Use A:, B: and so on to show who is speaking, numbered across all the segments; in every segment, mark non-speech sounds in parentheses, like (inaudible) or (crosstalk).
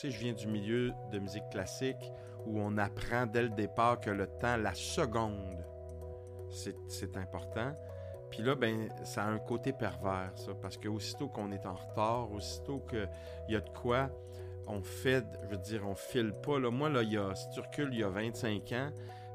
A: Tu je viens du milieu de musique classique où on apprend dès le départ que le temps, la seconde, c'est important. Puis là, ben, ça a un côté pervers, ça, parce que aussitôt qu'on est en retard, aussitôt qu'il y a de quoi, on fait, je veux dire, on file pas. Là. Moi, là, y a, si tu recules, il y a 25 ans,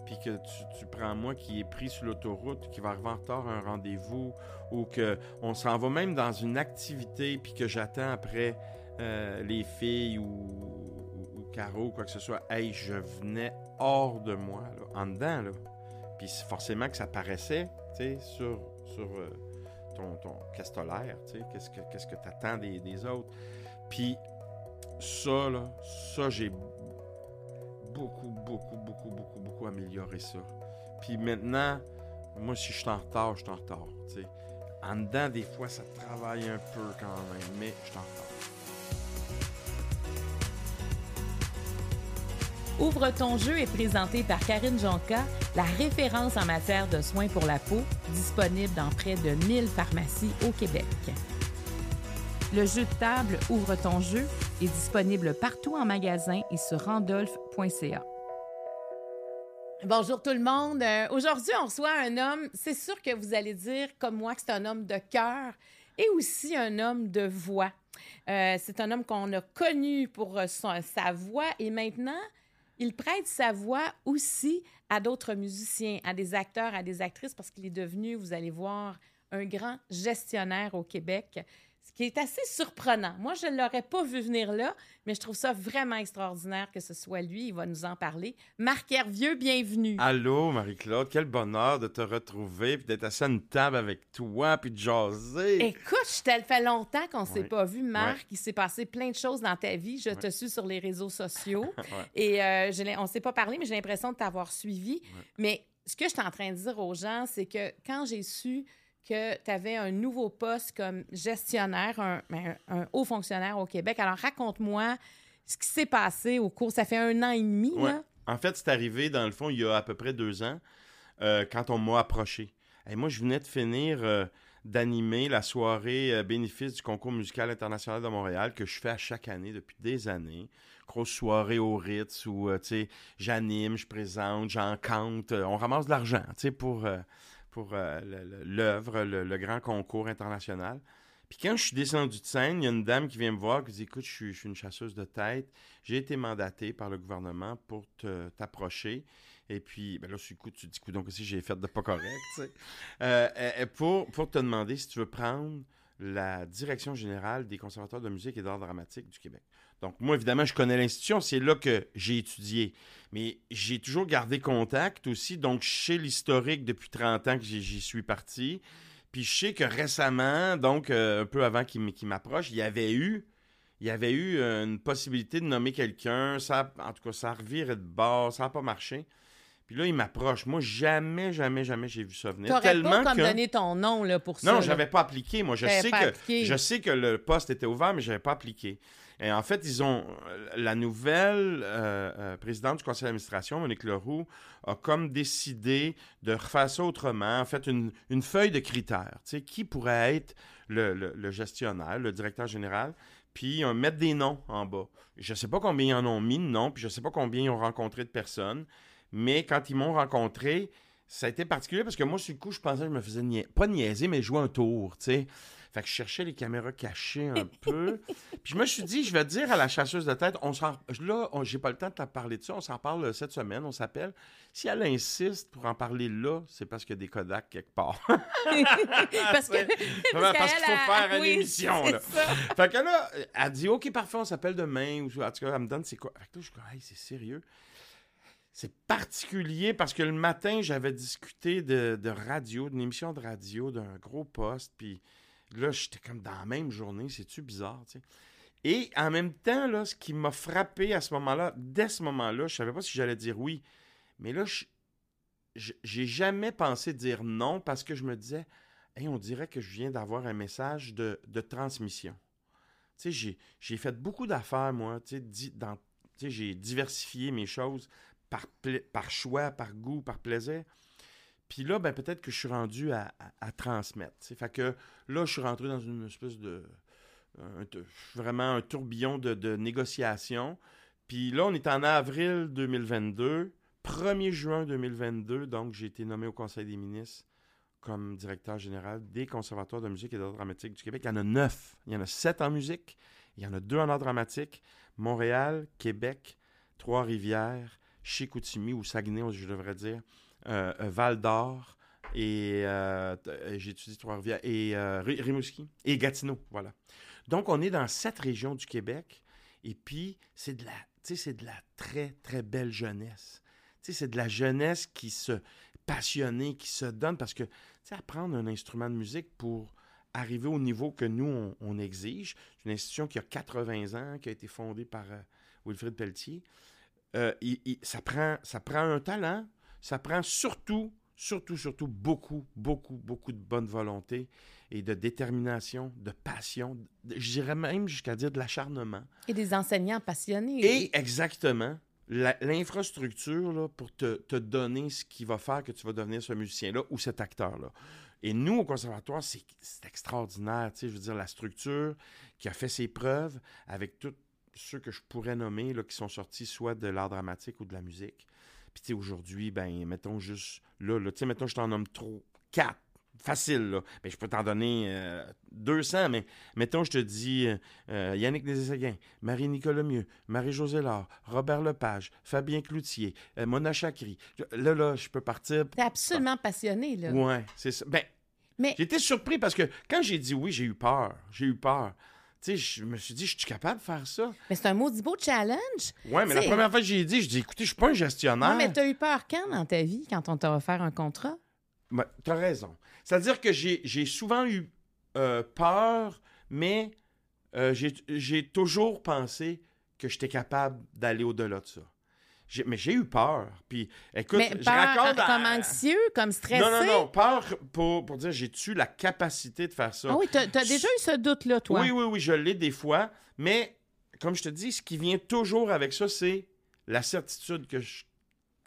A: puis que tu, prends moi qui est pris sur l'autoroute, qui va arriver en retard à un rendez-vous, ou qu'on s'en va même dans une activité, puis que j'attends après euh, les filles ou, ou, Caro, quoi que ce soit, hey, je venais hors de moi, en dedans, là. Puis forcément que ça paraissait, sur, sur euh, ton, ton sais, qu'est-ce que qu'est-ce que des, des autres. Puis ça, là, ça, j'ai beaucoup, beaucoup, beaucoup, beaucoup, beaucoup amélioré ça. Puis maintenant, moi, si je suis en retard, je suis en retard. En dedans, des fois, ça travaille un peu quand même, mais je suis en retard.
B: Ouvre ton jeu est présenté par Karine Jonca, la référence en matière de soins pour la peau, disponible dans près de 1000 pharmacies au Québec. Le jeu de table Ouvre ton jeu est disponible partout en magasin et sur randolph.ca. Bonjour tout le monde. Euh, aujourd'hui, on reçoit un homme, c'est sûr que vous allez dire comme moi que c'est un homme de cœur et aussi un homme de voix. Euh, c'est un homme qu'on a connu pour sa voix et maintenant, il prête sa voix aussi à d'autres musiciens, à des acteurs, à des actrices, parce qu'il est devenu, vous allez voir, un grand gestionnaire au Québec qui est assez surprenant. Moi, je ne l'aurais pas vu venir là, mais je trouve ça vraiment extraordinaire que ce soit lui. Il va nous en parler. Marc Hervieux, bienvenue.
A: Allô, Marie-Claude. Quel bonheur de te retrouver, puis d'être assis à une table avec toi, puis de jaser.
B: Écoute, ça fait longtemps qu'on ne s'est pas vu, Marc. Il s'est passé plein de choses dans ta vie. Je te suis sur les réseaux sociaux. (laughs) Et euh, on ne s'est pas parlé, mais j'ai l'impression de t'avoir suivi. Mais ce que je suis en train de dire aux gens, c'est que quand j'ai su que tu avais un nouveau poste comme gestionnaire, ben, un, haut fonctionnaire au Québec. Alors, raconte-moi ce qui s'est passé au cours. Ça fait un an et demi, là?
A: En fait, c'est arrivé, dans le fond, il y a à peu près deux ans, euh, quand on m'a approché. Et moi, je venais de finir euh, d'animer la soirée euh, bénéfice du concours musical international de Montréal que je fais à chaque année depuis des années. Grosse soirée au Ritz où, tu sais, j'anime, je présente, j'encante, on ramasse de l'argent, tu sais, pour pour euh, l'œuvre, le, grand concours international. Puis quand je suis descendu de scène, il y a une dame qui vient me voir qui dit Écoute, je suis, une chasseuse de tête. J'ai été mandatée par le gouvernement pour t'approcher. Et puis, ben là, coup, tu te dis Donc, aussi, j'ai fait de pas correct. Euh, euh, pour, pour te demander si tu veux prendre la direction générale des conservateurs de musique et d'art dramatique du Québec. Donc, moi, évidemment, je connais l'institution, c'est là que j'ai étudié. Mais j'ai toujours gardé contact aussi, donc je sais l'historique depuis 30 ans que j'y suis parti. Puis je sais que récemment, donc euh, un peu avant qu'il m'approche, il y avait eu il y avait eu une possibilité de nommer quelqu'un. Ça, en tout cas, ça a reviré de bord, ça n'a pas marché. Puis là, il m'approche. Moi, jamais, jamais, jamais j'ai vu ça venir.
B: T'aurais Tellement pas comme donné ton nom là, pour ça.
A: Non, j'avais pas appliqué. Moi, je sais, que, je sais que le poste était ouvert, mais je n'avais pas appliqué. Et en fait, ils ont la nouvelle euh, euh, présidente du conseil d'administration, Monique Leroux, a comme décidé de refaire ça autrement. En fait, une, une feuille de critères. Tu sais, qui pourrait être le, le, gestionnaire, le directeur général, puis on mettre des noms en bas. Je ne sais pas combien ils en ont mis de noms, puis je ne sais pas combien ils ont rencontré de personnes. Mais quand ils m'ont rencontré, ça a été particulier parce que moi, sur le coup, je pensais que je me faisais pas niaiser, mais jouer un tour, tu sais. Fait que je cherchais les caméras cachées un (laughs) peu. Puis je me suis dit, je vais dire à la chasseuse de tête, on s'en, là, j'ai pas le temps de te parler de ça, on s'en parle cette semaine, on s'appelle. Si elle insiste pour en parler là, c'est parce qu'il y a des Kodak quelque part. (laughs)
B: parce que,
A: parce, qu'il faut faire une émission. Là. Fait que là, elle dit, OK, parfait, on s'appelle demain. Ou, en tout cas, elle me donne c'est quoi. Fait que là, je dis, hey, c'est sérieux c'est particulier parce que le matin, j'avais discuté de, radio, d'une émission de radio, d'un gros poste, puis là, j'étais comme dans la même journée, c'est-tu bizarre. Et en même temps, là, ce qui m'a frappé à ce moment-là, dès ce moment-là, je savais pas si j'allais dire oui, mais là, j'ai jamais pensé dire non parce que je me disais, hey, on dirait que je viens d'avoir un message de, transmission. Tu sais, j'ai fait beaucoup d'affaires, moi, j'ai diversifié mes choses par choix, par goût, par plaisir. Puis là, ben, peut-être que je suis rendu à, transmettre. Fait que là, je suis rentré dans une espèce de, vraiment un tourbillon de, de négociations. Puis là, on est en avril 2022. 1er juin 2022, donc j'ai été nommé au Conseil des ministres comme directeur général des conservatoires de musique et d'art dramatique du Québec. Il y en a neuf. Il y en a sept en musique. Il y en a deux en art dramatique. Montréal, Québec, Trois-Rivières, Chicoutimi ou Saguenay, je devrais dire, Val d'Or et euh, j'ai étudié Trois-Rivières et Rimouski et Gatineau, voilà. Donc on est dans sept régions du Québec et puis c'est de la, c'est de la très très belle jeunesse. c'est de la jeunesse qui se passionnée, qui se donne parce que apprendre un instrument de musique pour arriver au niveau que nous, on, exige. C'est une institution qui a 80 ans, qui a été fondée par euh, Wilfrid Pelletier. Euh, ça, prend, ça prend un talent, ça prend surtout, surtout, surtout beaucoup, beaucoup, beaucoup de bonne volonté et de détermination, de passion, je dirais même jusqu'à dire de l'acharnement.
B: Et des enseignants passionnés.
A: Et exactement. L'infrastructure pour te, te, donner ce qui va faire que tu vas devenir ce musicien-là ou cet acteur-là. Et nous, au conservatoire, c'est extraordinaire. Je veux dire, la structure qui a fait ses preuves avec tous ceux que je pourrais nommer, là, qui sont sortis soit de l'art dramatique ou de la musique. Puis, tu sais, aujourd'hui, ben, mettons juste là, là tu sais, mettons, je t'en nomme trop, quatre facile, là. Ben, je peux t'en donner 200, euh, mais mettons, je te dis euh, euh, Yannick Nézéguin, Marie-Nicolas Mieux, Marie-Josée Laure, Robert Lepage, Fabien Cloutier, Mona Chakri. Là, là, je peux partir.
B: T'es absolument passionné, là.
A: Ouais, c'est ça. Ben, mais... j'étais surpris parce que quand j'ai dit oui, j'ai eu peur. J'ai eu peur. Tu sais, je me suis dit, je suis capable de faire ça.
B: Mais c'est un maudit beau challenge.
A: Ouais, mais la première fois que j'ai dit, je dis, écoutez, je suis pas un gestionnaire.
B: Non, mais t'as eu peur quand dans ta vie, quand on t'a offert un contrat?
A: Ben, t'as raison. C'est-à-dire que j'ai souvent eu euh, peur, mais euh, j'ai toujours pensé que j'étais capable d'aller au-delà de ça. Mais j'ai eu peur. Puis, écoute,
B: mais peur, comme anxieux, comme stressé.
A: Non, non, non. Peur pour, pour dire j'ai-tu la capacité de faire ça?
B: Ah oui, tu as, déjà eu ce doute-là, toi?
A: Oui, oui, oui, je l'ai des fois. Mais, comme je te dis, ce qui vient toujours avec ça, c'est la certitude que je suis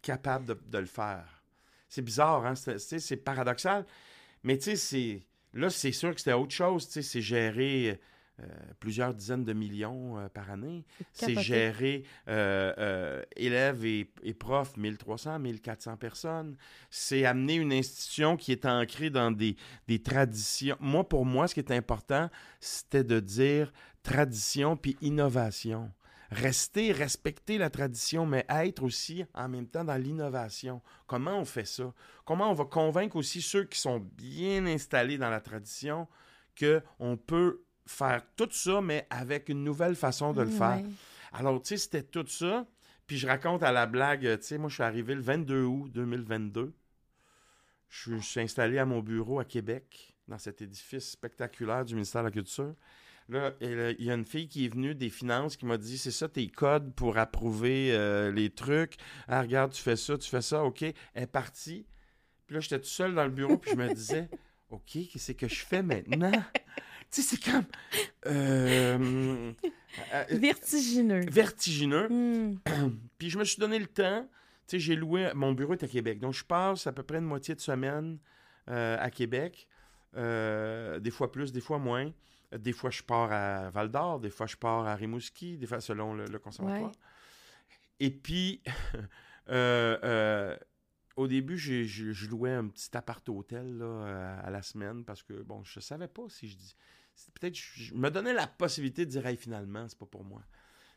A: capable de, de le faire. C'est bizarre, hein? C'est paradoxal. Mais tu sais, là, c'est sûr que c'était autre chose. Tu sais, c'est gérer euh, plusieurs dizaines de millions euh, par année. C'est gérer euh, élèves et, et, profs, 1300, 1400 personnes. C'est amener une institution qui est ancrée dans des, des traditions. Moi, pour moi, ce qui est important, c'était de dire tradition puis innovation rester, respecter la tradition, mais être aussi en même temps dans l'innovation. Comment on fait ça? Comment on va convaincre aussi ceux qui sont bien installés dans la tradition qu'on peut faire tout ça, mais avec une nouvelle façon de le faire? Alors, tu sais, c'était tout ça. Puis je raconte à la blague, tu sais, moi, je suis arrivé le 22 août 2022. Je suis installé à mon bureau à Québec, dans cet édifice spectaculaire du ministère de la Culture. Là, il y a une fille qui est venue des finances qui m'a dit c'est ça tes codes pour approuver euh, les trucs? Ah, regarde, tu fais ça, tu fais ça, OK. Elle est partie. Puis là, j'étais tout seul dans le bureau, puis je me disais OK, qu'est-ce que je fais maintenant? Tu sais, c'est comme. Euh,
B: euh, vertigineux.
A: Vertigineux. Hmm. (clears throat) puis je me suis donné le temps. Tu sais, j'ai loué. Mon bureau est à Québec. Donc, je passe à peu près une moitié de semaine à Québec. des fois plus, des fois moins. Des fois, je pars à Val d'Or, des fois, je pars à Rimouski, des fois, selon le, conservatoire. Et puis, (laughs) euh, euh, au début, je louais un petit appart-hôtel à, la semaine parce que, bon, je savais pas si je dis. Peut-être je, me donnais la possibilité de dire, hey, finalement, c'est pas pour moi.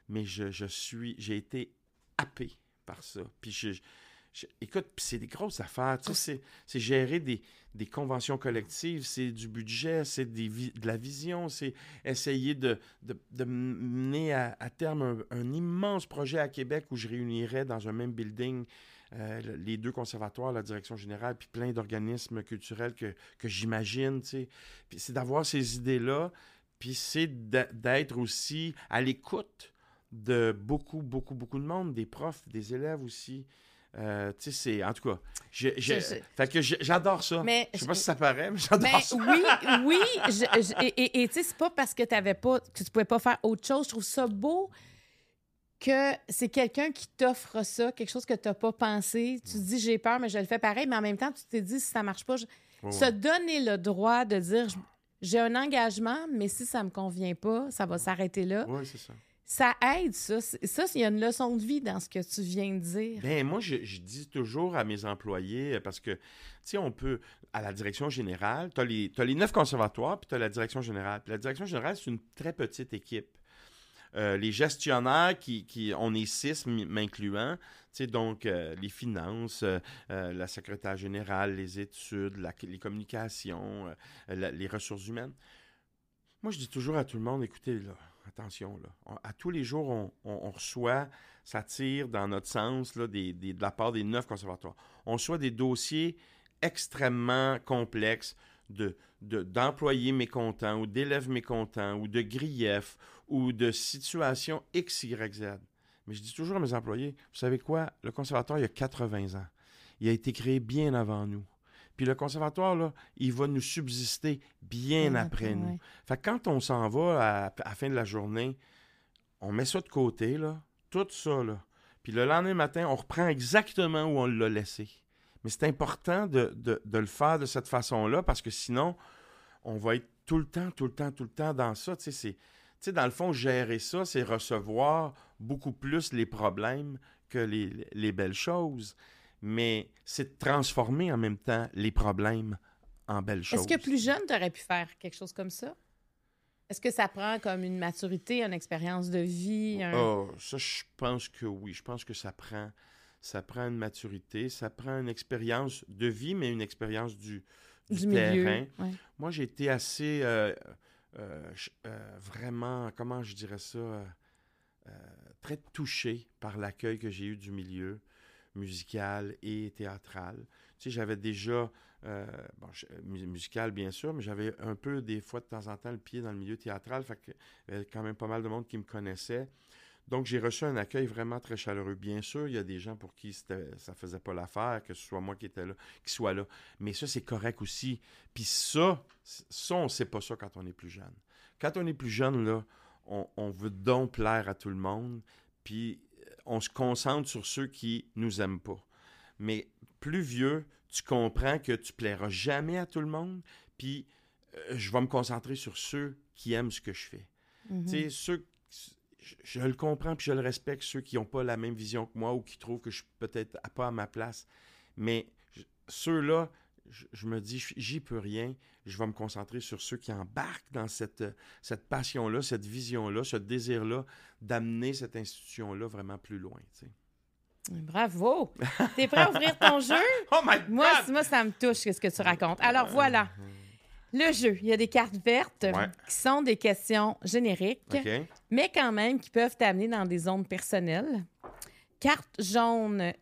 A: Mais je, je suis. J'ai été happé par ça. Puis je, écoute, c'est des grosses affaires. C'est gérer des, conventions collectives, c'est du budget, c'est de la vision, c'est essayer de, mener à, terme un, immense projet à Québec où je réunirais dans un même building euh, les deux conservatoires, la direction générale, puis plein d'organismes culturels que, que j'imagine. C'est d'avoir ces idées-là, puis c'est d'être aussi à l'écoute de beaucoup, beaucoup, beaucoup de monde, des profs, des élèves aussi. Euh, tu sais, c'est. En tout cas, fait que j'adore ça. Mais, je sais pas si ça paraît, mais j'adore ça.
B: Oui, oui. (laughs) et tu sais, c'est pas parce que, avais pas, que tu pouvais pas faire autre chose. Je trouve ça beau que c'est quelqu'un qui t'offre ça, quelque chose que tu n'as pas pensé. Tu te dis, j'ai peur, mais je le fais pareil. Mais en même temps, tu t'es dit, si ça marche pas, se donner le droit de dire, j'ai un engagement, mais si ça me convient pas, ça va s'arrêter là.
A: Oui, c'est ça.
B: Ça aide, ça. Ça, il y a une leçon de vie dans ce que tu viens de dire.
A: Ben, moi, je, je dis toujours à mes employés, euh, parce que, tu sais, on peut, à la direction générale, tu as, les neuf conservatoires, puis tu as la direction générale. Puis la direction générale, c'est une très petite équipe. Euh, les gestionnaires, qui, qui, on est six, m'incluant, donc euh, les finances, euh, la secrétaire générale, les études, la- les communications, les ressources humaines. Moi, je dis toujours à tout le monde, écoutez, attention, là, à tous les jours, on, on- on reçoit, ça tire dans notre sens, là, des, des- de la part des neuf conservatoires. On reçoit des dossiers extrêmement complexes de, de- d'employés mécontents ou d'élèves mécontents ou de griefs ou de situations X, Y, Z. Mais je dis toujours à mes employés, vous savez quoi, le conservatoire, il y a 80 ans. Il a été créé bien avant nous. Puis le conservatoire, là, il va nous subsister bien après nous.
B: ouais.
A: Fait que quand on s'en va à, à la fin de la journée, on met ça de côté, là, tout ça, là. Puis le lendemain matin, on reprend exactement où on l'a laissé. Mais c'est important de, de- de le faire de cette façon-là parce que sinon, on va être tout le temps, tout le temps, tout le temps dans ça. Tu sais, c'est- tu sais, dans le fond, gérer ça, c'est recevoir beaucoup plus les problèmes que les, les belles choses. Mais c'est de transformer en même temps les problèmes en belles choses.
B: Est-ce que plus jeune, tu aurais pu faire quelque chose comme ça? Est-ce que ça prend comme une maturité, une expérience de vie? un-
A: Oh, ça, je pense que oui. Je pense que ça prend, ça prend une maturité, ça prend une expérience de vie, mais une expérience du, du,
B: du milieu?
A: terrain.
B: Ouais.
A: Moi, j'ai été assez, euh, euh, euh, vraiment, comment je dirais ça, très touché par l'accueil que j'ai eu du milieu musical et théâtral. Tu sais, j'avais déjà, bon, je- musical bien sûr, mais j'avais un peu des fois de temps en temps le pied dans le milieu théâtral, fait que il y avait quand même pas mal de monde qui me connaissait. Donc, j'ai reçu un accueil vraiment très chaleureux. Bien sûr, il y a des gens pour qui ça faisait pas l'affaire, que ce soit moi qui étais là, qui soit là. Mais ça, c'est correct aussi. Puis ça, ça, on sait pas ça quand on est plus jeune. Quand on est plus jeune, là, on, on veut donc plaire à tout le monde, puis euh, on se concentre sur ceux qui nous aiment pas. Mais plus vieux, tu comprends que tu plairas jamais à tout le monde, puis euh, je vais me concentrer sur ceux qui aiment ce que je fais.
B: Mhm.
A: Tu sais, ceux, je, je le comprends puis je le respecte, ceux qui n'ont pas la même vision que moi ou qui trouvent que je suis peut-être pas à ma place. Mais ceux-là, je, je me dis, j'y peux rien. Je vais me concentrer sur ceux qui embarquent dans cette, cette passion-là, cette vision-là, ce désir-là d'amener cette institution-là vraiment plus loin. tu sais.
B: Bravo! T'es prêt à ouvrir ton jeu? (laughs)
A: Oh my
B: Moi,
A: God!
B: c- moi, ça me touche, ce que tu racontes. Alors, voilà. Le jeu, il y a des cartes vertes
A: Ouais.
B: qui sont des questions génériques, mais quand même qui peuvent t'amener dans des zones personnelles. Cartes jaunes,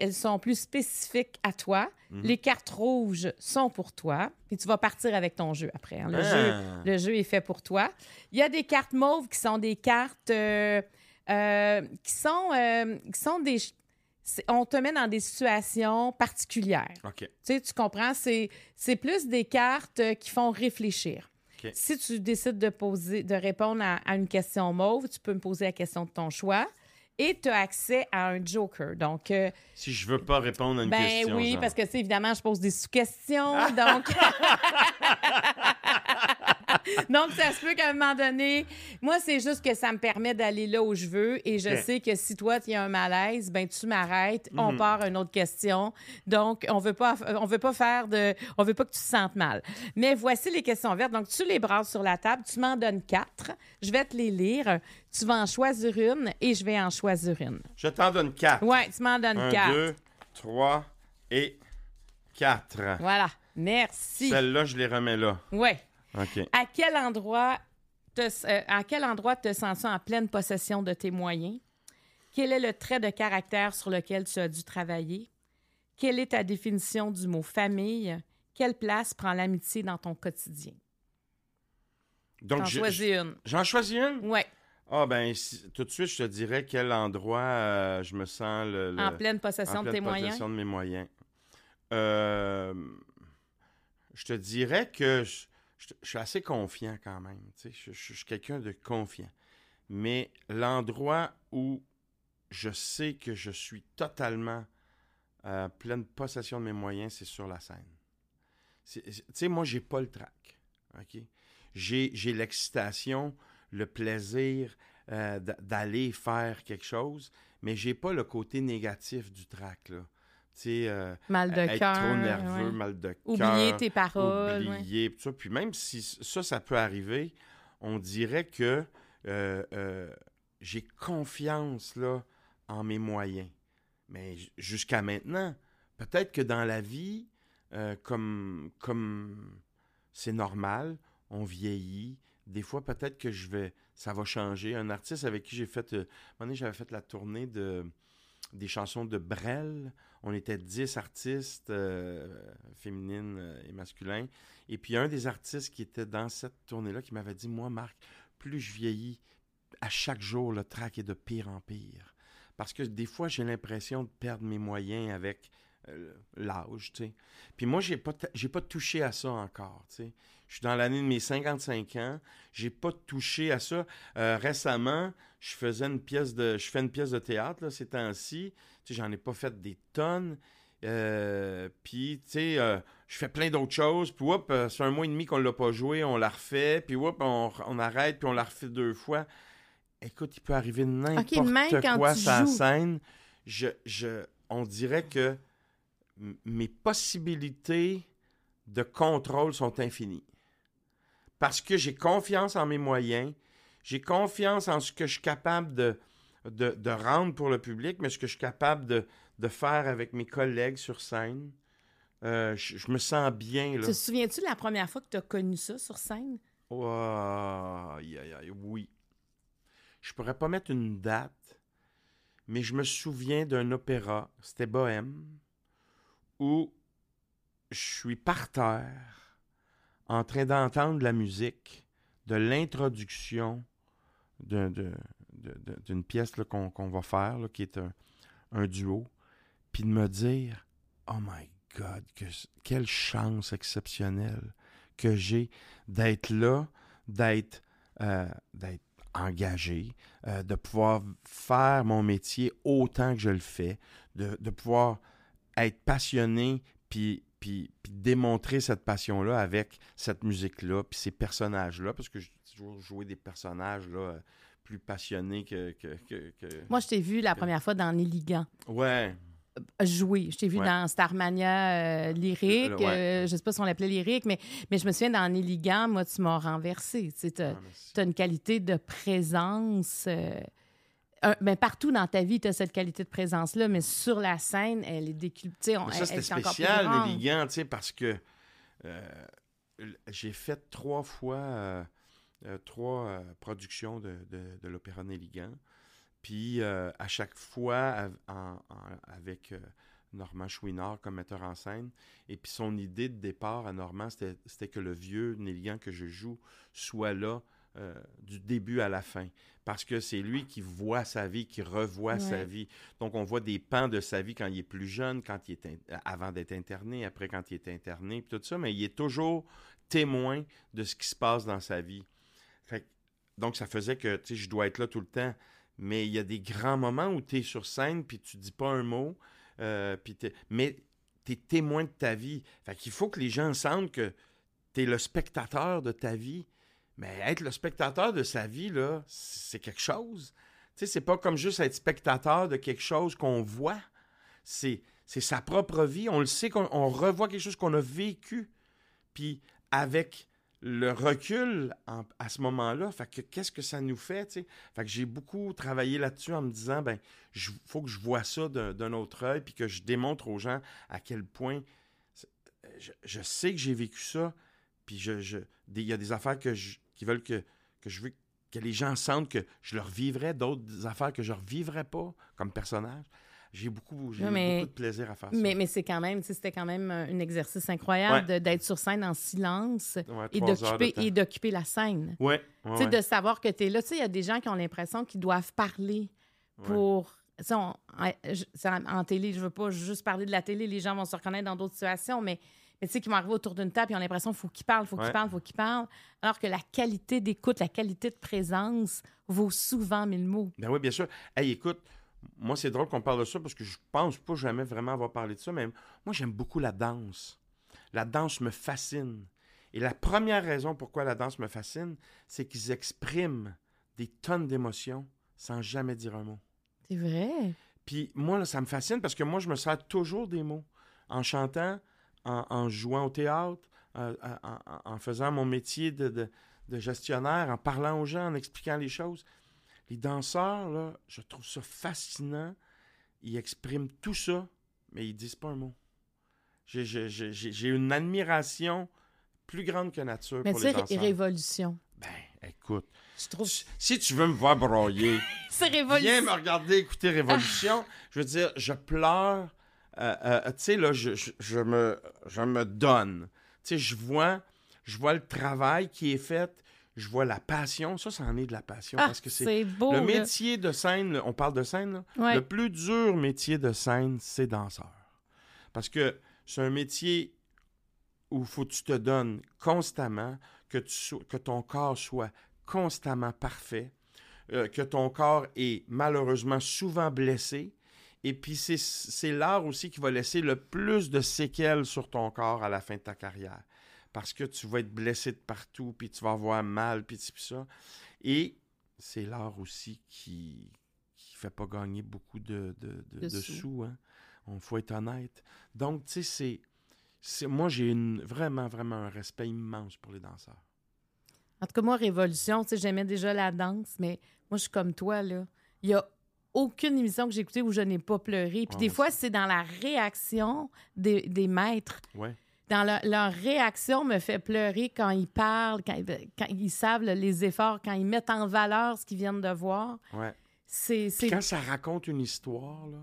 B: elles sont plus spécifiques à toi.
A: Mhm.
B: Les cartes rouges sont pour toi. Puis tu vas partir avec ton jeu après. hein. Le,
A: Ah.
B: jeu, le jeu est fait pour toi. Il y a des cartes mauves qui sont des cartes euh, euh, qui, sont, euh, qui sont des... c'est- On te met dans des situations particulières.
A: OK.
B: Tu sais, tu comprends? C'est, c'est plus des cartes euh, qui font réfléchir. Si tu décides de, poser, de répondre à, à une question mauve, tu peux me poser la question de ton choix et tu as accès à un joker. Donc, euh,
A: Si je veux pas répondre à une
B: ben
A: question.
B: oui,
A: genre.
B: parce que, sais, évidemment, je pose des sous-questions. (laughs) donc, (laughs) (laughs) donc, ça se peut qu'à un moment donné, moi, c'est juste que ça me permet d'aller là où je veux. Et je sais que si toi, tu as un malaise, ben tu m'arrêtes, on
A: Mhm.
B: part à une autre question. Donc, on veut pas, on veut pas faire de, on veut pas que tu te sentes mal. Mais voici les questions vertes. Donc, tu les brasses sur la table, tu m'en donnes quatre. Je vais te les lire. Tu vas en choisir une et je vais en choisir une.
A: Je t'en donne quatre.
B: Ouais, tu m'en donnes
A: Un,
B: quatre.
A: deux, trois et quatre.
B: Voilà. Merci.
A: Celle-là, je les remets là.
B: Ouais. À quel endroit te, euh, à quel endroit te sens-tu en pleine possession de tes moyens? Quel est le trait de caractère sur lequel tu as dû travailler? Quelle est ta définition du mot famille? Quelle place prend l'amitié dans ton quotidien?
A: Donc,
B: T'en
A: je-
B: choisis une.
A: j'en choisis une?
B: Oui,
A: Ah, ben, si- tout de suite, je te dirais quel endroit euh, je me sens le, le-
B: en pleine possession
A: en
B: de tes moyens?
A: de mes moyens. Euh, je te dirais que je, je- suis assez confiant quand même. tu sais. Je, suis quelqu'un de confiant. Mais l'endroit où je sais que je suis totalement euh, pleine possession de mes moyens, c'est sur la scène. Tu sais, moi, j'ai pas le trac. J'ai l'excitation, le plaisir euh, d'aller faire quelque chose, mais j'ai pas le côté négatif du track, là. Sais, euh,
B: Mal de
A: être
B: cœur.
A: trop nerveux,
B: ouais.
A: mal de cœur.
B: Oublier tes paroles. ouais.
A: oublier, tout ça. Puis même si ça, ça peut arriver, on dirait que euh, euh, j'ai confiance là, en mes moyens. Mais jusqu'à maintenant, peut-être que dans la vie, comme comme c'est normal, on vieillit. Des fois, peut-être que je vais, ça va changer. Un artiste avec qui j'ai fait, un moment donné, j'avais fait la tournée de des chansons de Brel. On était 10 artistes euh, féminines euh, et masculins. Et puis, un des artistes qui était dans cette tournée-là qui m'avait dit Moi, Marc, plus je vieillis, à chaque jour, le track est de pire en pire. Parce que des fois, j'ai l'impression de perdre mes moyens avec euh, l'âge, tu sais. Puis moi, j'ai pas, pas touché à ça encore, tu sais. Je suis dans l'année de mes 55 ans. J'ai pas touché à ça. Euh, récemment, je faisais une pièce de, je fais une pièce de théâtre là, ces temps-ci. Tu sais, j'en ai pas fait des tonnes. Euh, puis, tu sais, euh, je fais plein d'autres choses. Puis, euh, c'est un mois et demi qu'on l'a pas joué, on la refait. Puis, whoop, on, on arrête, puis on la refait deux fois. Écoute, il peut arriver n'importe
B: quand
A: quoi sur la
B: joues.
A: scène. Je, je, on dirait que mes possibilités de contrôle sont infinies. Parce que j'ai confiance en mes moyens, j'ai confiance en ce que je suis capable de, de, de rendre pour le public, mais ce que je suis capable de, de faire avec mes collègues sur scène. Euh, je, je me sens bien, là.
B: Te souviens-tu de la première fois que tu as connu ça sur scène?
A: Oh, aïe, aïe, aïe, oui. Je pourrais pas mettre une date, mais je me souviens d'un opéra, c'était Bohème, où je suis par terre, en train d'entendre la musique de l'introduction d'une pièce qu'on va faire, qui est un, duo, puis de me dire, oh my God, que, quelle chance exceptionnelle que j'ai d'être là, d'être euh, engagé, euh, de pouvoir faire mon métier autant que je le fais, de, de pouvoir être passionné, puis, puis, puis démontrer cette passion-là avec cette musique-là, puis ces personnages-là, parce que j'ai toujours joué des personnages là, euh, plus passionnés que... que, que- que-
B: Moi, je t'ai vu la première fois dans Néligan
A: Ouais,
B: jouer. Je t'ai vu
A: Ouais.
B: dans Starmania euh, lyrique.
A: Ouais.
B: euh, je sais pas si on l'appelait lyrique, mais, mais je me souviens dans Néligan, moi, tu m'as renversé. Tu
A: Ah,
B: as,
A: merci.
B: une qualité de présence. euh, un- ben, partout dans ta vie, tu as cette qualité de présence-là, mais sur la scène, elle est décuplée.
A: Mais ça, c'était spécial, les parce que euh, j'ai fait trois fois, euh, euh, trois productions de, de, de l'opéra Néligan. Puis à chaque fois, av- en- en- avec Normand Chouinard comme metteur en scène. Et puis son idée de départ à Normand, c'était c'était que le vieux Néligan que je joue soit là euh, du début à la fin. Parce que c'est lui qui voit sa vie, qui revoit sa vie. Donc, on voit des pans de sa vie quand il est plus jeune, quand il est in- avant d'être interné, après quand il est interné, puis tout ça, mais il est toujours témoin de ce qui se passe dans sa vie. Fait que- donc, ça faisait que, tu sais, je dois être là tout le temps. Mais il y a des grands moments où tu es sur scène, puis tu dis pas un mot, euh, puis mais tu es témoin de ta vie. Fait qu'il faut que les gens sentent que tu es le spectateur de ta vie. Mais être le spectateur de sa vie, là, c'est quelque chose. Tu sais, c'est pas comme juste être spectateur de quelque chose qu'on voit. C'est, c'est sa propre vie. On le sait qu'on on revoit quelque chose qu'on a vécu. Puis avec le recul à ce moment-là, fait que qu'est-ce que ça nous fait, tu sais? Fait que j'ai beaucoup travaillé là-dessus en me disant, ben, il faut que je vois ça d'un, autre œil, puis que je démontre aux gens à quel point c'est- je, sais que j'ai vécu ça, puis je, il y a des affaires que je- qui veulent que, que je veux que les gens sentent que je leur vivrais, d'autres affaires que je ne revivrais pas comme personnage. J'ai beaucoup, j'ai beaucoup de plaisir à faire ça.
B: Mais, mais c'est quand même, c'était quand même un exercice incroyable d'être sur scène en silence
A: Ouais,
B: et d'occuper et d'occuper la scène.
A: Ouais, ouais,
B: de savoir que tu es là. Tu sais, il y a des gens qui ont l'impression qu'ils doivent parler pour. On- en, en télé, je veux pas juste parler de la télé, les gens vont se reconnaître dans d'autres situations, mais, mais tu sais, qui vont arriver autour d'une table et ont l'impression qu'il faut qu'ils parlent, faut qu'ils
A: Ouais.
B: parlent, faut qu'ils parlent. Alors que la qualité d'écoute, la qualité de présence vaut souvent mille mots.
A: Ben oui, bien sûr. Hey, écoute, moi, c'est drôle qu'on parle de ça parce que je pense pas jamais vraiment avoir parlé de ça, mais moi, j'aime beaucoup la danse. La danse me fascine. Et la première raison pourquoi la danse me fascine, c'est qu'ils expriment des tonnes d'émotions sans jamais dire un mot.
B: C'est vrai?
A: Puis moi, là, ça me fascine parce que moi, je me sers toujours des mots. En chantant, en, en jouant au théâtre, euh, en, en- en faisant mon métier de, de- de gestionnaire, en parlant aux gens, en expliquant les choses. Les danseurs, là, je trouve ça fascinant. Ils expriment tout ça, mais ils disent pas un mot. J'ai- une admiration plus grande que nature
B: Mais
A: pour les danseurs.
B: révolution.
A: Ben, écoute, si- si tu veux me voir broyer, (laughs)
B: C'est
A: Viens me regarder écouter Révolution. Je veux dire, je pleure. Euh, euh, tu sais, là, je, je- je me, je me donne. Tu sais, je vois, je vois le travail qui est fait. Je vois la passion. Ça, ça en est de la passion.
B: Ah,
A: parce que c'est
B: beau.
A: le
B: là.
A: métier de scène. On parle de scène, là.
B: Ouais.
A: Le plus dur métier de scène, c'est danseur. Parce que c'est un métier où il faut que tu te donnes constamment, que, tu sois- que ton corps soit constamment parfait, euh, que ton corps est malheureusement souvent blessé. Et puis c'est- l'art aussi qui va laisser le plus de séquelles sur ton corps à la fin de ta carrière. Parce que tu vas être blessé de partout, puis tu vas avoir mal, puis puis ça. Et c'est l'art aussi qui qui fait pas gagner beaucoup de, de, de-
B: sous.
A: sous. Hein? On faut être honnête. Donc, tu sais, c'est-. Moi, j'ai vraiment, vraiment un respect immense pour les danseurs.
B: En tout cas, moi, Révolution, tu sais, j'aimais déjà la danse, mais moi, je suis comme toi, là. Il y a aucune émission que j'ai écoutée où je n'ai pas pleuré. Puis
A: Ah,
B: des fois, c'est dans la réaction des, des maîtres.
A: Ouais.
B: Dans leur, leur réaction me fait pleurer quand ils parlent, quand, ils- quand ils savent les efforts, quand ils mettent en valeur ce qu'ils viennent de voir.
A: Ouais.
B: C'est...
A: Quand ça raconte une histoire, là,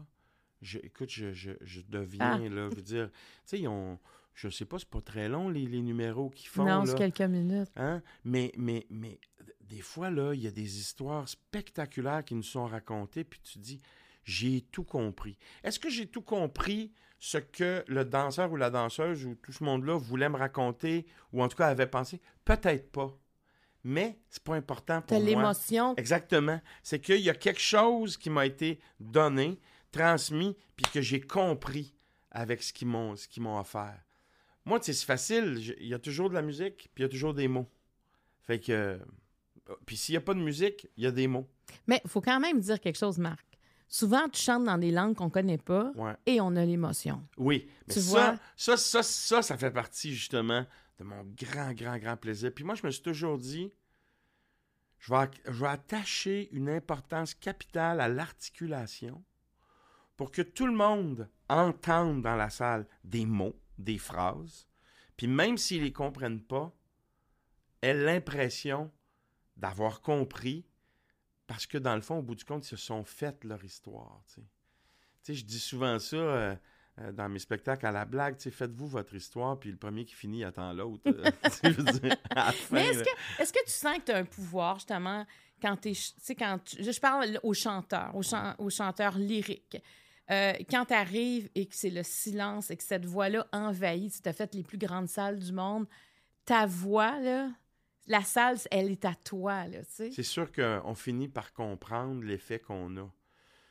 A: je, écoute, je, je, je deviens,
B: Ah.
A: là, je veux dire, tu sais, ils ont, je sais pas, c'est pas très long, les, les numéros qu'ils font,
B: Non, c'est quelques minutes.
A: hein? mais, mais, mais des fois, là, il y a des histoires spectaculaires qui nous sont racontées, puis tu dis, j'ai tout compris. Est-ce que j'ai tout compris ce que le danseur ou la danseuse ou tout ce monde-là voulait me raconter, ou en tout cas avait pensé? Peut-être pas. Mais c'est pas important pour moi.
B: l'émotion.
A: Exactement. C'est qu'il y a quelque chose qui m'a été donné, transmis, puis que j'ai compris avec ce qu'ils m'ont, ce qu'ils m'ont offert. Moi, c'est facile. Il y a toujours de la musique, puis il y a toujours des mots. Fait que. euh, Puis s'il n'y a pas de musique, il y a des mots.
B: Mais il faut quand même dire quelque chose, Marc. Souvent, tu chantes dans des langues qu'on connaît pas
A: Ouais.
B: et on a l'émotion.
A: Oui. Mais
B: Tu
A: ça,
B: vois?
A: ça, ça, ça, ça fait partie justement de mon grand, grand, grand plaisir. Puis moi, je me suis toujours dit, je vais, je vais attacher une importance capitale à l'articulation pour que tout le monde entende dans la salle des mots, des phrases, puis même s'ils ne les comprennent pas, aient l'impression d'avoir compris parce que dans le fond, au bout du compte, ils se sont fait leur histoire. Tu sais, je dis souvent ça euh, euh, dans mes spectacles à la blague, faites-vous votre histoire, puis le premier qui finit attend l'autre. euh, (laughs) la
B: Mais est-ce que, tu sens que tu as un pouvoir, justement, quand tu es. quand tu- je parle aux chanteurs, aux, chan- aux chanteurs lyriques. Euh, quand tu arrives et que c'est le silence et que cette voix-là envahit, tu as fait les plus grandes salles du monde, ta voix, la salle, elle est à toi.
A: C'est sûr qu'on finit par comprendre l'effet qu'on a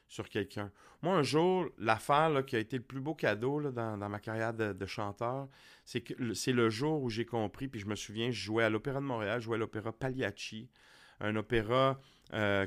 A: sur quelqu'un. Moi, un jour, l'affaire qui a été le plus beau cadeau dans, ma carrière de, chanteur, c'est c'est le jour où j'ai compris, puis je me souviens, je jouais à l'Opéra de Montréal, je jouais à l'Opéra Pagliacci, un opéra euh,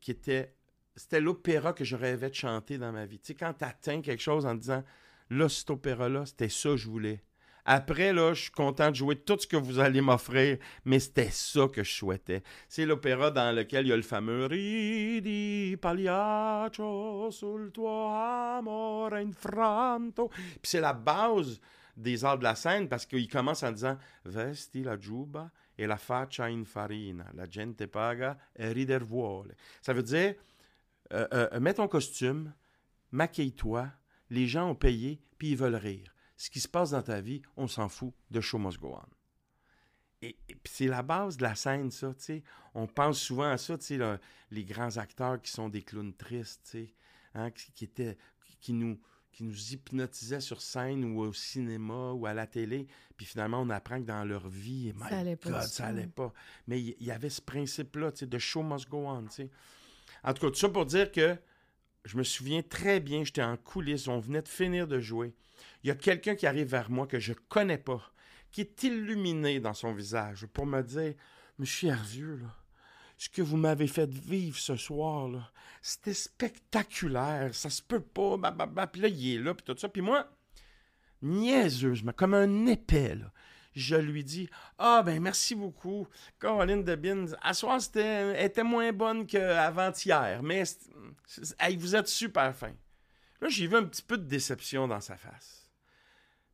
A: qui était... C'était l'opéra que je rêvais de chanter dans ma vie. Tu sais, quand tu atteins quelque chose en disant, là, cet opéra-là, c'était ça que je voulais. Après, là, je suis content de jouer tout ce que vous allez m'offrir, mais c'était ça que je souhaitais. C'est l'opéra dans lequel il y a le fameux Ridi Pagliaccio sul tuo amore infranto. Puis c'est la base des arts de la scène parce qu'il commence en disant Vesti la giuba e la faccia in farina, la gente paga e rider vuole. Ça veut dire euh, euh, mets ton costume, maquille-toi, les gens ont payé, puis ils veulent rire. Ce qui se passe dans ta vie, on s'en fout, de show must go on. Et, et c'est la base de la scène, ça, tu sais. On pense souvent à ça, tu sais, les grands acteurs qui sont des clowns tristes, tu sais, hein, qui, qui étaient, qui, qui nous, qui nous hypnotisaient sur scène ou au cinéma ou à la télé, puis finalement, on apprend que dans leur vie, my
B: Ça allait pas
A: God, ça allait pas. Mais il il y, avait ce principe-là, tu sais, de show must go on, tu sais. En tout cas, tout ça pour dire que je me souviens très bien, j'étais en coulisses, on venait de finir de jouer. Il y a quelqu'un qui arrive vers moi que je connais pas, qui est illuminé dans son visage pour me dire Monsieur Hervieux, là, ce que vous m'avez fait vivre ce soir, là, c'était spectaculaire, ça se peut pas, bah, puis là, il est là, puis tout ça. Puis moi, niaiseusement, comme un épais, là, je lui dis Ah, ben merci beaucoup. Caroline Debin, à soir, c'était, était moins bonne qu'avant-hier, mais vous êtes super fin. Là, j'ai vu un petit peu de déception dans sa face.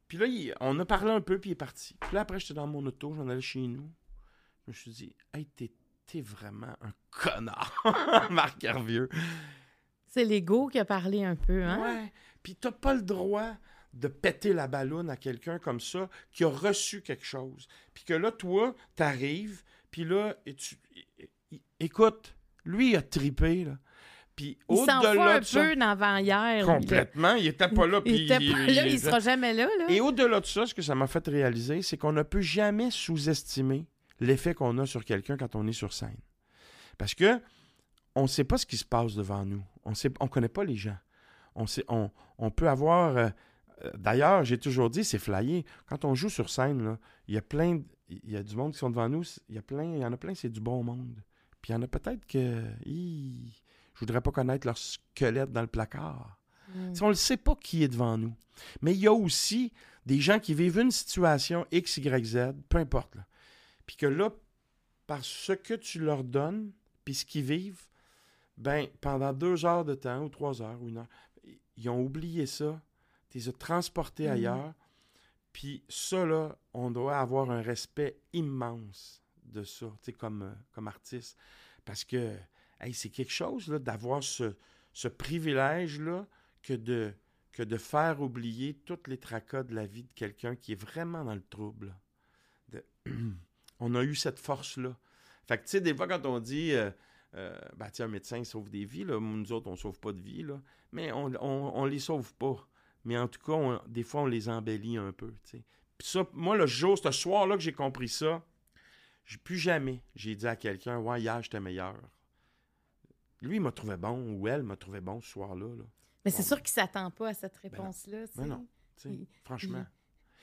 A: Puis là, on a parlé un peu, puis il est parti. Puis là, après, j'étais dans mon auto, j'en allais chez nous. Je me suis dit Hey, t'es, vraiment un connard, (laughs) Marc Hervieux.
B: C'est l'ego qui a parlé un peu, hein?
A: Ouais. Puis t'as pas le droit de péter la ballonne à quelqu'un comme ça qui a reçu quelque chose. Puis que là, toi, t'arrives, puis là, et tu... écoute, lui, il a tripé, là. Puis
B: au-delà de ça, un peu d'avant hier.
A: Complètement, il était pas là.
B: il était pas là, il, sera jamais là, là.
A: Et au-delà de ça, ce que ça m'a fait réaliser, c'est qu'on ne peut jamais sous-estimer l'effet qu'on a sur quelqu'un quand on est sur scène. Parce que on ne sait pas ce qui se passe devant nous. On ne on connaît pas les gens. On, sait, on, on peut avoir euh, d'ailleurs, j'ai toujours dit, c'est flyé. Quand on joue sur scène, il y a plein, il y a du monde qui sont devant nous. Il y a plein, il y en a plein, c'est du bon monde. Puis il y en a peut-être que, je voudrais pas connaître leur squelette dans le placard. Hmm. On ne sait pas qui est devant nous. Mais il y a aussi des gens qui vivent une situation X, Y, Z, peu importe. Puis que là, par ce que tu leur donnes, puis ce qu'ils vivent, ben, pendant deux heures de temps, ou trois heures, ou une heure, ils ont oublié ça, tu les as transportés mhm. ailleurs. Puis ça, là, on doit avoir un respect immense de ça, tu sais, comme, euh, comme artiste. Parce que, hey, c'est quelque chose, là, d'avoir ce, ce privilège-là que de, que de faire oublier toutes les tracas de la vie de quelqu'un qui est vraiment dans le trouble. (clears throat) on a eu cette force-là. Fait que, tu sais, des fois, quand on dit, euh, euh, ben, un médecin sauve des vies, là, nous autres, on sauve pas de vie, là, mais on, on les sauve pas mais en tout cas, des fois, on les embellit un peu. Puis ça, moi, le jour, ce soir-là que j'ai compris ça, plus jamais j'ai dit à quelqu'un Ouais, hier, j'étais meilleur. Lui, il m'a trouvé bon, ou elle m'a trouvé bon ce soir-là.
B: Mais c'est sûr qu'il ne s'attend pas à cette réponse-là.
A: Ben non, franchement.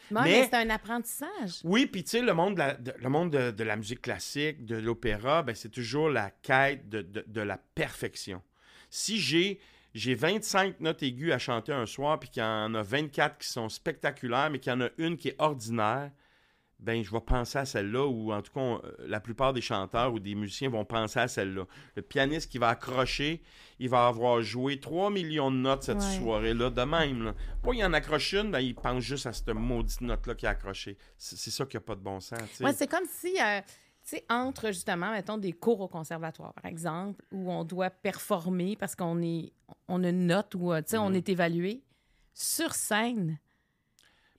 B: mais, c'est un apprentissage.
A: Oui, puis tu sais, le monde, de la, le monde de, la musique classique, de l'opéra, ben, c'est toujours la quête de, de la perfection. Si j'ai j'ai 25 notes aiguës à chanter un soir, puis qu'il y en a 24 qui sont spectaculaires, mais qu'il y en a une qui est ordinaire, ben je vais penser à celle-là, ou en tout cas, euh, la plupart des chanteurs ou des musiciens vont penser à celle-là. Le pianiste qui va accrocher, il va avoir joué 3 millions de notes cette soirée-là, de même. Là. Pas il en accroche une, ben, il pense juste à cette maudite note-là qui a accroché. C'est ça qui n'a pas de bon sens.
B: Ouais, c'est comme si... Euh, tu sais, entre justement, mettons, des cours au conservatoire, par exemple, où on doit performer parce qu'on est, on a une note ou, euh, tu sais, on mhm. est évalué, sur scène,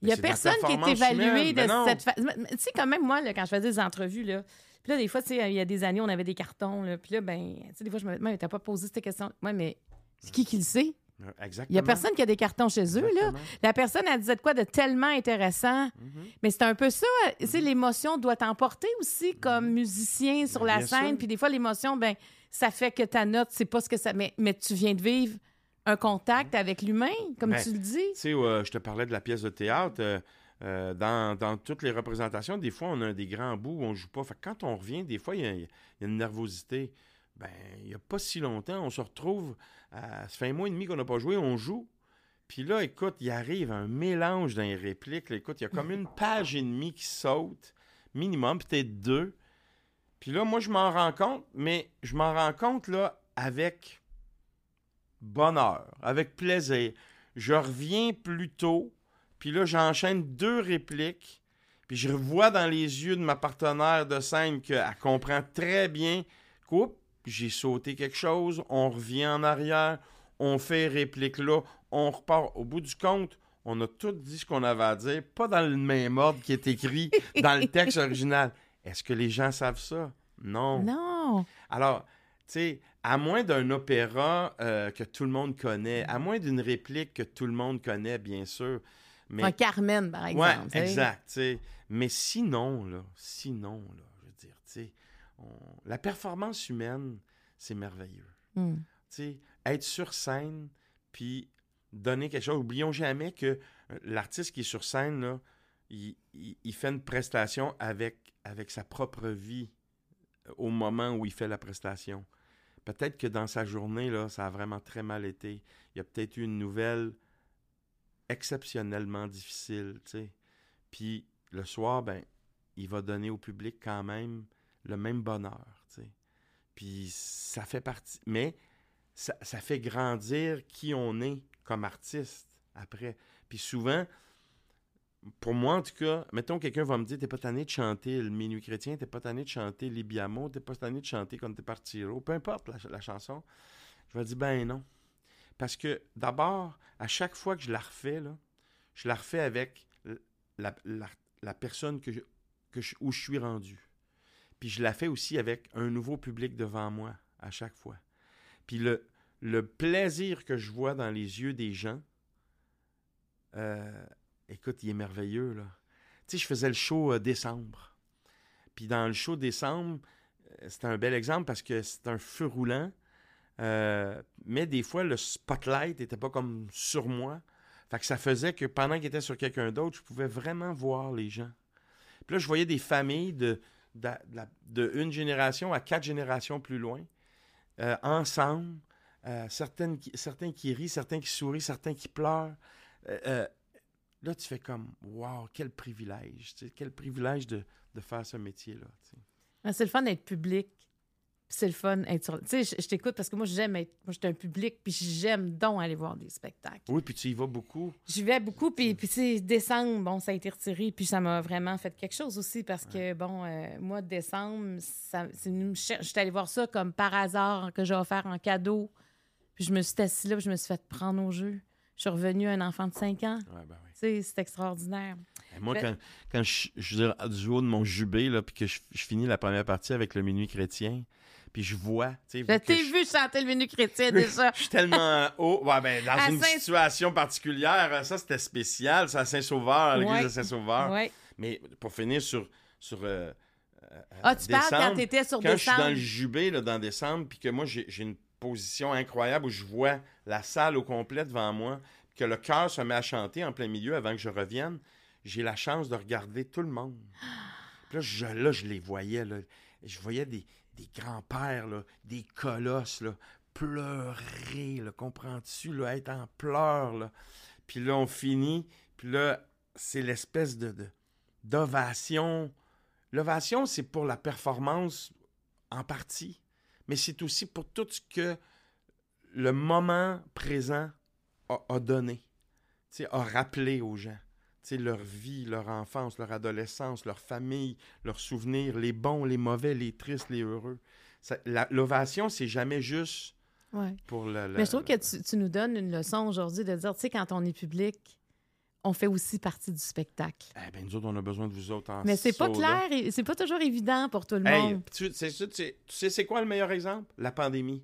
B: il n'y a personne qui est évalué de ben cette façon. Tu sais, quand même, moi, là, quand je faisais des entrevues, là, puis là, des fois, tu sais, il y a des années, on avait des cartons, là, puis là, ben, tu sais, des fois, je me disais, t'as pas posé cette question. Ouais, mais c'est qui qui le sait?
A: Exactement.
B: Il n'y a personne qui a des cartons chez eux. Là. La personne, elle disait de quoi de tellement intéressant. Mhm. Mais c'est un peu ça. Mhm. L'émotion doit t'emporter aussi comme mhm. musicien sur la scène. Puis des fois, l'émotion, ben, ça fait que ta note, c'est pas ce que ça. Mais, mais tu viens de vivre un contact avec l'humain, comme ben, tu le dis. Tu
A: sais, euh, je te parlais de la pièce de théâtre. Euh, euh, dans, dans, toutes les représentations, des fois, on a des grands bouts où on joue pas. Fait quand on revient, des fois, il y, a une nervosité. Ben, il n'y a pas si longtemps, on se retrouve ça fait un mois et demi qu'on n'a pas joué, on joue. Puis là, écoute, il arrive un mélange dans les répliques. écoute, il y a comme une page et demie qui saute, minimum, peut-être deux. Puis là, moi, je m'en rends compte, mais je m'en rends compte, là, avec bonheur, avec plaisir. Je reviens plus tôt, puis là, j'enchaîne deux répliques, puis je revois dans les yeux de ma partenaire de scène qu'elle comprend très bien. Coupe, j'ai sauté quelque chose, on revient en arrière, on fait réplique là, on repart. Au bout du compte, on a tout dit ce qu'on avait à dire, pas dans le même ordre qui est écrit dans le texte (laughs) original. Est-ce que les gens savent ça? Non.
B: Non.
A: Alors, tu sais, à moins d'un opéra euh, que tout le monde connaît, à moins d'une réplique que tout le monde connaît, bien sûr.
B: Mais... Un Carmen, par exemple.
A: Oui, exact. Mais sinon, là, sinon, là, je veux dire, tu sais, la performance humaine, c'est merveilleux. Hmm. Être sur scène, puis donner quelque chose. Oublions jamais que euh, l'artiste qui est sur scène, là, il, il- il fait une prestation avec, avec sa propre vie euh, au moment où il fait la prestation. Peut-être que dans sa journée, là, ça a vraiment très mal été. Il y a peut-être eu une nouvelle exceptionnellement difficile, tu sais. Puis le soir, ben, il va donner au public quand même le même bonheur, tu sais. Puis ça fait partie... Mais ça, ça fait grandir qui on est comme artiste après. Puis souvent, pour moi en tout cas, mettons quelqu'un va me dire T'es pas tanné de chanter le minuit chrétien, t'es pas tanné de chanter Libiamo, t'es pas tanné de chanter quand t'es parti, peu importe la, la chanson. Je vais dire Ben non. Parce que d'abord, à chaque fois que je la refais, là, je la refais avec la, la- la personne que que où je suis rendu. Puis je la fais aussi avec un nouveau public devant moi à chaque fois. Puis le, le plaisir que je vois dans les yeux des gens, euh, écoute, il est merveilleux, là. Tu sais, je faisais le show euh, décembre. Puis dans le show décembre, euh, c'était un bel exemple parce que c'est un feu roulant. mais des fois, le spotlight n'était pas comme sur moi. Fait que ça faisait que pendant qu'il était sur quelqu'un d'autre, je pouvais vraiment voir les gens. Puis là, je voyais des familles de, de, une génération à quatre générations plus loin, euh, ensemble, euh, certains qui rient, certains qui sourient, certains qui pleurent. Euh, là, tu fais comme, wow, quel privilège, quel privilège de, de faire ce métier-là.
B: Ah, C'est le fun d'être public. C'est le fun sur. Tu sais, je, je t'écoute parce que moi, j'aime être. Moi, j'étais un public, puis j'aime donc aller voir des spectacles.
A: Oui, puis tu y vas beaucoup.
B: J'y vais beaucoup, puis, puis tu sais, décembre, bon, ça a été retiré, puis ça m'a vraiment fait quelque chose aussi parce que, bon, euh, moi, décembre, ça, cher- j'étais allée voir ça comme par hasard que j'ai offert en cadeau. Puis je me suis assise là, puis je me suis fait prendre au jeu. Je suis revenue un enfant de 5 ans.
A: Ouais, ben oui.
B: Tu sais, c'est extraordinaire.
A: Et moi,
B: Fait-
A: quand, quand je, je veux dire, du haut de mon jubé, là, puis que je, je finis la première partie avec le minuit chrétien, puis je vois,
B: Je
A: vu
B: t'ai
A: je-
B: vu chanter le menu chrétien (laughs) déjà.
A: Je suis tellement haut. Ouais, ben, dans
B: À
A: une
B: Saint-
A: situation particulière, ça, c'était spécial. C'est à Saint-Sauveur, à l'église
B: Ouais.
A: de Saint-Sauveur.
B: Ouais.
A: Mais pour finir sur. sur euh, euh,
B: Ah, tu parles quand
A: décembre,
B: t'étais sur
A: quand je suis dans
B: décembre.
A: le jubé, là, dans décembre, puis que moi, j'ai une position incroyable où je vois la salle au complet devant moi, puis que le chœur se met à chanter en plein milieu avant que je revienne, j'ai la chance de regarder tout le monde. Puis là, je, là, je les voyais, là. Je voyais des, des grands-pères, des colosses, là, pleurer, comprends-tu, être en pleurs, là. Puis là, on finit, puis là, c'est l'espèce de, d'ovation. L'ovation, c'est pour la performance en partie, mais c'est aussi pour tout ce que le moment présent a, a donné, a rappelé aux gens. Leur vie, leur enfance, leur adolescence, leur famille, leurs souvenirs, les bons, les mauvais, les tristes, les heureux. La- L'ovation, c'est jamais juste
B: Ouais.
A: pour le. le-
B: Mais je trouve que tu, tu nous donnes une leçon aujourd'hui de dire, tu sais, quand on est public, on fait aussi partie du spectacle.
A: Eh ben, nous autres, on a besoin de vous autres en
B: Mais c'est pas clair, et c'est pas toujours évident pour tout le
A: Hey,
B: monde.
A: tu, sais, tu sais- tu sais c'est quoi le meilleur exemple? La pandémie.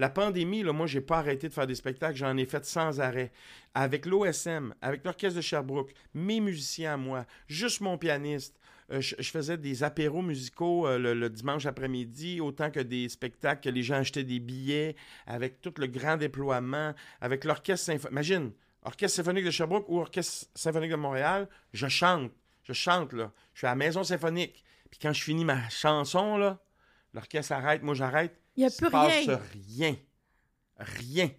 A: La pandémie, là, moi, j'ai pas arrêté de faire des spectacles, j'en ai fait sans arrêt. Avec l'OSM, avec l'Orchestre de Sherbrooke, mes musiciens moi, juste mon pianiste. Euh, je, faisais des apéros musicaux euh, le, le dimanche après-midi, autant que des spectacles que les gens achetaient des billets, avec tout le grand déploiement, avec l'Orchestre symphonique. Imagine, Orchestre symphonique de Sherbrooke ou Orchestre symphonique de Montréal, je chante. Je chante, là. Je suis à la maison symphonique. Puis quand je finis ma chanson, là, l'orchestre arrête, moi j'arrête.
B: Il y a plus
A: passe
B: rien.
A: rien. Rien.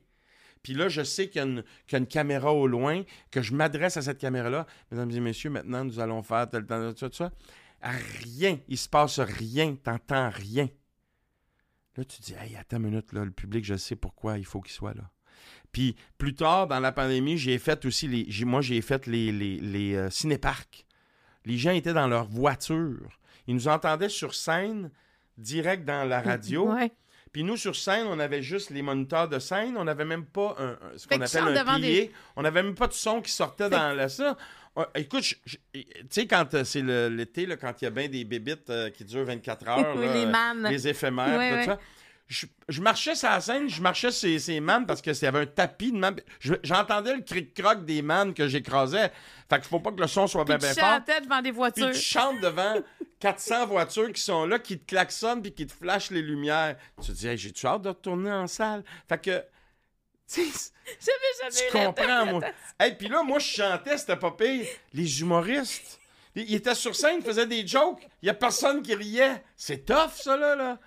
A: Puis là, je sais qu'il y, a une- qu'il y a une caméra au loin, que je m'adresse à cette caméra-là. Mesdames et messieurs, maintenant, nous allons faire tel temps, tout ça. Rien. Il se passe rien. T'entends rien. Là, tu dis, hey, attends une minute, là, le public, je sais pourquoi il faut qu'il soit là. Puis plus tard, dans la pandémie, j'ai fait aussi les. moi, j'ai fait les, les, les euh, cinéparcs. Les gens étaient dans leur voiture. Ils nous entendaient sur scène, direct dans la radio.
B: Ouais.
A: Puis nous, sur scène, on avait juste les moniteurs de scène. On n'avait même pas un, un- ce qu'on appelle un plié. On n'avait même pas de son qui sortait dans le, ça. Euh, écoute, tu sais, quand euh, c'est l'été, quand il y a bien des bébites euh, qui durent 24 heures,
B: Oui,
A: là,
B: les mannes.
A: les éphémères,
B: Ouais,
A: tout ça. Je, je marchais sur la scène, je marchais sur ces mannes parce qu'il y avait un tapis de. Je- J'entendais le cric-croc des mannes que j'écrasais. Fait qu'il faut pas que le son soit
B: Puis
A: bien,
B: tu
A: bien fort.
B: chantais devant des
A: Puis
B: voitures.
A: tu chantes devant (laughs) 400 voitures qui sont là, qui te klaxonnent puis qui te flashent les lumières. Tu te dis, hey, j'ai-tu hâte de retourner en salle? Fait que, tu (laughs) Tu
B: jamais eu
A: comprends, moi?
B: l'interprétation.
A: Hey, puis là, moi, je chantais, c'était pas pire. Les humoristes, ils ils étaient sur scène, ils faisaient des jokes. Il y a personne qui riait. C'est tough, ça, là. là.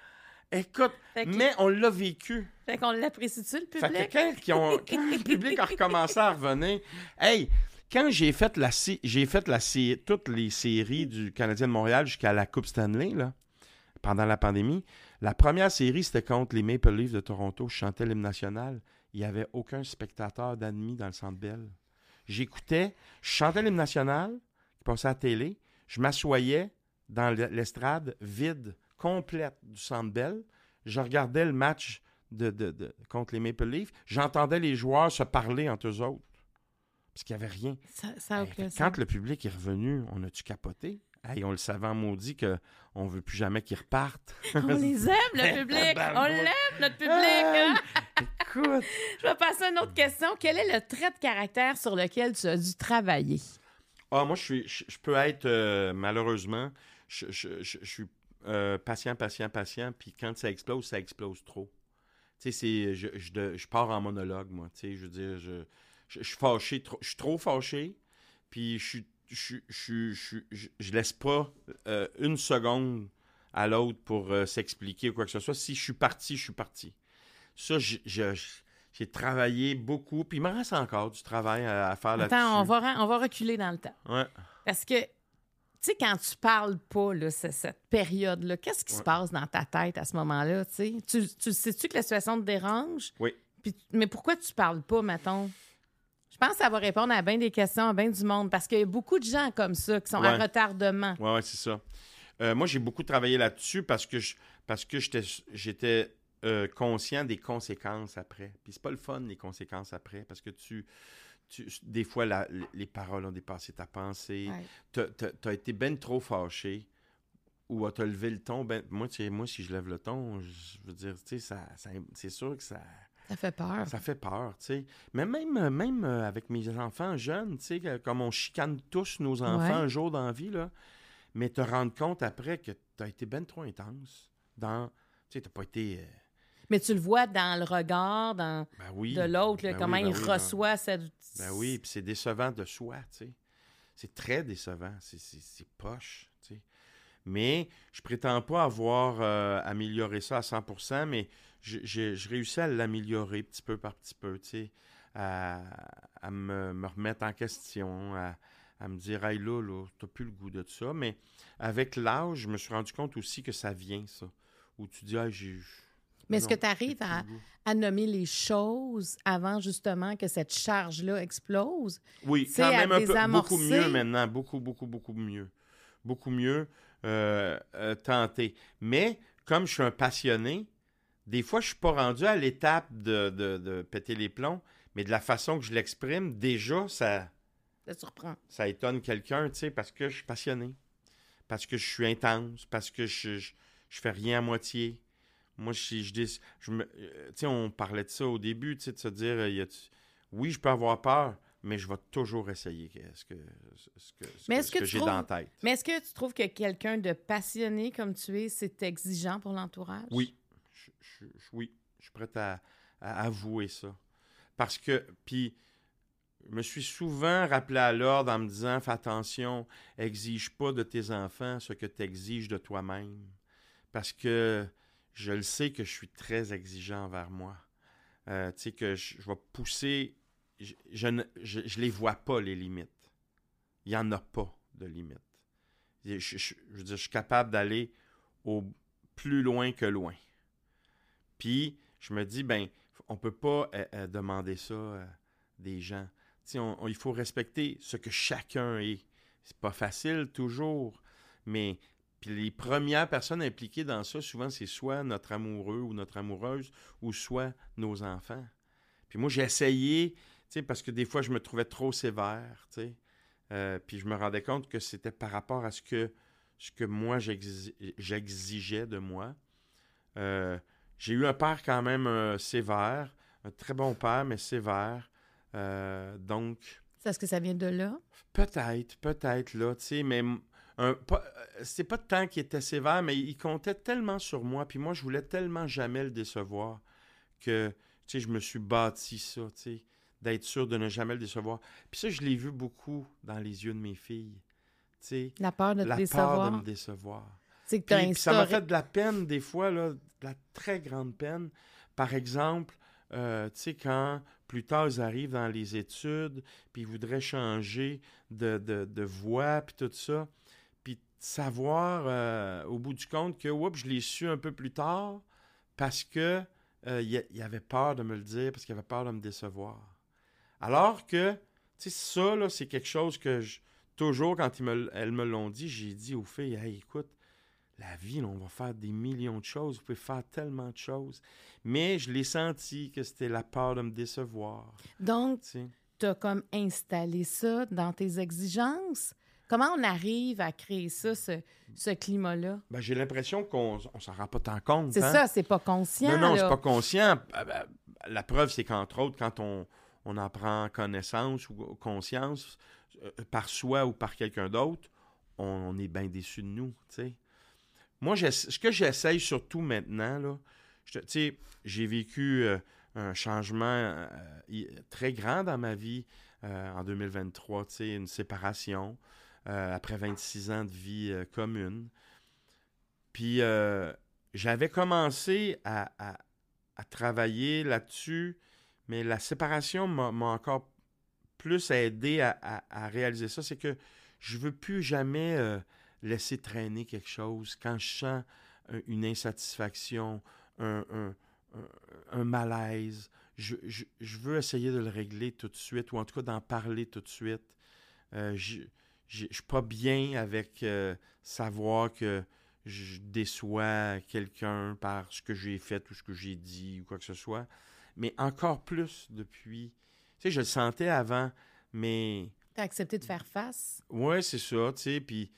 A: Écoute,
B: Fait que-
A: mais on l'a vécu.
B: Fait qu'on l'apprécie-tu, le
A: Fait
B: public?
A: que quand, qu'ils ont- quand (laughs) le public a recommencé à revenir, hey, quand j'ai fait la j'ai fait la toutes les séries du Canadien de Montréal jusqu'à la Coupe Stanley là, pendant la pandémie, la première série c'était contre les Maple Leafs de Toronto, je chantais l'hymne national, il n'y avait aucun spectateur d'admis dans le Centre Bell. J'écoutais, je chantais l'hymne national qui passait à la télé, je m'assoyais dans le- l'estrade vide complète du Centre Bell, je regardais le match de, de- de- contre les Maple Leafs, j'entendais les joueurs se parler entre eux autres. Parce qu'il n'y avait rien.
B: Ça, ça
A: Hey, fait quand le public est revenu, on a-tu capoté? Hey, on le savait en maudit qu'on ne veut plus jamais qu'ils repartent. (laughs)
B: On les aime, le (laughs) public. On l'aime, notre public. hein?
A: Écoute! (laughs)
B: Je vais passer à une autre question. Quel est le trait de caractère sur lequel tu as dû travailler?
A: Ah, moi, je, suis, je, je peux être, euh, malheureusement, je, je- je- je suis euh, patient, patient, patient, puis quand ça explose, ça explose trop. Tu sais, je, je, je pars en monologue, moi, tu sais, je veux dire, je, je, suis fâché, trop- je suis trop fâché, puis je suis, je, je, je, je, laisse pas euh, une seconde à l'autre pour euh, s'expliquer ou quoi que ce soit. Si je suis parti, je suis parti. Ça, j'ai travaillé beaucoup, puis il me reste encore du travail à, à faire là-dessus.
B: Attends, on va, on va reculer dans le temps.
A: Ouais.
B: Parce que, tu sais, quand tu parles pas, là, c'est- cette période-là, qu'est-ce qui se passe dans ta tête à ce moment-là? tu sais? Tu, tu sais-tu que la situation te dérange?
A: Oui.
B: Puis, mais pourquoi tu parles pas, mettons? Je pense que ça va répondre à bien des questions, à bien du monde, parce qu'il y a beaucoup de gens comme ça qui sont à
A: Ouais.
B: retardement.
A: Ouais, ouais, c'est ça. Euh, moi, j'ai beaucoup travaillé là-dessus parce que je, parce que j'étais, j'étais euh, conscient des conséquences après. Puis c'est pas le fun, les conséquences après, parce que tu, tu des fois, la- les paroles ont dépassé ta pensée.
B: Ouais.
A: T'as, t'as- t'as été ben trop fâché ou t'as levé le ton. Ben, moi, tu si je lève le ton, je veux dire, tu sais, ça, ça- c'est sûr que ça,
B: Ça fait peur.
A: ça fait peur, tu sais. Mais même, euh, même euh, avec mes enfants jeunes, tu sais, comme on chicane tous nos enfants
B: Ouais.
A: un jour dans la vie, là, mais te rendre compte après que tu as été ben trop intense dans... Tu sais, t'as pas été... euh,
B: Mais tu le vois dans le regard dans,
A: ben oui.
B: de l'autre,
A: ben
B: comment
A: oui, ben
B: il
A: oui,
B: reçoit cette.
A: Ben oui, puis c'est décevant de soi, tu sais. C'est très décevant, c'est- poche, tu sais. Mais je prétends pas avoir euh, amélioré ça à 100%, mais je, je, je réussis à l'améliorer petit peu par petit peu, tu sais, à, à me, me remettre en question, à, à me dire, hey là, là, t'as plus le goût de ça. Mais avec l'âge, je me suis rendu compte aussi que ça vient, ça. Où tu dis, ah, j'ai.
B: Mais est-ce
A: non,
B: que tu arrives à, nommer les choses avant justement que cette charge-là explose?
A: Oui, quand même un peu, beaucoup mieux maintenant. Beaucoup, beaucoup, beaucoup mieux. Beaucoup mieux euh, euh, tenté. Mais comme je suis un passionné, des fois, je suis pas rendu à l'étape de, de- de péter les plombs, mais de la façon que je l'exprime, déjà, ça,
B: Ça surprend.
A: ça étonne quelqu'un, tu sais, parce que je suis passionné. Parce que je suis intense, parce que je, je, je fais rien à moitié. Moi, je, je, dis- je me, euh, tu sais, on parlait de ça au début, tu sais, de se dire, euh, y a- oui, je peux avoir peur, mais je vais toujours essayer ce que, ce que, ce
B: Mais
A: que-
B: est-ce
A: ce
B: que
A: j'ai
B: trouves-
A: dans la tête.
B: Mais est-ce que tu trouves que quelqu'un de passionné comme tu es, c'est exigeant pour l'entourage?
A: Oui, je, je- je- oui, je suis prêt à, à avouer ça. Parce que, puis, je me suis souvent rappelé à l'ordre en me disant, fais attention, exige pas de tes enfants ce que tu exiges de toi-même. Parce que je le sais que je suis très exigeant envers moi. Euh, tu sais, que je, vais pousser, je, ne je, les vois pas, les limites. Il n'y en a pas de limites. Je, veux dire, je suis capable d'aller au plus loin que loin. Puis, je me dis, ben, on peut pas euh, euh, demander ça euh, des gens. Tu sais, on- on- il faut respecter ce que chacun est. C'est pas facile toujours, mais puis les premières personnes impliquées dans ça, souvent, c'est soit notre amoureux ou notre amoureuse, ou soit nos enfants. Puis moi, j'ai essayé, tu sais, parce que des fois, je me trouvais trop sévère, tu sais. Euh, puis je me rendais compte que c'était par rapport à ce que, ce que moi, j'exi- j'exigeais de moi. Euh, j'ai eu un père quand même euh, sévère, un très bon père, mais sévère. Euh, donc,
B: Est-ce que ça vient de là?
A: peut-être, peut-être là, tu sais, mais m- un, pas, euh, c'est pas tant qu'il était sévère, mais il comptait tellement sur moi, puis moi, je voulais tellement jamais le décevoir que, tu sais, je me suis bâti ça, tu sais, d'être sûr de ne jamais le décevoir. Puis ça, je l'ai vu beaucoup dans les yeux de mes filles. Tu sais,
B: La peur de te
A: la
B: décevoir.
A: peur de me décevoir.
B: C'est que
A: Puis, puis ça m'a fait de la peine des fois, là, de la très grande peine. Par exemple, euh, tu sais, quand plus tard ils arrivent dans les études, puis ils voudraient changer de, de, de voie, puis tout ça, de savoir euh, au bout du compte que, oups, je l'ai su un peu plus tard parce que euh, il il avait peur de me le dire, parce qu'il avait peur de me décevoir. Alors que, tu sais, ça, là, c'est quelque chose que je, toujours, quand ils me, elles me l'ont dit, j'ai dit aux filles, hey, écoute, la vie, là, on va faire des millions de choses, vous pouvez faire tellement de choses. Mais je l'ai senti que c'était la peur de me décevoir.
B: Donc,
A: tu
B: as comme installé ça dans tes exigences? Comment on arrive à créer ça, ce, ce climat-là?
A: Ben, j'ai l'impression qu'on on s'en rend pas tant compte.
B: C'est
A: hein.
B: ça, c'est pas conscient.
A: Non, non, c'est pas conscient. Ah, ben, La preuve, c'est qu'entre autres, quand on, on en prend connaissance ou conscience, euh, par soi ou par quelqu'un d'autre, on, on est bien déçu de nous, tu sais. Moi, ce que j'essaye surtout maintenant, là, j'ai vécu euh, un changement euh, très grand dans ma vie en 2023, tu sais, une séparation euh, après 26 ans de vie euh, commune. Puis euh, j'avais commencé à, à- travailler là-dessus, mais la séparation m'a encore plus aidé à, à- réaliser ça. C'est que je veux plus jamais laisser traîner quelque chose quand je sens un- une insatisfaction, un, un- un- malaise. Je, je- veux essayer de le régler tout de suite, ou en tout cas d'en parler tout de suite. Je suis pas bien avec euh, savoir que je déçois quelqu'un par ce que j'ai fait ou ce que j'ai dit ou quoi que ce soit. Mais encore plus depuis. Tu sais, je le sentais avant, mais
B: Tu as accepté de faire face?
A: ouais, c'est ça, tu sais. Puis,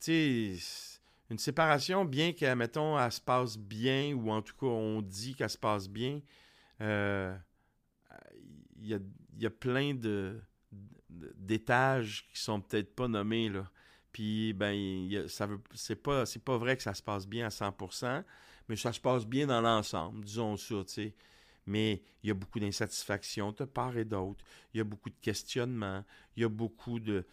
A: tu sais, une séparation, bien qu'elle, mettons, elle se passe bien, ou en tout cas, on dit qu'elle se passe bien, euh, il y, a, y a plein de- d'étages qui sont peut-être pas nommés là. Puis ben ça veut c'est pas c'est pas vrai que ça se passe bien à 100%, mais ça se passe bien dans l'ensemble, disons ça, tu sais. Mais il y a beaucoup d'insatisfaction de part et d'autre, il y a beaucoup de questionnements, il y a beaucoup de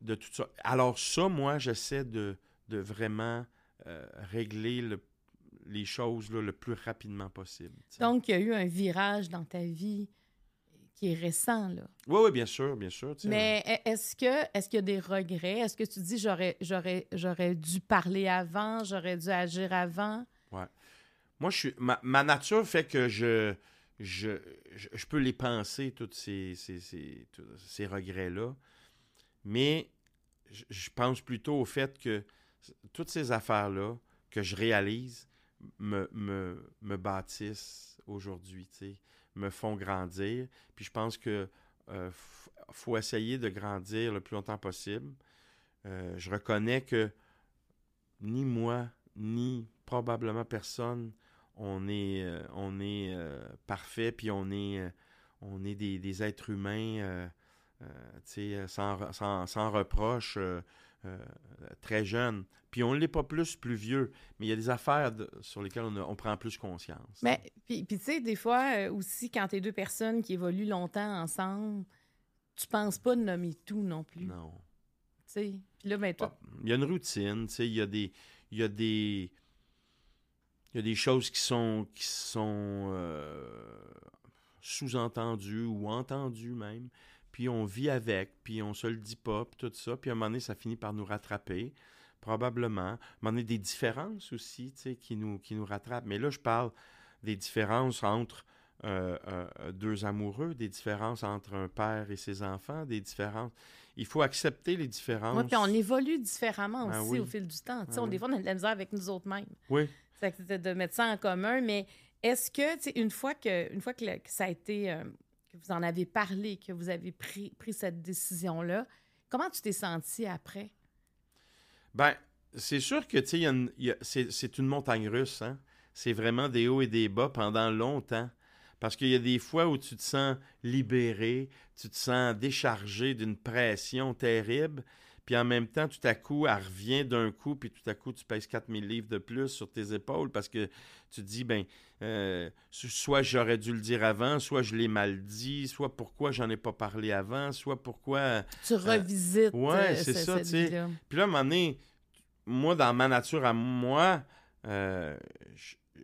A: de tout ça. Alors ça moi j'essaie de de vraiment euh, régler le- les choses là, le plus rapidement possible.
B: Donc, il y a eu un virage dans ta vie qui est récent, là.
A: oui oui bien sûr, bien sûr.
B: Mais e- est-ce que est-ce qu'il y a des regrets? Est-ce que tu dis j'aurais j'aurais j'aurais dû parler avant, j'aurais dû agir avant?
A: Moi, je suis, ma, ma nature fait que je, je, je, je peux les penser, tous ces, ces, ces, ces regrets-là. Mais je, je pense plutôt au fait que toutes ces affaires-là que je réalise me, me, me bâtissent aujourd'hui, tu sais, me font grandir. Puis je pense que euh, faut essayer de grandir le plus longtemps possible. Euh, je reconnais que ni moi, ni probablement personne, on est, euh, on est parfait, puis on est, on est des, des êtres humains, sans, sans, sans reproche, euh, très jeunes. Puis on ne l'est pas plus, plus vieux, mais il y a des affaires de- sur lesquelles on, a- on prend plus conscience.
B: Mais puis, puis tu sais, des fois euh, aussi, quand t'es deux personnes qui évoluent longtemps ensemble, tu penses pas de nommer tout non plus.
A: Non.
B: Tu sais. Puis là, ben, toi,
A: Bon, il y a une routine, tu sais, il y a des il y a des il y a des choses qui sont qui sont euh, sous-entendues ou entendues même, puis on vit avec, puis on se le dit pas, puis tout ça, puis à un moment donné ça finit par nous rattraper probablement. À un moment donné des différences aussi, tu sais, qui nous qui nous rattrapent, mais là je parle des différences entre euh, euh, deux amoureux, des différences entre un père et ses enfants, des différences. Il faut accepter les différences.
B: moi, puis on évolue différemment
A: Ben
B: aussi
A: oui.
B: au fil du temps. Tu sais,
A: Ben
B: on,
A: oui.
B: des fois, on a de la misère avec nous autres mêmes.
A: Oui.
B: C'est de mettre ça en commun, mais est-ce que, tu sais, une fois que, une fois que, le- que ça a été, euh, que vous en avez parlé, que vous avez pris, cette décision-là, comment tu t'es senti après?
A: Ben, c'est sûr que, c'est une montagne russe, hein. C'est vraiment des hauts et des bas pendant longtemps. Parce qu'il y a des fois où tu te sens libéré, tu te sens déchargé d'une pression terrible. Puis en même temps, tout à coup, elle revient d'un coup, puis tout à coup, tu pèses 4000 livres de plus sur tes épaules parce que tu te dis, ben, euh, soit j'aurais dû le dire avant, soit je l'ai mal dit, soit pourquoi j'en ai pas parlé avant, soit pourquoi.
B: Tu revisites.
A: ouais,
B: euh,
A: c'est
B: ce-
A: ça, tu sais. Puis là, à un moment donné, moi, dans ma nature à moi, euh, je- tu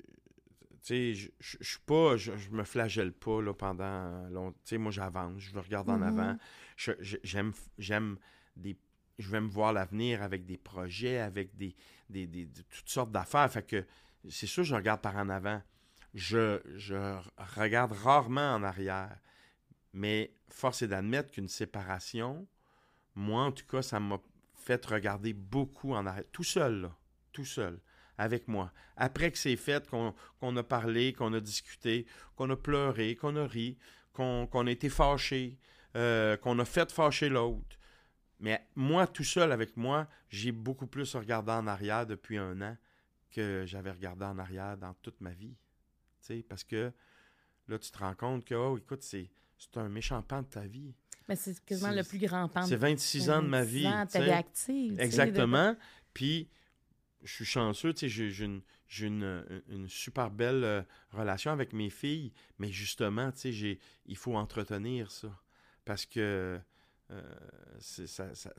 A: sais, je je- je suis pas, je, je me flagelle pas là, pendant longtemps. Tu sais, moi, j'avance, je veux regarder en
B: Mhm.
A: avant. J'aime des, je vais me voir l'avenir avec des projets, avec des, des, des- de- toutes sortes d'affaires. C'est sûr, je regarde par en avant. Je, je regarde rarement en arrière. Mais force est d'admettre qu'une séparation, moi, en tout cas, ça m'a fait regarder beaucoup en arrière. Tout seul, là. Tout seul. Avec moi. Après que c'est fait, qu'on a parlé, qu'on a discuté, qu'on a pleuré, qu'on a ri, qu'on qu'on a été fâché, euh, qu'on a fait fâcher l'autre. Mais moi, tout seul avec moi, j'ai beaucoup plus regardé en arrière depuis un an que j'avais regardé en arrière dans toute ma vie. Tu sais, parce que là, tu te rends compte que, oh, écoute, c'est c'est un méchant pan de ta vie.
B: Mais c'est quasiment le plus grand pan.
A: C'est 26 ans de ma
B: 26
A: vie.
B: ans, active.
A: Exactement. Puis, je suis chanceux, tu sais, j'ai une, j'ai une, une super belle euh, relation avec mes filles, mais justement, tu sais, j'ai- il faut entretenir ça. Parce que ça- ça- ça-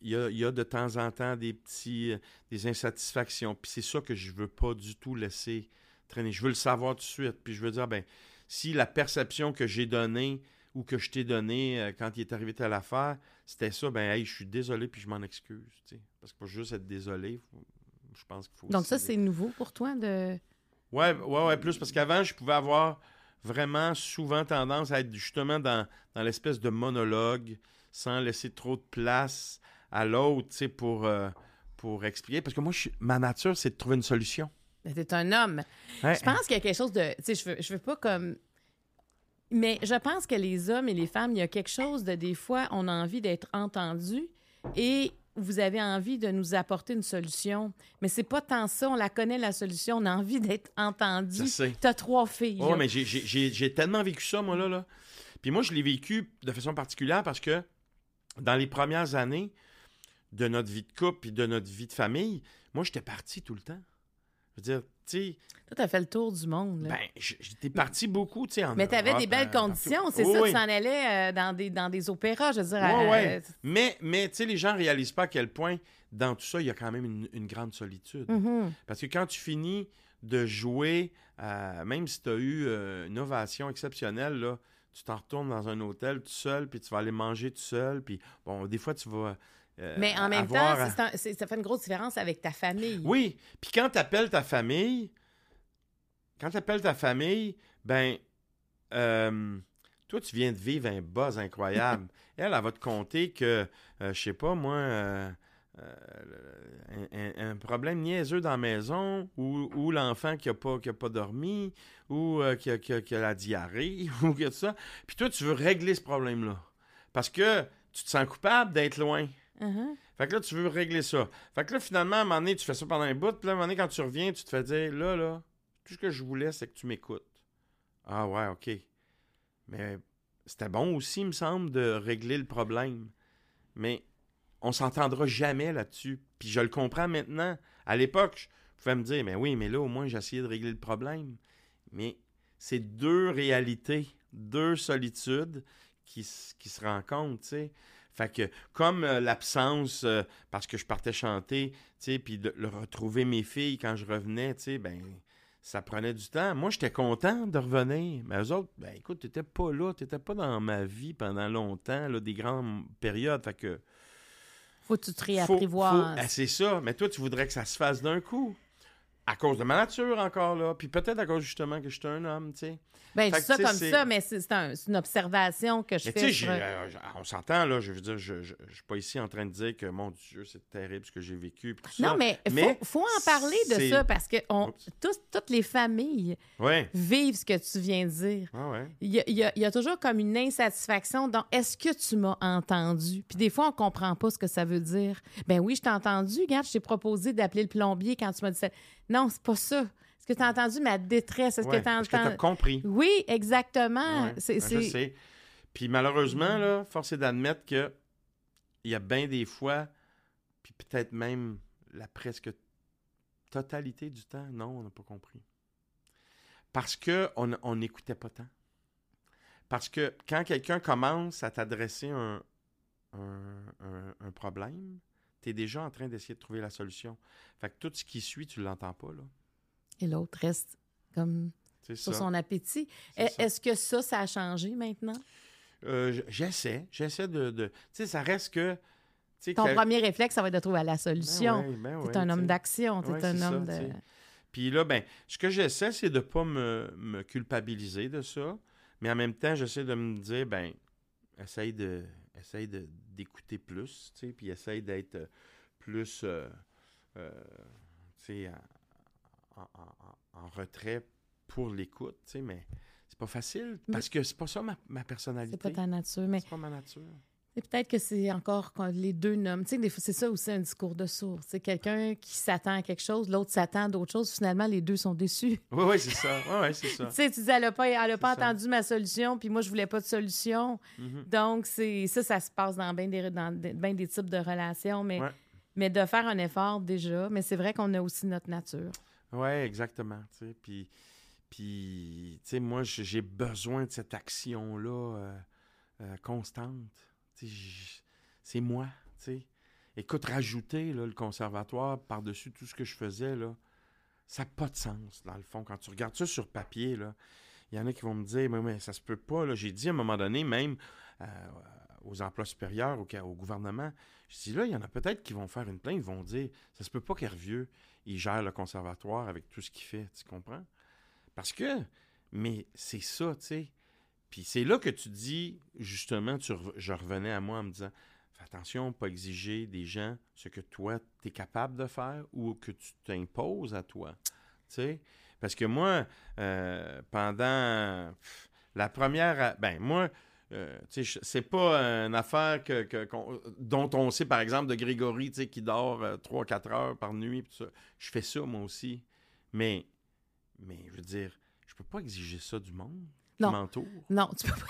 A: il y, a, il y a de temps en temps des petits, euh, des insatisfactions. Puis c'est ça que je veux pas du tout laisser traîner. Je veux le savoir tout de suite. Puis je veux dire, ben, si la perception que j'ai donnée ou que je t'ai donnée euh, quand il est arrivé telle affaire, c'était ça, ben, hey, je suis désolé puis je m'en excuse. tu sais. Parce que pour juste être désolé, faut- je pense qu'il faut.
B: Donc ça, c'est nouveau pour toi de...
A: Ouais, ouais, ouais, plus parce qu'avant, je pouvais avoir vraiment souvent tendance à être justement dans, dans l'espèce de monologue sans laisser trop de place à l'autre, tu sais, pour, euh, pour expliquer. Parce que moi, je ma nature, c'est de trouver une solution.
B: Ben, T'es un homme.
A: Ouais.
B: Je pense qu'il y a quelque chose de... Tu sais, je veux, je veux pas comme... Mais je pense que les hommes et les femmes, il y a quelque chose de des fois, on a envie d'être entendu et vous avez envie de nous apporter une solution. Mais c'est pas tant ça, on la connaît la solution, on a envie d'être entendu. T'as trois filles.
A: Oh, mais j'ai tellement vécu ça, moi, là, là. Puis moi, je l'ai vécu de façon particulière parce que dans les premières années de notre vie de couple et de notre vie de famille, moi, j'étais parti tout le temps. Je veux dire, tu sais,
B: Toi, t'as fait le tour du monde. là.
A: ben, j'étais parti beaucoup, tu sais, en
B: mais tu avais
A: Europe,
B: des belles
A: euh,
B: conditions, c'est ça,
A: oui.
B: tu t'en allais euh, dans, des, dans des opéras, je veux dire.
A: Ouais,
B: euh,
A: ouais. Mais, mais tu sais, les gens réalisent pas à quel point, dans tout ça, il y a quand même une, une grande solitude.
B: mhm.
A: Parce que quand tu finis de jouer, euh, même si tu as eu euh, une ovation exceptionnelle, là, tu t'en retournes dans un hôtel tout seul, puis tu vas aller manger tout seul, puis bon, des fois, tu vas. Euh,
B: Mais en même temps,
A: à-
B: un- ça fait une grosse différence avec ta famille.
A: Oui, puis quand tu appelles ta famille, quand tu appelles ta famille, ben, euh, toi, tu viens de vivre un buzz incroyable. (laughs) elle, elle va te compter que, euh, je sais pas, moi, euh, un, problème niaiseux dans la maison, ou, ou l'enfant qui a pas, qui a pas dormi, ou euh, qui, a, qui a- qui a la diarrhée, (laughs) ou que ça. Puis toi, tu veux régler ce problème-là. Parce que tu te sens coupable d'être loin.
B: Mhm.
A: Fait que là, tu veux régler ça. Fait que là, finalement, à un moment donné, tu fais ça pendant un bout. Puis là, à un moment donné, quand tu reviens, tu te fais dire, là, là, tout ce que je voulais, c'est que tu m'écoutes. Ah ouais, OK. Mais c'était bon aussi, il me semble, de régler le problème. Mais on s'entendra jamais là-dessus. Puis je le comprends maintenant. À l'époque, je pouvais me dire, mais oui, mais là, au moins, j'ai essayé de régler le problème. Mais c'est deux réalités, deux solitudes qui, qui se rencontrent, tu sais. Fait que, comme euh, l'absence, euh, parce que je partais chanter, tu sais, puis de, retrouver mes filles quand je revenais, tu sais, ben, ça prenait du temps. Moi, j'étais content de revenir. Mais eux autres, ben, écoute, t'étais pas là, t'étais pas dans ma vie pendant longtemps, là, des grandes périodes. Fait que.
B: Faut que tu te réapprivoises.
A: ah, c'est ça. Mais toi, tu voudrais que ça se fasse d'un coup. À cause de ma nature encore, là. Puis peut-être à cause, justement, que je suis un homme, tu sais.
B: Ben, je dis ça comme ça, mais c'est c'est un- c'est une observation que je
A: Mais tu
B: fais.
A: sais, euh, on s'entend, là, je veux dire, je, je, je suis pas ici en train de dire que, mon Dieu, c'est terrible ce que j'ai vécu. puis tout
B: Non,
A: ça.
B: mais il
A: Mais
B: faut, faut en parler de ça parce que on, tous- toutes les familles
A: Ouais,
B: vivent ce que tu viens de dire.
A: ouais.
B: Il y, a, il y a- il y a toujours comme une insatisfaction dans est-ce que tu m'as entendu? Puis des fois, on comprend pas ce que ça veut dire. Ben oui, je t'ai entendu. Regarde, je t'ai proposé d'appeler le plombier quand tu m'as dit ça. Non, c'est pas ça. Est-ce que tu as entendu ma détresse? Est-ce
A: Ouais,
B: que tu as
A: parce que t'as
B: entendu.
A: compris?
B: Oui, exactement.
A: Ouais,
B: C'est-
A: ben, je
B: c'est-
A: sais. Puis malheureusement, là, force est d'admettre que il y a bien des fois, puis peut-être même la presque totalité du temps, non, on n'a pas compris. Parce qu'on n'écoutait pas tant. Parce que quand quelqu'un commence à t'adresser un, un, problème, tu es déjà en train d'essayer de trouver la solution. Fait que tout ce qui suit, tu ne l'entends pas. Là.
B: Et l'autre reste comme sur son appétit. Est-ce que ça, ça a changé maintenant?
A: Euh, j'essaie. J'essaie de. Tu sais, ça reste que.
B: Ton premier réflexe, ça va être de trouver la solution. Ben tu es un homme d'action. Tu es un homme de.
A: Puis là, ben, ce que j'essaie, c'est de ne pas me, me, culpabiliser de ça. Mais en même temps, j'essaie de me dire, ben, essaye de essaye d'écouter plus, tu sais, puis essaye d'être plus, euh, euh, tu sais, en, retrait pour l'écoute, tu sais, mais c'est pas facile parce que c'est pas ça ma, ma personnalité.
B: C'est pas ta nature, mais...
A: C'est pas ma nature.
B: Et peut-être que c'est encore les deux noms. Tu sais, c'est ça aussi un discours de sourd. C'est quelqu'un qui s'attend à quelque chose, l'autre s'attend à d'autres choses. Finalement, les deux sont déçus. (laughs)
A: Oui, oui, c'est ça. Oui, ouais, c'est ça.
B: tu sais, tu dis, elle n'a pas, elle a pas entendu ma solution, puis moi, je voulais pas de solution. Mm-hmm. Donc, c'est ça, ça se passe dans bien des, dans des types de relations, mais, mais de faire un effort déjà. Mais c'est vrai qu'on a aussi notre nature.
A: Oui, exactement. Tu sais, puis, puis tu sais, moi, j'ai besoin de cette action-là euh, euh, constante c'est moi, tu sais. Écoute, rajouter le conservatoire par-dessus tout ce que je faisais, ça n'a pas de sens, dans le fond. Quand tu regardes ça sur papier, il y en a qui vont me dire, mais, mais ça se peut pas. J'ai dit à un moment donné, même euh, aux emplois supérieurs, au, au gouvernement, je dis là, il y en a peut-être qui vont faire une plainte, ils vont dire, ça se peut pas qu'Hervieux, il gère le conservatoire avec tout ce qu'il fait, tu comprends? Parce que, mais c'est ça, tu sais. Puis c'est là que tu dis, justement, je revenais à moi en me disant, fais attention, pas exiger des gens ce que toi, tu es capable de faire ou que tu t'imposes à toi. Parce que moi, euh, pendant la première... Ben, moi... Euh, c'est pas une affaire que, dont on sait, par exemple, de Grégory qui dort 3-4 euh, heures par nuit. Je fais ça, moi aussi. Mais, mais je veux dire, je peux pas exiger ça du monde.
B: Non. Non, tu peux pas.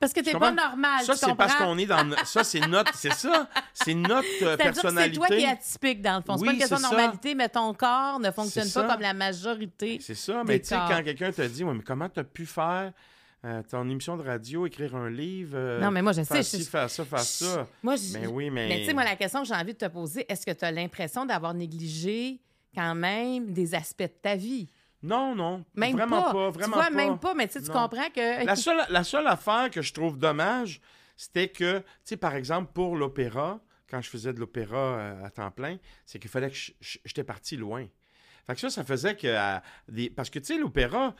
B: Parce que t'es pas normal.
A: Ça, c'est parce qu'on est dans. Ça, c'est notre. C'est ça? C'est notre euh, personnalité.
B: C'est toi qui es atypique, dans le fond. C'est pas une question de normalité, mais ton corps ne fonctionne pas comme la majorité.
A: C'est ça. Mais tu sais, quand quelqu'un te dit, ouais, mais comment tu as pu faire. Euh, ton émission de radio, écrire un livre. Euh,
B: non, mais moi, je sais.
A: Faire ci, faire ça, faire ça.
B: Moi, je... Mais oui, mais. Mais tu sais, moi, la question que j'ai envie de te poser, est-ce que tu as l'impression d'avoir négligé quand même des aspects de ta vie?
A: Non, non. Même vraiment pas. vraiment tu vois,
B: même pas, mais tu comprends que.
A: La seule, la seule affaire que je trouve dommage, c'était que, tu sais, par exemple, pour l'opéra, quand je faisais de l'opéra euh, à temps plein, c'est qu'il fallait que j'étais parti loin. Fait que ça, ça faisait que. des... Parce que, tu sais, l'opéra,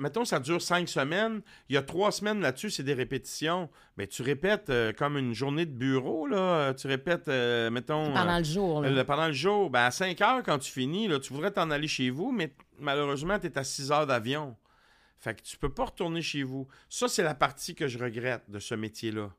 A: mettons, ça dure cinq semaines. Il y a trois semaines là-dessus, c'est des répétitions. Mais tu répètes euh, comme une journée de bureau, là. Tu répètes, euh, mettons.
B: Pendant le jour,
A: là. pendant le jour. Ben, à 5 heures, quand tu finis, là, tu voudrais t'en aller chez vous, mais malheureusement, tu es à 6 heures d'avion. Fait que tu peux pas retourner chez vous. Ça, c'est la partie que je regrette de ce métier-là.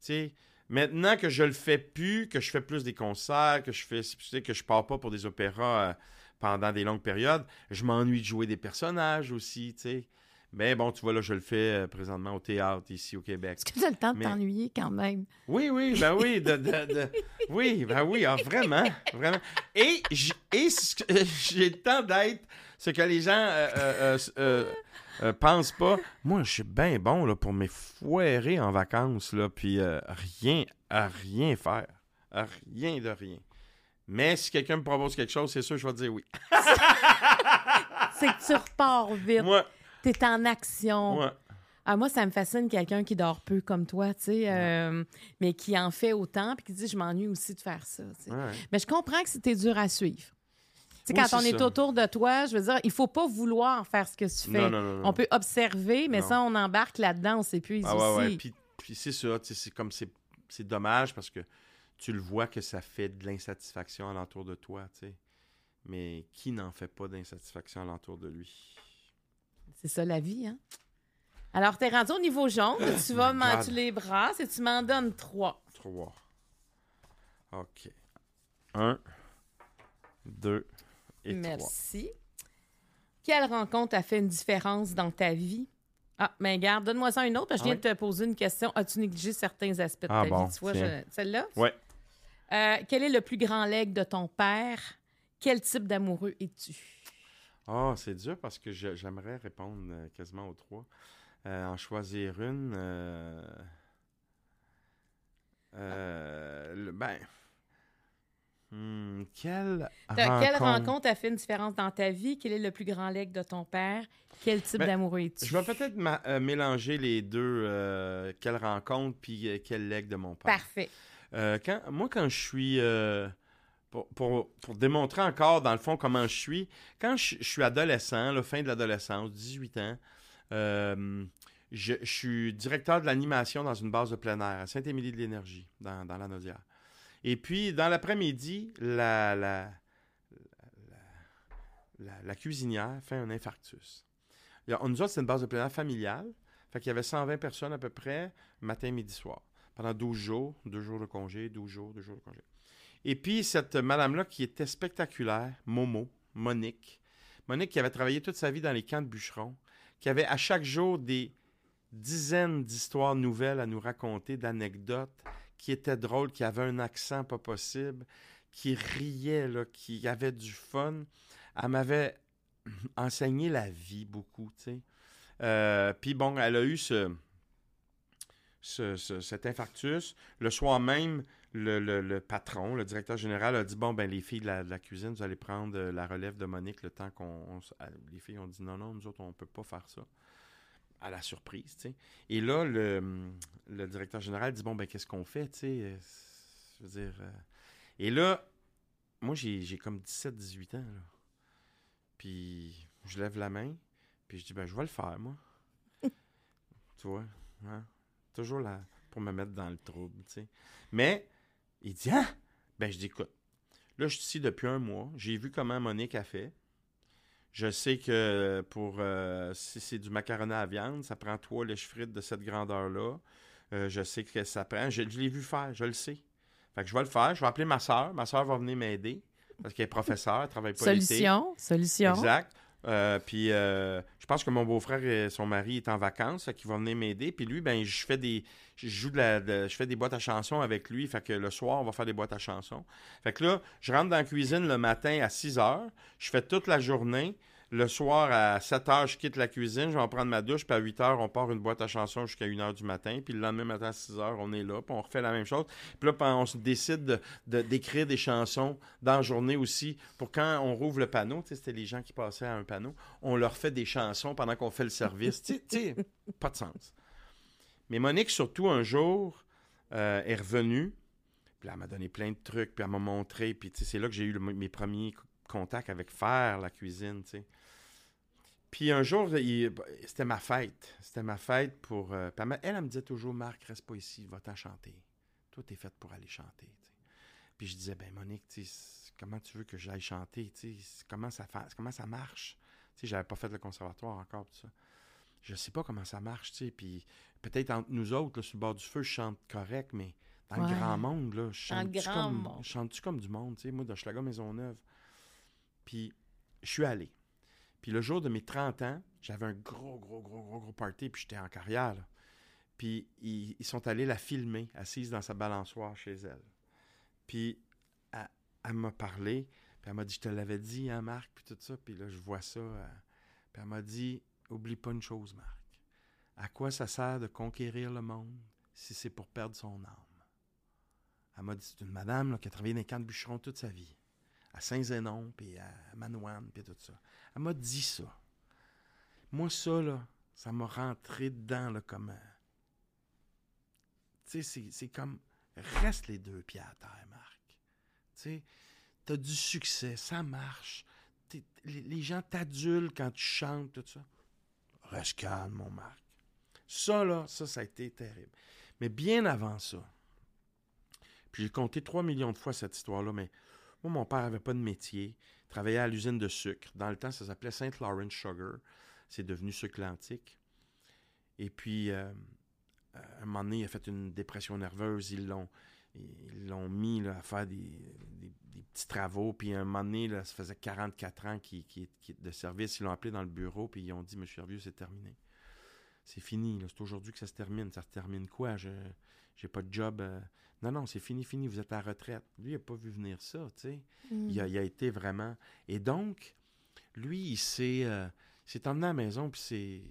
A: Tu sais, maintenant que je le fais plus, que je fais plus des concerts, que je fais, tu sais, que je pars pas pour des opéras. Euh, pendant des longues périodes. Je m'ennuie de jouer des personnages aussi, tu sais. Mais bon, tu vois, là, je le fais euh, présentement au théâtre ici au Québec.
B: Est-ce que tu as le temps de t'ennuyer quand même?
A: Oui, oui, ben oui. De, de, Oui, ben oui, ah, vraiment, vraiment. Et (laughs) j'ai le temps d'être ce que les gens euh, euh, pensent pas. Moi, je suis bien bon là, pour m'effoirer en vacances, là, puis rien à rien faire. À rien de rien. Mais si quelqu'un me propose quelque chose, c'est sûr je vais dire oui. (laughs)
B: c'est que tu repars vite.
A: Moi.
B: Tu es en action.
A: Moi.
B: Ah, moi, ça me fascine quelqu'un qui dort peu comme toi, tu sais, euh, mais qui en fait autant, puis qui dit Je m'ennuie aussi de faire ça. Mais je comprends que c'était dur à suivre. sais, quand on est autour de toi, je veux dire, il faut pas vouloir faire ce que tu fais. on peut observer, mais ça, on embarque là-dedans, on s'épuise ah, ouais, aussi.
A: Puis, puis c'est ça, c'est comme c'est dommage parce que tu le vois que ça fait de l'insatisfaction alentour de toi, tu sais. Mais qui n'en fait pas d'insatisfaction alentour de lui?
B: C'est ça la vie, hein? Alors, tu es rendu au niveau jaune, (coughs) tu vas m'en les bras et tu m'en donnes trois.
A: Trois. OK. Un, deux et
B: Merci. Quelle rencontre a fait une différence dans ta vie? Ah, mais garde, donne-moi ça une autre, parce que je
A: Ah
B: viens de te poser une question. As-tu négligé certains aspects de
A: Ah
B: ta
A: bon,
B: vie? Tu vois, celle-là?
A: Ouais.
B: Euh, quel est le plus grand legs de ton père? Quel type d'amoureux es-tu?
A: Ah, c'est dur parce que j'aimerais répondre euh, quasiment aux trois. Euh, en choisir une. euh, le- ben. hmm, quelle rencontre-
B: a fait une différence dans ta vie? Quel est le plus grand leg de ton père? Quel type
A: Ben,
B: d'amoureux es-tu?
A: Je vais peut-être mélanger les deux. quelle rencontre puis quel leg de mon père.
B: Parfait.
A: Euh, moi, quand je suis. euh, pour, pour- pour démontrer encore, dans le fond, comment je suis, quand je, suis adolescent, la fin de l'adolescence, 18 ans, euh, je, suis directeur de l'animation dans une base de plein air à Saint-Émilie de l'Énergie, dans, dans la Naudière. Et puis, dans l'après-midi, la, la, la, cuisinière fait un infarctus. A- Nous autres, c'est une base de plein air familiale. Fait qu'il y avait 120 personnes à peu près, matin, midi, soir pendant 12 jours, deux jours de congé, 12 jours, deux jours de congé. Et puis, cette madame-là qui était spectaculaire, Momo, Monique, Monique qui avait travaillé toute sa vie dans les camps de bûcherons, qui avait à chaque jour des dizaines d'histoires nouvelles à nous raconter, d'anecdotes, qui étaient drôles, qui avaient un accent pas possible, qui riait, qui avait du fun. Elle m'avait (clears throat) enseigné la vie beaucoup, tu sais. Euh, puis bon, elle a eu ce, ce- ce- cet infarctus. Le soir même, le, le- le patron, le directeur général, a dit Bon, ben les filles de la, de la cuisine, vous allez prendre euh, la relève de Monique le temps qu'on. ah, les filles ont dit Non, non, nous autres, on ne peut pas faire ça. À la surprise, tu sais. Et là, le, le directeur général dit Bon, ben qu'est-ce qu'on fait, tu sais euh, Je veux dire. euh, Et là, moi, j'ai j'ai comme 17-18 ans, là. Puis, je lève la main, puis je dis Ben, je vais le faire, moi. (laughs) tu vois, hein? Toujours là pour me mettre dans le trouble, tu sais. Mais, il dit, ah! Ben, je dis, écoute, là, je suis ici depuis un mois. J'ai vu comment Monique a fait. Je sais que pour, euh, si c'est du macaroni à viande, ça prend trois lèches frites de cette grandeur-là. Euh, je sais que ça prend. Je, je l'ai vu faire, je le sais. Fait que je vais le faire. Je vais appeler ma soeur. Ma soeur va venir m'aider parce qu'elle est professeure, elle travaille pas.
B: Solution, solution.
A: Exact. Euh, puis euh, je pense que mon beau-frère et son mari est en vacances, qu'il va venir m'aider. Puis lui, ben je fais des je joue de la je fais des boîtes à chansons avec lui, fait que le soir on va faire des boîtes à chansons. Fait que là, je rentre dans la cuisine le matin à 6 heures, je fais toute la journée. Le soir à 7 heures, je quitte la cuisine, je vais en prendre ma douche, puis à 8 heures, on part une boîte à chansons jusqu'à 1 heure du matin, puis le lendemain matin à 6 heures, on est là, puis on refait la même chose. Puis là, on se décide de- de- d'écrire des chansons dans la journée aussi, pour quand on rouvre le panneau, tu sais, c'était les gens qui passaient à un panneau, on leur fait des chansons pendant qu'on fait le service. tu sais- (laughs) pas de sens. Mais Monique, surtout, un jour, euh, est revenue, puis là, elle m'a donné plein de trucs, puis elle m'a montré, puis c'est là que j'ai eu le- mes premiers c- contacts avec faire la cuisine, tu sais. Puis un jour, c'était ma fête. C'était ma fête pour... euh, elle, elle, me disait toujours, Marc, reste pas ici, va-t'en chanter. Toi, t'es faite pour aller chanter. Puis je disais, ben Monique, comment tu veux que j'aille chanter, comment ça, fa- comment ça marche? J'avais pas fait le conservatoire encore, tout ça. Je sais pas comment ça marche, tu sais, puis peut-être entre nous autres, là, sur le bord du feu, je chante correct, mais dans
B: Ouais.
A: le grand monde, là, je chante-tu comme,
B: monde.
A: je chante-tu comme du monde, tu sais, moi, de Schlager Maisonneuve. Puis je suis allé. Puis le jour de mes 30 ans, j'avais un gros, gros, gros, gros, gros party, puis j'étais en carrière. Puis ils, sont allés la filmer, assise dans sa balançoire chez elle. Puis elle, m'a parlé, puis elle m'a dit, je te l'avais dit, hein, Marc, puis tout ça. Puis là, je vois ça. euh, puis elle m'a dit, oublie pas une chose, Marc. À quoi ça sert de conquérir le monde si c'est pour perdre son âme? Elle m'a dit, c'est une madame qui a travaillé dans les camps de bûcherons toute sa vie. À Saint-Zénon, puis à Manouane, puis tout ça. Elle m'a dit ça. Moi, ça, là, ça m'a rentré dedans, là, comme... euh, Tu sais, c'est- comme... Reste les deux pieds à terre, Marc. Tu sais, t'as du succès, ça marche. Les, les gens t'adulent quand tu chantes, tout ça. Reste calme, mon Marc. Ça, là, ça, ça a été terrible. Mais bien avant ça, puis j'ai compté 3 millions de fois cette histoire-là, mais moi, mon père avait pas de métier, il travaillait à l'usine de sucre. Dans le temps, ça s'appelait Saint Lawrence Sugar. C'est devenu Sucre Atlantique. Et puis, euh, à un moment donné, il a fait une dépression nerveuse. Ils l'ont, ils l'ont mis à faire des, petits travaux. Puis, un moment donné, ça faisait 44 ans qu'il, qu'il- de service. Ils l'ont appelé dans le bureau. Puis, ils ont dit Monsieur Hervieux, c'est terminé. c'est fini, c'est aujourd'hui que ça se termine. Ça se termine quoi? Je j'ai pas de job. Euh. Non, non, c'est fini, fini, vous êtes à la retraite. Lui, il n'a pas vu venir ça, tu sais. Il, a,
B: Mm.
A: il a été vraiment... Et donc, lui, il s'est euh, s'est emmené à la maison, puis c'est...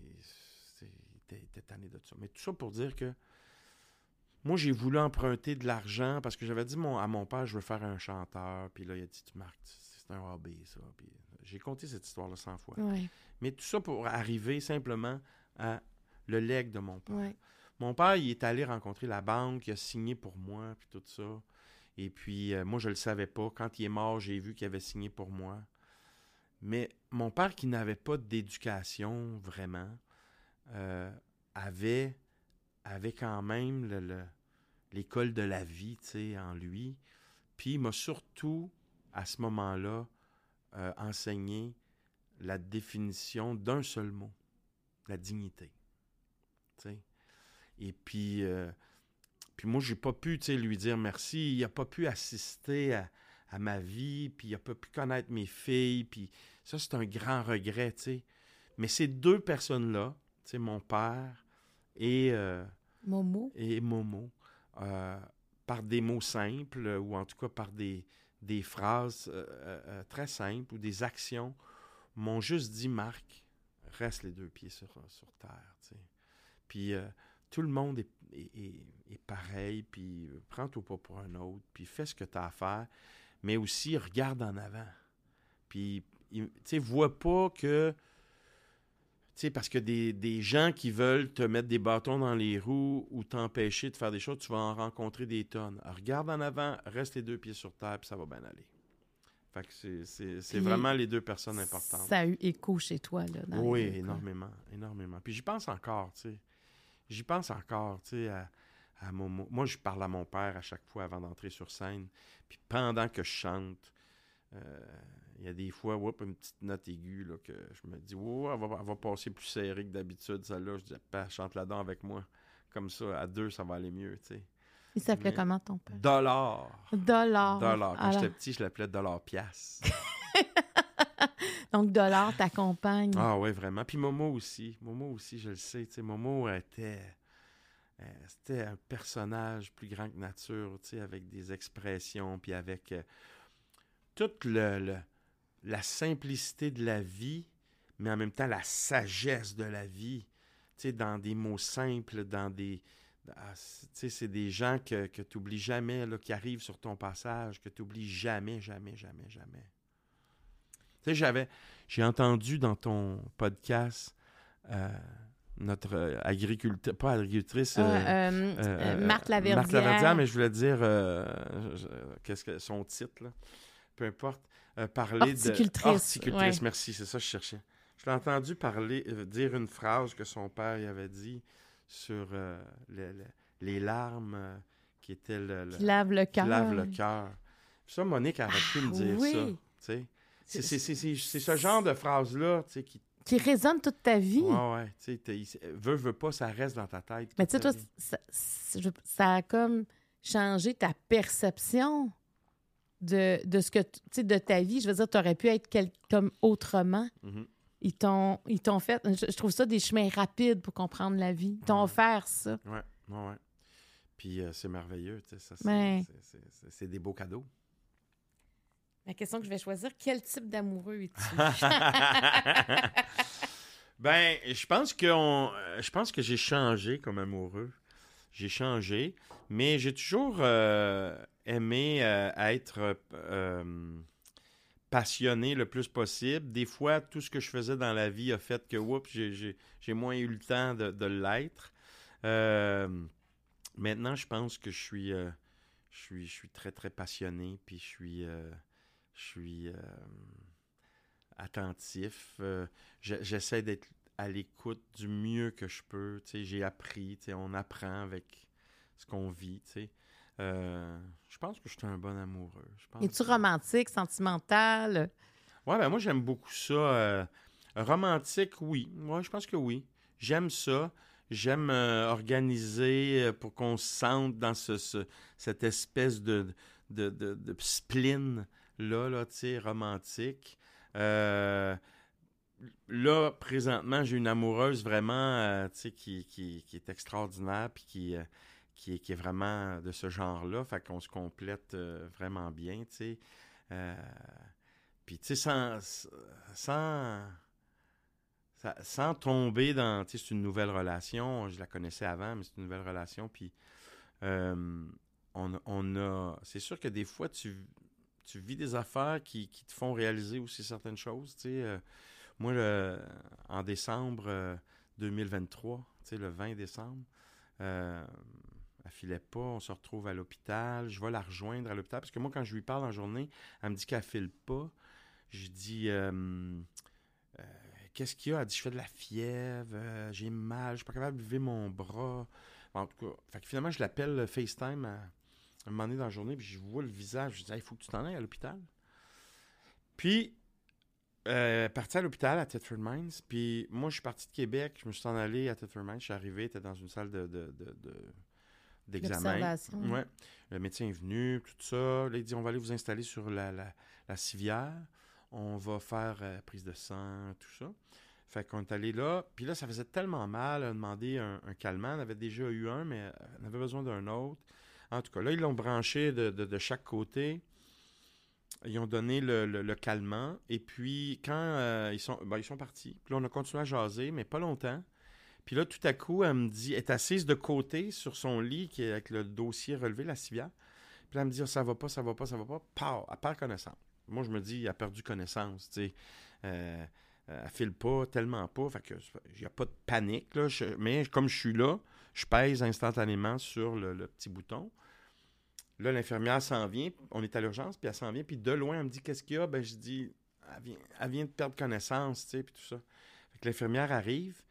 A: Il était, tanné de ça. Mais tout ça pour dire que moi, j'ai voulu emprunter de l'argent parce que j'avais dit mon, à mon père, je veux faire un chanteur. Puis là, il a dit, tu marques, c'est un hobby, ça. Puis j'ai compté cette histoire-là 100 fois.
B: Ouais,
A: Mais tout ça pour arriver simplement à le legs de mon père.
B: ouais.
A: Mon père, il est allé rencontrer la banque, il a signé pour moi, puis tout ça. Et puis, euh, moi, je le savais pas. Quand il est mort, j'ai vu qu'il avait signé pour moi. Mais mon père, qui n'avait pas d'éducation vraiment, euh, avait, avait quand même le- le- l'école de la vie, en lui. Puis, il m'a surtout, à ce moment-là, euh, enseigné la définition d'un seul mot, la dignité. Et puis, euh, puis moi, j'ai pas pu lui dire merci. Il a pas pu assister à, à ma vie, puis il a pas pu connaître mes filles. Puis ça, c'est un grand regret, tu sais. Mais ces deux personnes-là, mon père et, euh,
B: Momo.
A: et Momo, euh, par des mots simples, ou en tout cas par des, des phrases euh, très simples ou des actions, m'ont juste dit, Marc, reste les deux pieds sur, sur terre. tu sais. Puis euh, tout le monde est, est- est- pareil, puis euh, prends-toi pas pour un autre, puis fais ce que tu as à faire, mais aussi regarde en avant. Puis, tu sais, vois pas que tu sais, parce que des, des gens qui veulent te mettre des bâtons dans les roues ou t'empêcher de faire des choses, tu vas en rencontrer des tonnes. Alors, regarde en avant, reste les deux pieds sur terre, puis ça va bien aller. Fait que c'est- c'est c'est
B: Puis,
A: vraiment les deux personnes importantes.
B: Ça a eu écho chez toi, là. dans
A: Oui, énormément, énormément. Puis j'y pense encore, tu sais. J'y pense encore, tu sais, à, à Momo. Moi, je parle à mon père à chaque fois avant d'entrer sur scène. Puis pendant que je chante, euh, il y a des fois, whoop, une petite note aiguë, là, que je me dis, oh, elle va, elle va passer plus serrée que d'habitude, celle-là. Je dis, Papa, chante là-dedans avec moi. Comme ça, à deux, ça va aller mieux, tu sais.
B: Il s'appelait comment ton père?
A: Dollar.
B: Dollar.
A: Dollar. Quand
B: Alors,
A: j'étais petit, je l'appelais dollar pièce. (laughs)
B: donc, Dollar t'accompagne.
A: Ah ouais, vraiment. Puis Momo aussi. Momo aussi, je le sais. Tu Momo était... euh, C'était un personnage plus grand que nature, tu avec des expressions, puis avec euh, toute le, la simplicité de la vie, mais en même temps la sagesse de la vie, tu dans des mots simples, dans des... ah, c'est- des gens que, tu n'oublies jamais, qui arrivent sur ton passage, que tu n'oublies jamais, jamais, jamais, jamais. Tu sais, j'avais... J'ai entendu dans ton podcast euh, notre euh, agriculteur, pas agricultrice,
B: Ah,
A: euh,
B: euh, Marthe Laverdière.
A: Marthe Laverdière, mais je voulais dire, qu'est-ce que son titre, là? peu importe, parler
B: Horticultrice,
A: de... Horticultrice,
B: ouais.
A: merci, c'est ça que je cherchais. Je l'ai entendu parler, dire une phrase que son père y avait dit sur euh, le- le- les larmes qui étaient le, le-
B: Qui lave le cœur.
A: lavent le cœur. Ça, Monique aurait pu me
B: Ah,
A: dire
B: oui.
A: ça, tu sais. C'est-
B: C'est-
A: C'est c'est- c'est ce genre de phrase-là, qui
B: Qui résonne toute ta vie.
A: Ouais, ouais. Tu sais, veut, veut pas, ça reste dans ta tête.
B: Mais tu sais, toi, ça, ça a comme changé ta perception de, de ce que tu sais, de ta vie. Je veux dire, tu aurais pu être quel- comme autrement.
A: Mhm.
B: Ils t'ont ils t'ont fait. Je, je trouve ça des chemins rapides pour comprendre la vie. Ils t'ont
A: Ouais.
B: offert ça.
A: Ouais, ouais, ouais. Puis euh, c'est merveilleux, tu sais, ça, c'est des beaux cadeaux.
B: La question que je vais choisir, quel type d'amoureux es-tu? (laughs) (laughs)
A: ben, je pense que on- euh, je pense que j'ai changé comme amoureux. J'ai changé, mais j'ai toujours euh, aimé euh, être euh, passionné le plus possible. Des fois, tout ce que je faisais dans la vie a fait que, oups, j'ai, moins eu le temps de, de l'être. Maintenant, je pense que je suis, je suis, je suis très, très passionné, puis je suis, je suis euh, attentif. Euh, je- j'essaie d'être à l'écoute du mieux que je peux. J'ai appris, on apprend avec ce qu'on vit. Euh, je pense que je suis un bon amoureux.
B: Es-tu
A: que-
B: romantique, sentimental?
A: Ouais, ben moi, j'aime beaucoup ça. euh, romantique, oui. Moi, je pense que oui. J'aime ça. J'aime euh, organiser pour qu'on se sente dans ce, ce- cette espèce de, de, de, de spleen là, là tu sais, romantique. Euh, là, présentement, j'ai une amoureuse vraiment, tu sais, qui, qui, qui, est extraordinaire, puis qui, qui, est, qui est vraiment de ce genre-là. Fait qu'on se complète vraiment bien, tu sais. puis, tu sais, sans, sans, sans tomber dans, tu sais, c'est une nouvelle relation. Je la connaissais avant, mais c'est une nouvelle relation. Puis, on, on, a, c'est sûr que des fois, tu, tu vis des affaires qui, qui, te font réaliser aussi certaines choses. Euh, moi, le, en décembre 2023, euh, le 20 décembre, euh, elle filait pas, on se retrouve à l'hôpital, je vais la rejoindre à l'hôpital, parce que moi, quand je lui parle en journée, elle me dit qu'elle file pas. Je dis, qu'est-ce qu'il y a? Elle dit, je fais de la fièvre, j'ai mal, je suis pas capable de lever mon bras. En tout cas, finalement, je l'appelle FaceTime un moment donné dans la journée, puis je vois le visage, je dis, il faut que tu t'en ailles à l'hôpital. Puis, euh, parti à l'hôpital à Tetford Mines, puis moi, je suis parti de Québec, je me suis en allé à Tetford Mines, je suis arrivé, était dans une salle de, de, d'examen. Ouais. Le médecin est venu, tout ça. Là, il dit on va aller vous installer sur la, la, civière. On va faire euh, prise de sang, tout ça. Fait qu'on est allé là. Puis là, ça faisait tellement mal. On a demandé un, un calmant. On avait déjà eu un, mais on avait besoin d'un autre. En tout cas, là, ils l'ont branché de, chaque côté. Ils ont donné le, calmant. Et puis, quand euh, ils, sont, ben, ils sont partis, puis là, on a continué à jaser, mais pas longtemps. Puis là, tout à coup, elle me dit, elle est assise de côté sur son lit, qui avec le dossier relevé, la civière. Puis là, elle me dit, ça va pas, ça va pas, ça va pas. Pow! Elle perd connaissance. Moi, je me dis, elle a perdu connaissance, tu sais. Euh, elle file pas, tellement pas. Fait que, il n'y a pas de panique, là. mais comme je suis là, je pèse instantanément sur le, petit bouton. Là, l'infirmière s'en vient. On est à l'urgence, puis elle s'en vient. Puis de loin, elle me dit Qu'est-ce qu'il y a? Ben, je dis elle vient, de perdre connaissance, tu sais, puis tout ça. L'infirmière arrive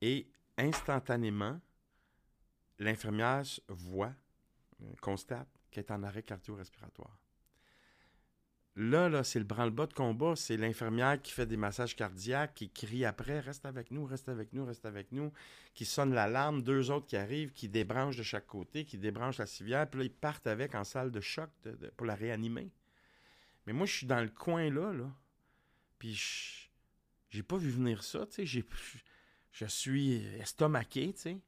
A: et instantanément, l'infirmière voit, euh, constate qu'elle est en arrêt cardio-respiratoire. Là, c'est le branle-bas de combat. C'est l'infirmière qui fait des massages cardiaques, qui crie après Reste avec nous, reste avec nous, reste avec nous, qui sonne l'alarme. Deux autres qui arrivent, qui débranchent de chaque côté, qui débranchent la civière. Puis là, ils partent avec en salle de choc pour la réanimer. Mais moi, je suis dans le coin là, là. Puis j'ai pas vu venir ça, tu sais. Je suis estomaqué, tu sais.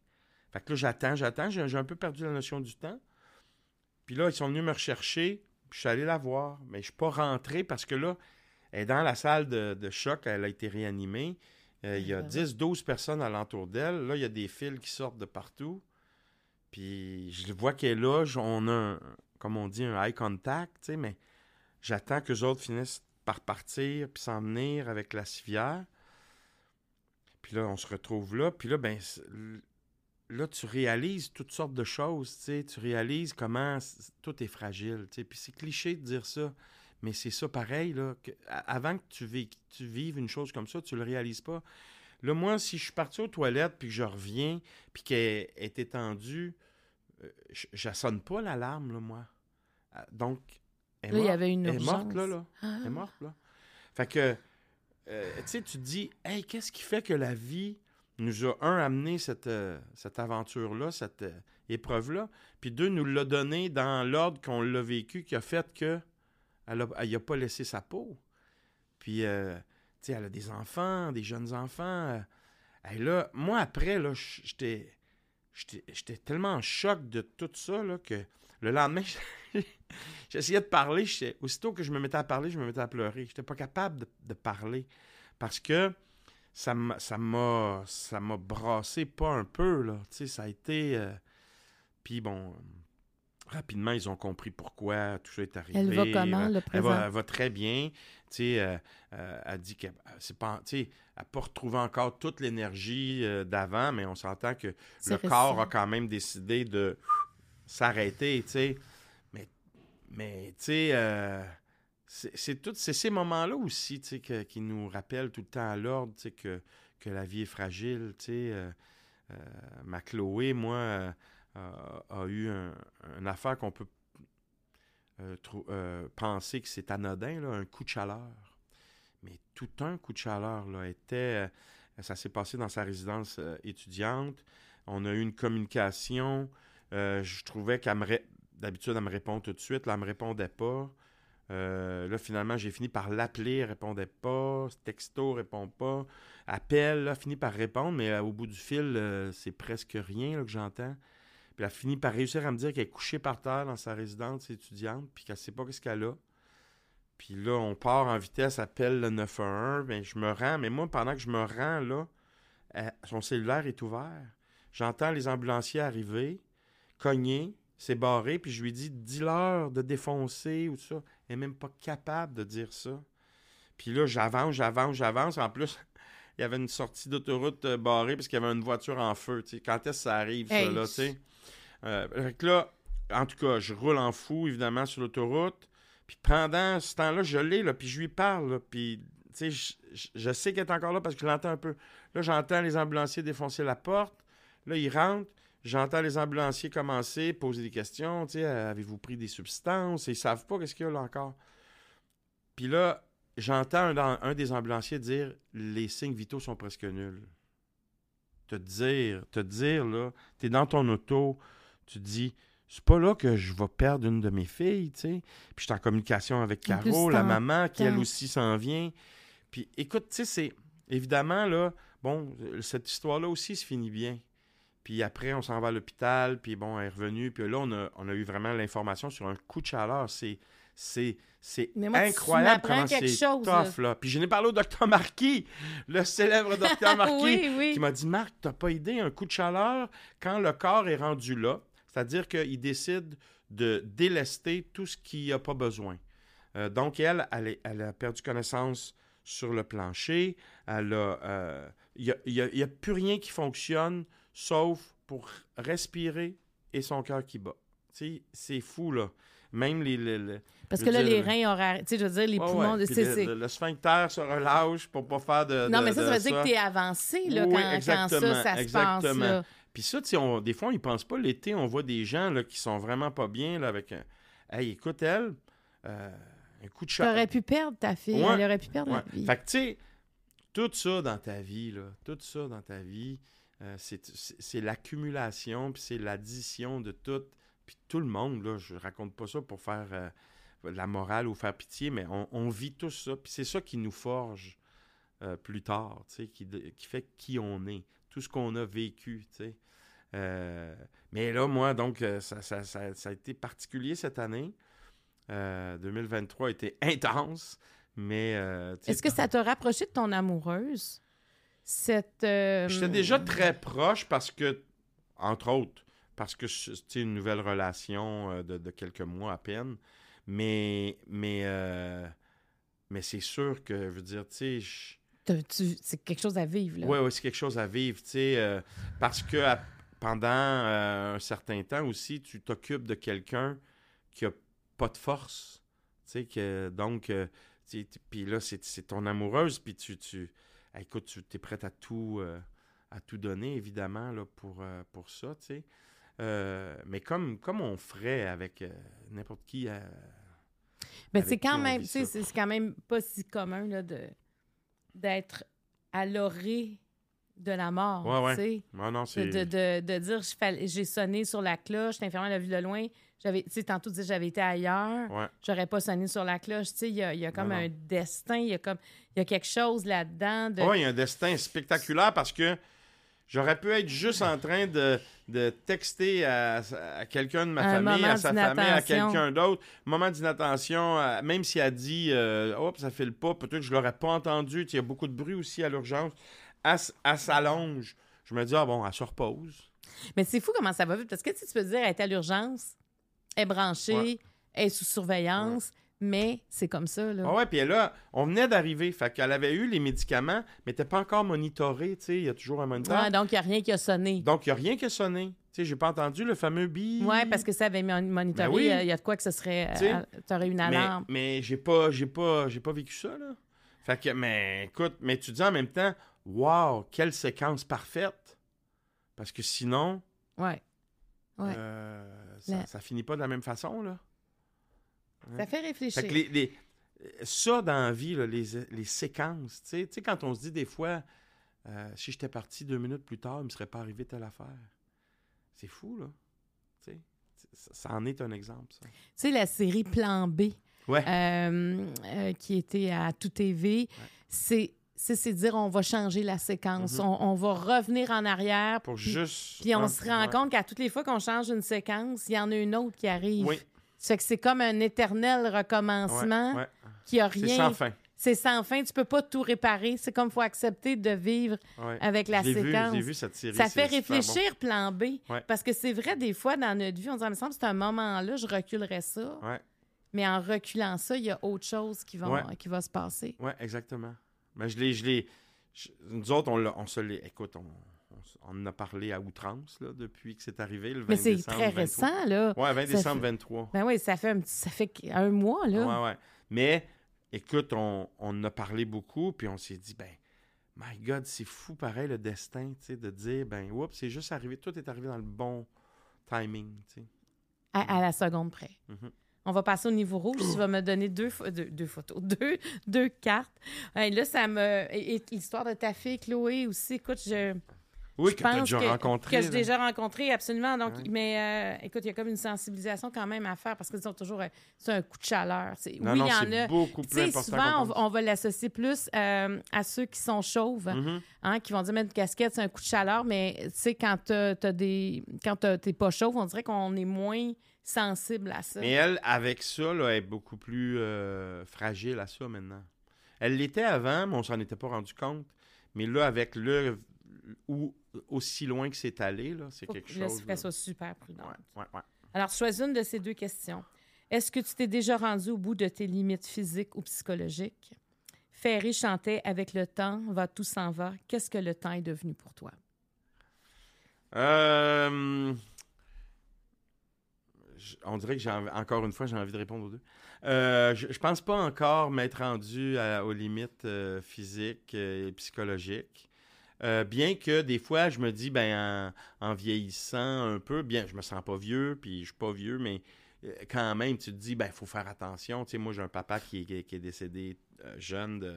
A: Fait que là, j'attends, j'attends. J'ai un peu perdu la notion du temps. Puis là, ils sont venus me rechercher je suis allé la voir, mais je ne suis pas rentré parce que là, elle est dans la salle de, choc, elle a été réanimée. Euh, il y a 10-12 personnes alentour d'elle. Là, il y a des fils qui sortent de partout. Puis je vois qu'elle est là. On a, comme on dit, un eye contact, mais j'attends que les autres finissent par partir puis s'en venir avec la civière. Puis là, on se retrouve là. Puis là, ben, là, tu réalises toutes sortes de choses, tu sais, tu réalises comment tout est fragile, tu sais, puis c'est cliché de dire ça, mais c'est ça pareil, là, avant que tu, tu vives une chose comme ça, tu le réalises pas. Là, moi, si je suis parti aux toilettes, puis que je reviens, puis qu'elle est étendue, euh, je sonne pas l'alarme, là, moi. Ah, donc,
B: elle est, il y avait une
A: est morte, là, là. Elle est ah. morte, là. Fait que, euh, tu sais, tu te dis, hey, qu'est-ce qui fait que la vie nous a, un, amené cette, euh, cette aventure-là, cette euh, épreuve-là, puis deux, nous l'a donné dans l'ordre qu'on l'a vécu, qui a fait que elle n'a pas laissé sa peau. Puis, euh, tu sais, elle a des enfants, des jeunes enfants. et là, moi, après, là, j'étais... J'étais tellement en choc de tout ça là, que le lendemain, (laughs) j'essayais de parler. Aussitôt que je me mettais à parler, je me mettais à pleurer. Je n'étais pas capable de parler. Parce que ça m'a ça m'a brassé pas un peu là. Tu sais ça a été euh, puis bon rapidement ils ont compris pourquoi tout ça est arrivé.
B: Elle va comment le présent?
A: elle va, très bien. Tu sais euh, euh, elle dit que c'est pas tu sais elle pas retrouvé encore toute l'énergie d'avant mais on s'entend que le corps a quand même décidé de s'arrêter tu sais. Mais mais tu sais c'est ces moments-là aussi qui nous rappellent tout le temps à l'ordre que, que la vie est fragile. Euh, euh, ma Chloé, moi, euh, a eu un, une affaire qu'on peut penser que c'est anodin, un coup de chaleur. Mais tout un coup de chaleur là, était. ça s'est passé dans sa résidence étudiante. On a eu une communication. je trouvais qu'elle me. D'habitude, elle me répond tout de suite. Là, elle me répondait pas. Euh, là, finalement, j'ai fini par l'appeler, répondait pas. Texto, répond pas. Appel, là, fini par répondre, mais euh, au bout du fil, euh, c'est presque rien que j'entends. Puis elle a fini par réussir à me dire qu'elle est couchée par terre dans sa résidence étudiante, puis qu'elle sait pas qu'est-ce qu'elle a. Puis là, on part en vitesse, appelle le 911, ben, je me rends, mais moi, pendant que je me rends là, son cellulaire est ouvert. J'entends les ambulanciers arriver, cogner, c'est barré, puis je lui dis, dis-leur de défoncer ou ça. Elle n'est même pas capable de dire ça. Puis là, j'avance, j'avance, j'avance. En plus, (laughs) il y avait une sortie d'autoroute euh, barrée parce qu'il y avait une voiture en feu. Quand est-ce que ça arrive, ça, là, tu sais? Euh, là, en tout cas, je roule en fou, évidemment, sur l'autoroute. Puis pendant ce temps-là, je l'ai, là, puis je lui parle, là, puis, tu sais, je, je- je sais qu'elle est encore là parce que je l'entends un peu. Là, j'entends les ambulanciers défoncer la porte. Là, ils rentrent. J'entends les ambulanciers commencer, poser des questions, tu sais, avez-vous pris des substances? Ils savent pas qu'est-ce qu'il y a là encore. Puis là, j'entends un, des ambulanciers dire les signes vitaux sont presque nuls. Te dire, te dire, là, t'es dans ton auto, tu te dis, c'est pas là que je vais perdre une de mes filles, tu sais. Puis je suis en communication avec Caro, la maman, qui elle aussi s'en vient. Puis écoute, tu sais, c'est évidemment, là, bon, euh, cette histoire-là aussi se finit bien. Puis après, on s'en va à l'hôpital, puis bon, elle est revenue. Puis là, on a, on a eu vraiment l'information sur un coup de chaleur. C'est, c'est, c'est incroyable comment c'est
B: chose,
A: tough, là. Puis je n'ai parlé au docteur Marquis, le célèbre docteur (laughs) Marquis,
B: oui, oui.
A: qui m'a dit Marc, t'as pas idée, un coup de chaleur, quand le corps est rendu là, c'est-à-dire qu'il décide de délester tout ce qu'il n'a pas besoin. Euh, donc, elle, elle, est- elle a perdu connaissance sur le plancher. Elle a. euh, Il n'y a, plus rien qui fonctionne sauf pour respirer et son cœur qui bat. Tu c'est fou, là. Même les. les- les-
B: Parce que là,
A: dire,
B: les reins auraient. Tu sais, je veux dire, les
A: Ouais,
B: poumons.
A: ouais.
B: tu
A: le, le- le sphincter se relâche pour pas faire de.
B: Non,
A: de-
B: mais ça, ça veut dire que tu es avancé là,
A: Oui,
B: quand, quand
A: exactement,
B: ça, ça se passe.
A: exactement.
B: Là.
A: Puis ça, tu sais, des fois, on y pense pas. L'été, on voit des gens là, qui sont vraiment pas bien là, avec un. Hey, écoute, elle, euh, un coup de
B: Tu
A: chat.
B: aurais pu perdre ta fille.
A: Ouais,
B: Elle aurait pu perdre la vie.
A: Fait que, tu sais, tout ça dans ta vie, là, tout ça dans ta vie, euh, c'est l'accumulation, puis c'est l'addition de tout. Puis tout le monde, là, je raconte pas ça pour faire euh, de la morale ou faire pitié, mais on, vit tout ça. Puis c'est ça qui nous forge euh, plus tard, qui, qui fait qui on est, tout ce qu'on a vécu. Euh, mais là, moi, donc, euh, ça, ça- ça- ça a été particulier cette année. Euh, 2023 a été (laughs) intense, mais... euh,
B: Est-ce que ça t'a rapproché de ton amoureuse? Cette. euh,
A: J'étais déjà très proche parce que, entre autres, parce que c'était une nouvelle relation euh, de, de quelques mois à peine. Mais, mais, euh, mais c'est sûr que, je veux dire, tu sais,
B: C'est quelque chose à vivre. Là.
A: Ouais, ouais, c'est quelque chose à vivre, tu sais, euh, parce que à- pendant euh, un certain temps aussi, tu t'occupes de quelqu'un qui a pas de force, tu sais, que donc, euh, puis là, c'est ton amoureuse, puis tu, tu, écoute, tu es prête à tout, euh, à tout donner, évidemment, là, pour, euh, pour ça, tu sais. Euh, mais comme, comme on ferait avec n'importe qui.
B: Mais
A: avec
B: c'est quand même, c'est quand même pas si commun là, de d'être à l'orée de la mort.
A: Ouais, ouais.
B: tu sais.
A: ouais, non,
B: De, de, de, de dire j'ai sonné sur la cloche, l'infirmière l'a vu de loin. J'avais, tu sais, tantôt tu disais j'avais été ailleurs,
A: Ouais.
B: j'aurais pas sonné sur la cloche. Tu sais, il y a, il y a comme
A: Non, non.
B: un destin, il y a comme il y a quelque chose là-dedans. De...
A: Oui, il y a un destin spectaculaire parce que j'aurais pu être juste en train de, de texter à, à quelqu'un de ma
B: Un
A: famille, à sa famille, à quelqu'un d'autre. Moment d'inattention, euh, même si elle dit euh, Hop, ça fait le pas, peut-être que je l'aurais pas entendu. Il y a beaucoup de bruit aussi à l'urgence. Elle, elle s'allonge. Je me dis Ah bon, elle se repose.
B: Mais c'est fou comment ça va vite parce que tu peux te dire elle est à l'urgence, est branchée,
A: Ouais.
B: est sous surveillance, mais c'est comme ça là.
A: Ah ouais, puis là, on venait d'arriver. Fait qu'elle avait eu les médicaments, mais n'était pas encore monitorée. tu sais, Il y a toujours un moniteur.
B: Ouais, donc il n'y a rien qui a sonné.
A: Donc, il n'y a rien qui a sonné. Tu sais, j'ai pas entendu le fameux bip.
B: Oui, parce que ça avait mon- monitoré.
A: Ben oui.
B: Il y a de quoi que ce serait.
A: Tu sais,
B: tu aurais une
A: Mais,
B: alarme.
A: mais j'ai pas, j'ai pas, j'ai pas vécu ça, là. Fait que, mais écoute, mais tu dis en même temps, wow, quelle séquence parfaite. Parce que sinon,
B: Ouais. Ouais.
A: euh, ça, ça finit pas de la même façon, là.
B: Ça fait réfléchir.
A: Fait que les, les- ça, dans la vie, là, les, les séquences, tu sais, quand on se dit des fois, euh, si j'étais parti deux minutes plus tard, il me serait pas arrivé telle affaire. C'est fou, là. Tu sais, ça, ça en est un exemple, ça.
B: Tu sais, la série Plan B.
A: Ouais.
B: euh, euh, qui était à Tout TV. C'est c'est dire on va changer la séquence,
A: Mhm.
B: on, on va revenir en arrière.
A: Pour
B: puis,
A: juste.
B: puis on se rend
A: ouais.
B: compte qu'à toutes les fois qu'on change une séquence, il y en a une autre qui arrive.
A: Oui.
B: Ça fait que c'est comme un éternel recommencement
A: Ouais, ouais.
B: qui a
A: C'est
B: rien.
A: sans fin.
B: C'est sans fin. Tu peux pas tout réparer. C'est comme faut accepter de vivre
A: Ouais.
B: avec la
A: Je l'ai vu,
B: séquence.
A: je l'ai vu cette série.
B: Ça
A: c'est
B: fait réfléchir plan B. Parce que c'est vrai, des fois, dans notre vie, on dit, il me semble que c'est un moment-là, je reculerais ça. Mais en reculant ça, il y a autre chose qui va, qui va se passer.
A: ouais, exactement. Mais je l'ai. Je l'ai je- nous autres, on, on se l'est. Écoute, on, on, en a parlé à outrance là, depuis que c'est arrivé, le 20
B: Mais c'est
A: décembre
B: très
A: 23.
B: récent, là.
A: Ouais, 20
B: Ça
A: décembre
B: fait-
A: 23.
B: Ben oui, ça fait un, ça fait un mois, là.
A: Ouais, ouais. Mais écoute, on, on en a parlé beaucoup, puis on s'est dit, ben, my God, c'est fou pareil le destin, tu sais, de dire, ben, oups, c'est juste arrivé, tout est arrivé dans le bon timing, tu sais.
B: À, à la seconde près.
A: Mhm.
B: On va passer au niveau rouge. Tu vas me donner deux, pho- deux, deux photos, (laughs) deux, cartes. Là, ça me. L'histoire de ta fille, Chloé, aussi. Écoute, je.
A: Oui,
B: je
A: que tu as
B: pense
A: déjà
B: que,
A: rencontré.
B: Que j'ai déjà rencontré, absolument. Donc,
A: Ouais.
B: Mais euh, écoute, il y a comme une sensibilisation quand même à faire parce que disons toujours, euh, c'est un coup de chaleur.
A: Non,
B: oui,
A: non,
B: il y en a.
A: beaucoup plus important.
B: souvent, on, va- on va l'associer plus euh, à ceux qui sont chauves.
A: Mhm.
B: hein, qui vont dire mettre une casquette, c'est un coup de chaleur, mais tu sais, quand t'as- t'as des, quand t'es pas chauve, on dirait qu'on est moins sensible à ça.
A: Mais elle, avec ça, là, elle est beaucoup plus euh, fragile à ça maintenant. Elle l'était avant, mais on s'en était pas rendu compte. Mais là, avec le ou aussi loin que c'est allé, là, c'est quelque
B: que-
A: chose.
B: qu'elle soit super prudente.
A: Ouais, ouais, ouais.
B: Alors, choisis une de ces deux questions. Est-ce que tu t'es déjà rendu au bout de tes limites physiques ou psychologiques? Ferry chantait Avec le temps, va tout s'en va. Qu'est-ce que le temps est devenu pour toi?
A: Euh, on dirait que j'ai encore une fois, j'ai envie de répondre aux deux. Euh, je, je pense pas encore m'être rendu à- aux limites euh, physiques euh, et psychologiques. Euh, bien que des fois, je me dis, ben, en, en vieillissant un peu, bien, je me sens pas vieux, puis je suis pas vieux, mais euh, quand même, tu te dis, ben, il faut faire attention. Tu sais, moi, j'ai un papa qui est, qui est- décédé euh, jeune de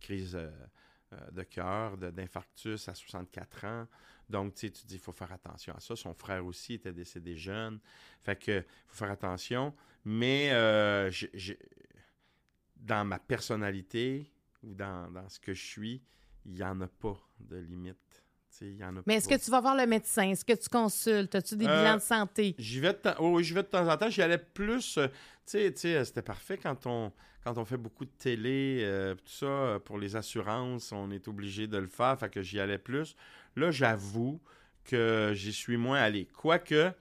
A: crise de cœur, d'infarctus à 64 ans. Donc, tu te dis, il faut faire attention à ça. Son frère aussi était décédé jeune. Fait que, faut faire attention. Mais dans ma personnalité ou dans, dans ce que je suis, il n'y en a pas de limite. Y en a
B: Mais est-ce que tu vas voir le médecin? Est-ce que tu consultes? As-tu des
A: Euh,
B: bilans de santé?
A: J'y vais de temps, oh oui, vais de temps en temps. J'y allais plus. euh, tu sais, euh, c'était parfait quand on, quand on fait beaucoup de télé, euh, tout ça, pour les assurances, on est obligé de le faire. Fait que j'y allais plus. Là, j'avoue que j'y suis moins allé. Quoique,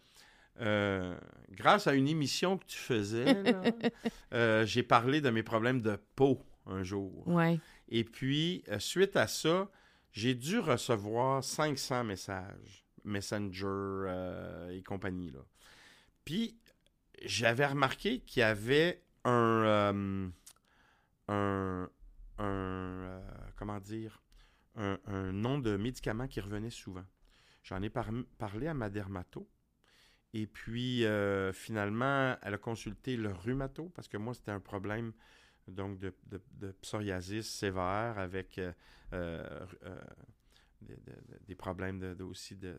A: euh, grâce à une émission que tu faisais, (laughs) euh, j'ai parlé de mes problèmes de peau un jour.
B: Oui.
A: Et puis, euh, suite à ça, j'ai dû recevoir 500 messages, Messenger euh, et compagnie. Là. Puis, j'avais remarqué qu'il y avait un, euh, un, comment dire, un, nom de médicament qui revenait souvent. J'en ai par- parlé à ma dermato. Et puis, finalement, elle a consulté le rhumato parce que moi, c'était un problème donc de, de- psoriasis sévère avec euh, euh, euh, des, de- des problèmes de, aussi de,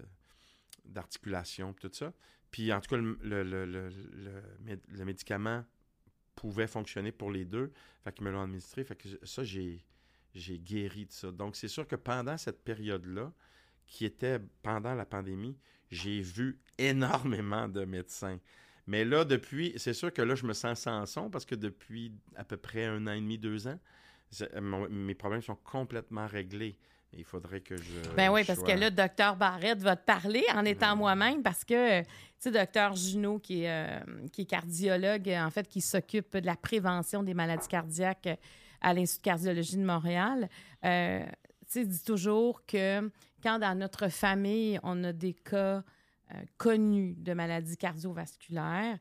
A: d'articulation, tout ça. Puis en tout cas, le, le- le- le- le mé- le médicament pouvait fonctionner pour les deux. Fait qu'ils me l'ont administré. Fait que ça, j'ai, j'ai guéri de ça. Donc c'est sûr que pendant cette période-là, qui était pendant la pandémie, j'ai vu énormément de médecins. Mais là, depuis, c'est sûr que là, je me sens sans son parce que depuis à peu près un an et demi, deux ans, mon- mes problèmes sont complètement réglés. Il faudrait que je.
B: Ben oui, parce
A: sois-
B: que là, docteur Barrette va te parler en étant
A: Mm.
B: moi-même parce que, tu sais, docteur Junot, qui est, euh, qui est cardiologue, en fait, qui s'occupe de la prévention des maladies cardiaques à l'Institut de cardiologie de Montréal, euh, tu sais, dit toujours que quand dans notre famille, on a des cas euh, connus de maladies cardiovasculaires,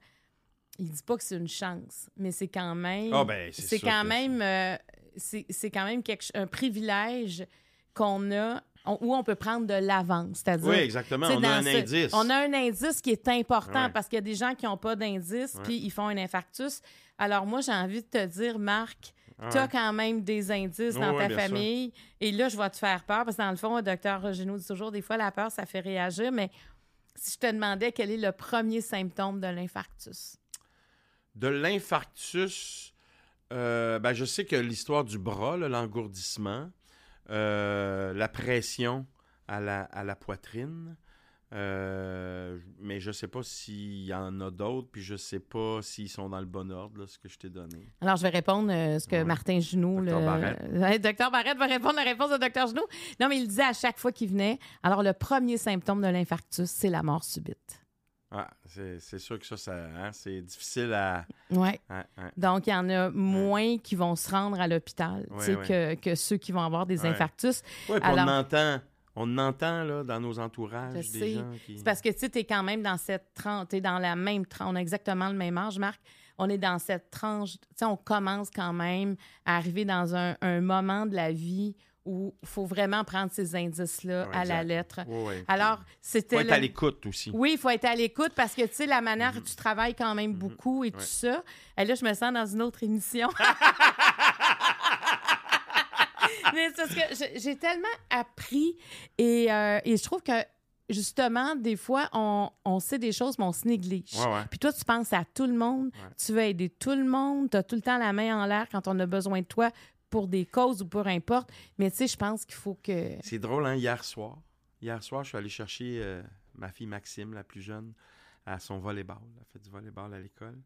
B: il dit pas que c'est une chance, mais c'est quand même
A: Ah, ben, c'est
B: quand même euh, c'est quand même quelque, un privilège qu'on a on- où on peut prendre de l'avance c'est-à-dire
A: Oui, exactement. On a un
B: ce-
A: indice.
B: on a un indice qui est important
A: Ouais.
B: parce qu'il y a des gens qui n'ont pas d'indice puis ils font un infarctus alors moi j'ai envie de te dire Marc
A: Ah
B: tu as quand même des indices dans
A: Ouais,
B: ta
A: sûr.
B: famille et là je vais te faire peur parce que dans le fond le docteur Reginald dit toujours des fois la peur ça fait réagir mais si je te demandais quel est le premier symptôme de l'infarctus?
A: De l'infarctus, euh, ben, je sais que l'histoire du bras, l'engourdissement, euh, la pression à la poitrine, euh, mais je sais pas s'il y en a d'autres, puis je sais pas s'ils sont dans le bon ordre, là, ce que je t'ai donné.
B: Alors, je vais répondre euh, ce que
A: Ouais.
B: Martin Genoux...
A: Docteur
B: le-
A: Barrette. (laughs)
B: Docteur Barrette va répondre la réponse de Docteur Genoux. Non, mais il disait à chaque fois qu'il venait, alors le premier symptôme de l'infarctus, c'est la mort subite.
A: Ah, c'est sûr que ça, ça hein, c'est difficile à.
B: Ouais.
A: hein, hein.
B: Donc, il y en a moins qui vont se rendre à l'hôpital
A: Ouais, ouais.
B: Que, que ceux qui vont avoir des infarctus.
A: Ouais, puis
B: Alors-
A: on entend, on entend là, dans nos entourages
B: Je
A: des
B: sais.
A: gens qui.
B: C'est parce que tu es quand même dans cette tranche, tu es dans la même tranche, on a exactement le même âge, Marc. On est dans cette tranche, tu sais, on commence quand même à arriver dans un, un moment de la vie où il faut vraiment prendre ces indices-là
A: Ouais,
B: à la lettre.
A: Ouais, ouais.
B: Alors,
A: Faut
B: c'était.
A: être à l'écoute aussi.
B: Oui, il faut être à l'écoute parce que, tu sais, la manière que tu travailles quand même beaucoup et tout ça. Et là, je me sens dans une autre émission. (laughs) (laughs) Mais c'est parce que j'ai tellement appris et, euh, et je trouve que, justement, des fois, on, on sait des choses, mais on se néglige.
A: Ouais, ouais.
B: Puis toi, tu penses à tout le monde,
A: Ouais.
B: tu veux aider tout le monde, tu as tout le temps la main en l'air quand on a besoin de toi pour des causes ou peu importe. Mais tu sais, je pense qu'il faut que...
A: C'est drôle, hein, hier soir. Hier soir, je suis allé chercher euh, ma fille Maxime, la plus jeune, à son volleyball. Elle fait du volleyball à l'école.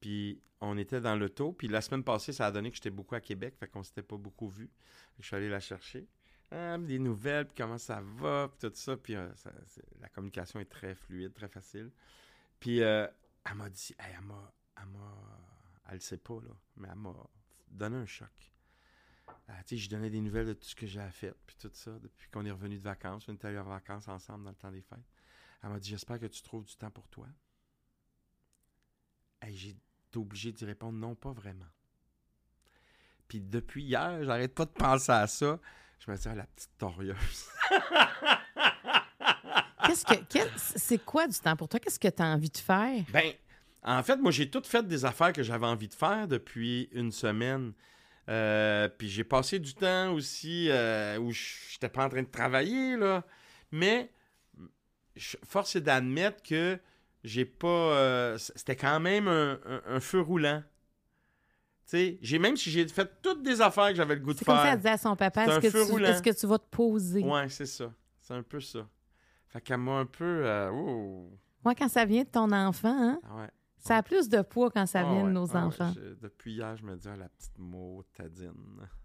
A: Puis on était dans l'auto. Puis la semaine passée, ça a donné que j'étais beaucoup à Québec, fait qu'on s'était pas beaucoup que Je suis allé la chercher. Ah, des nouvelles, puis comment ça va, puis tout ça. Puis euh, la communication est très fluide, très facile. Puis euh, elle m'a dit, elle m'a, elle elle le sait pas, là, mais elle m'a donné un choc. Tu sais, je donnais des nouvelles de tout ce que j'ai fait, puis tout ça, depuis qu'on est revenu de vacances. On est allés en vacances ensemble dans le temps des fêtes. Elle m'a dit J'espère que tu trouves du temps pour toi. J'ai obligé d'y répondre Non, pas vraiment. Puis depuis hier, j'arrête pas de penser à ça. Je me dis Ah, la petite torieuse. (laughs)
B: Qu'est-ce que... C'est quoi du temps pour toi? Qu'est-ce que tu as envie de faire?
A: Ben, en fait, moi, j'ai toutes fait des affaires que j'avais envie de faire depuis une semaine. Euh, puis j'ai passé du temps aussi euh, où je n'étais pas en train de travailler, là. Mais je- force est d'admettre que j'ai pas. euh, C'était quand même un, un- un feu roulant. Tu sais, j'ai même si j'ai fait toutes des affaires que j'avais le goût de
B: C'est comme ça,
A: faire.
B: elle disait à son papa, est-ce que, tu, que vas te poser?
A: Ouais, c'est ça. C'est un peu ça. Fait qu'elle m'a un peu. euh.
B: Moi, quand ça vient de ton enfant, hein,
A: Ah ouais.
B: ça a plus de poids quand ça
A: Ah
B: vient
A: ouais,
B: de nos
A: ah ouais,
B: enfants.
A: je- depuis hier, je me dis, la petite motadine.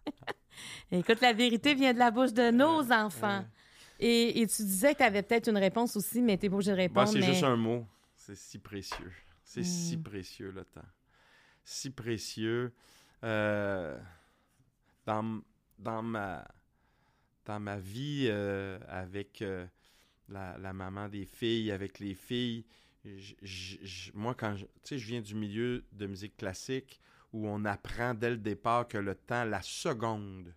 A: (laughs)
B: Écoute, la vérité vient de la bouche de nos enfants.
A: Ouais.
B: Et, et tu disais que tu avais peut-être une réponse aussi, mais tu n'es pas obligé de
A: Bah,
B: répondre.
A: c'est
B: mais...
A: juste un mot. C'est si précieux. C'est si
B: Mm.
A: précieux, le temps. Si précieux. Euh, dans, dans, ma, dans ma vie euh, avec euh, la, la maman des filles, avec les filles, j- j- j- moi, quand je, tu sais, je viens du milieu de musique classique où on apprend dès le départ que le temps, la seconde,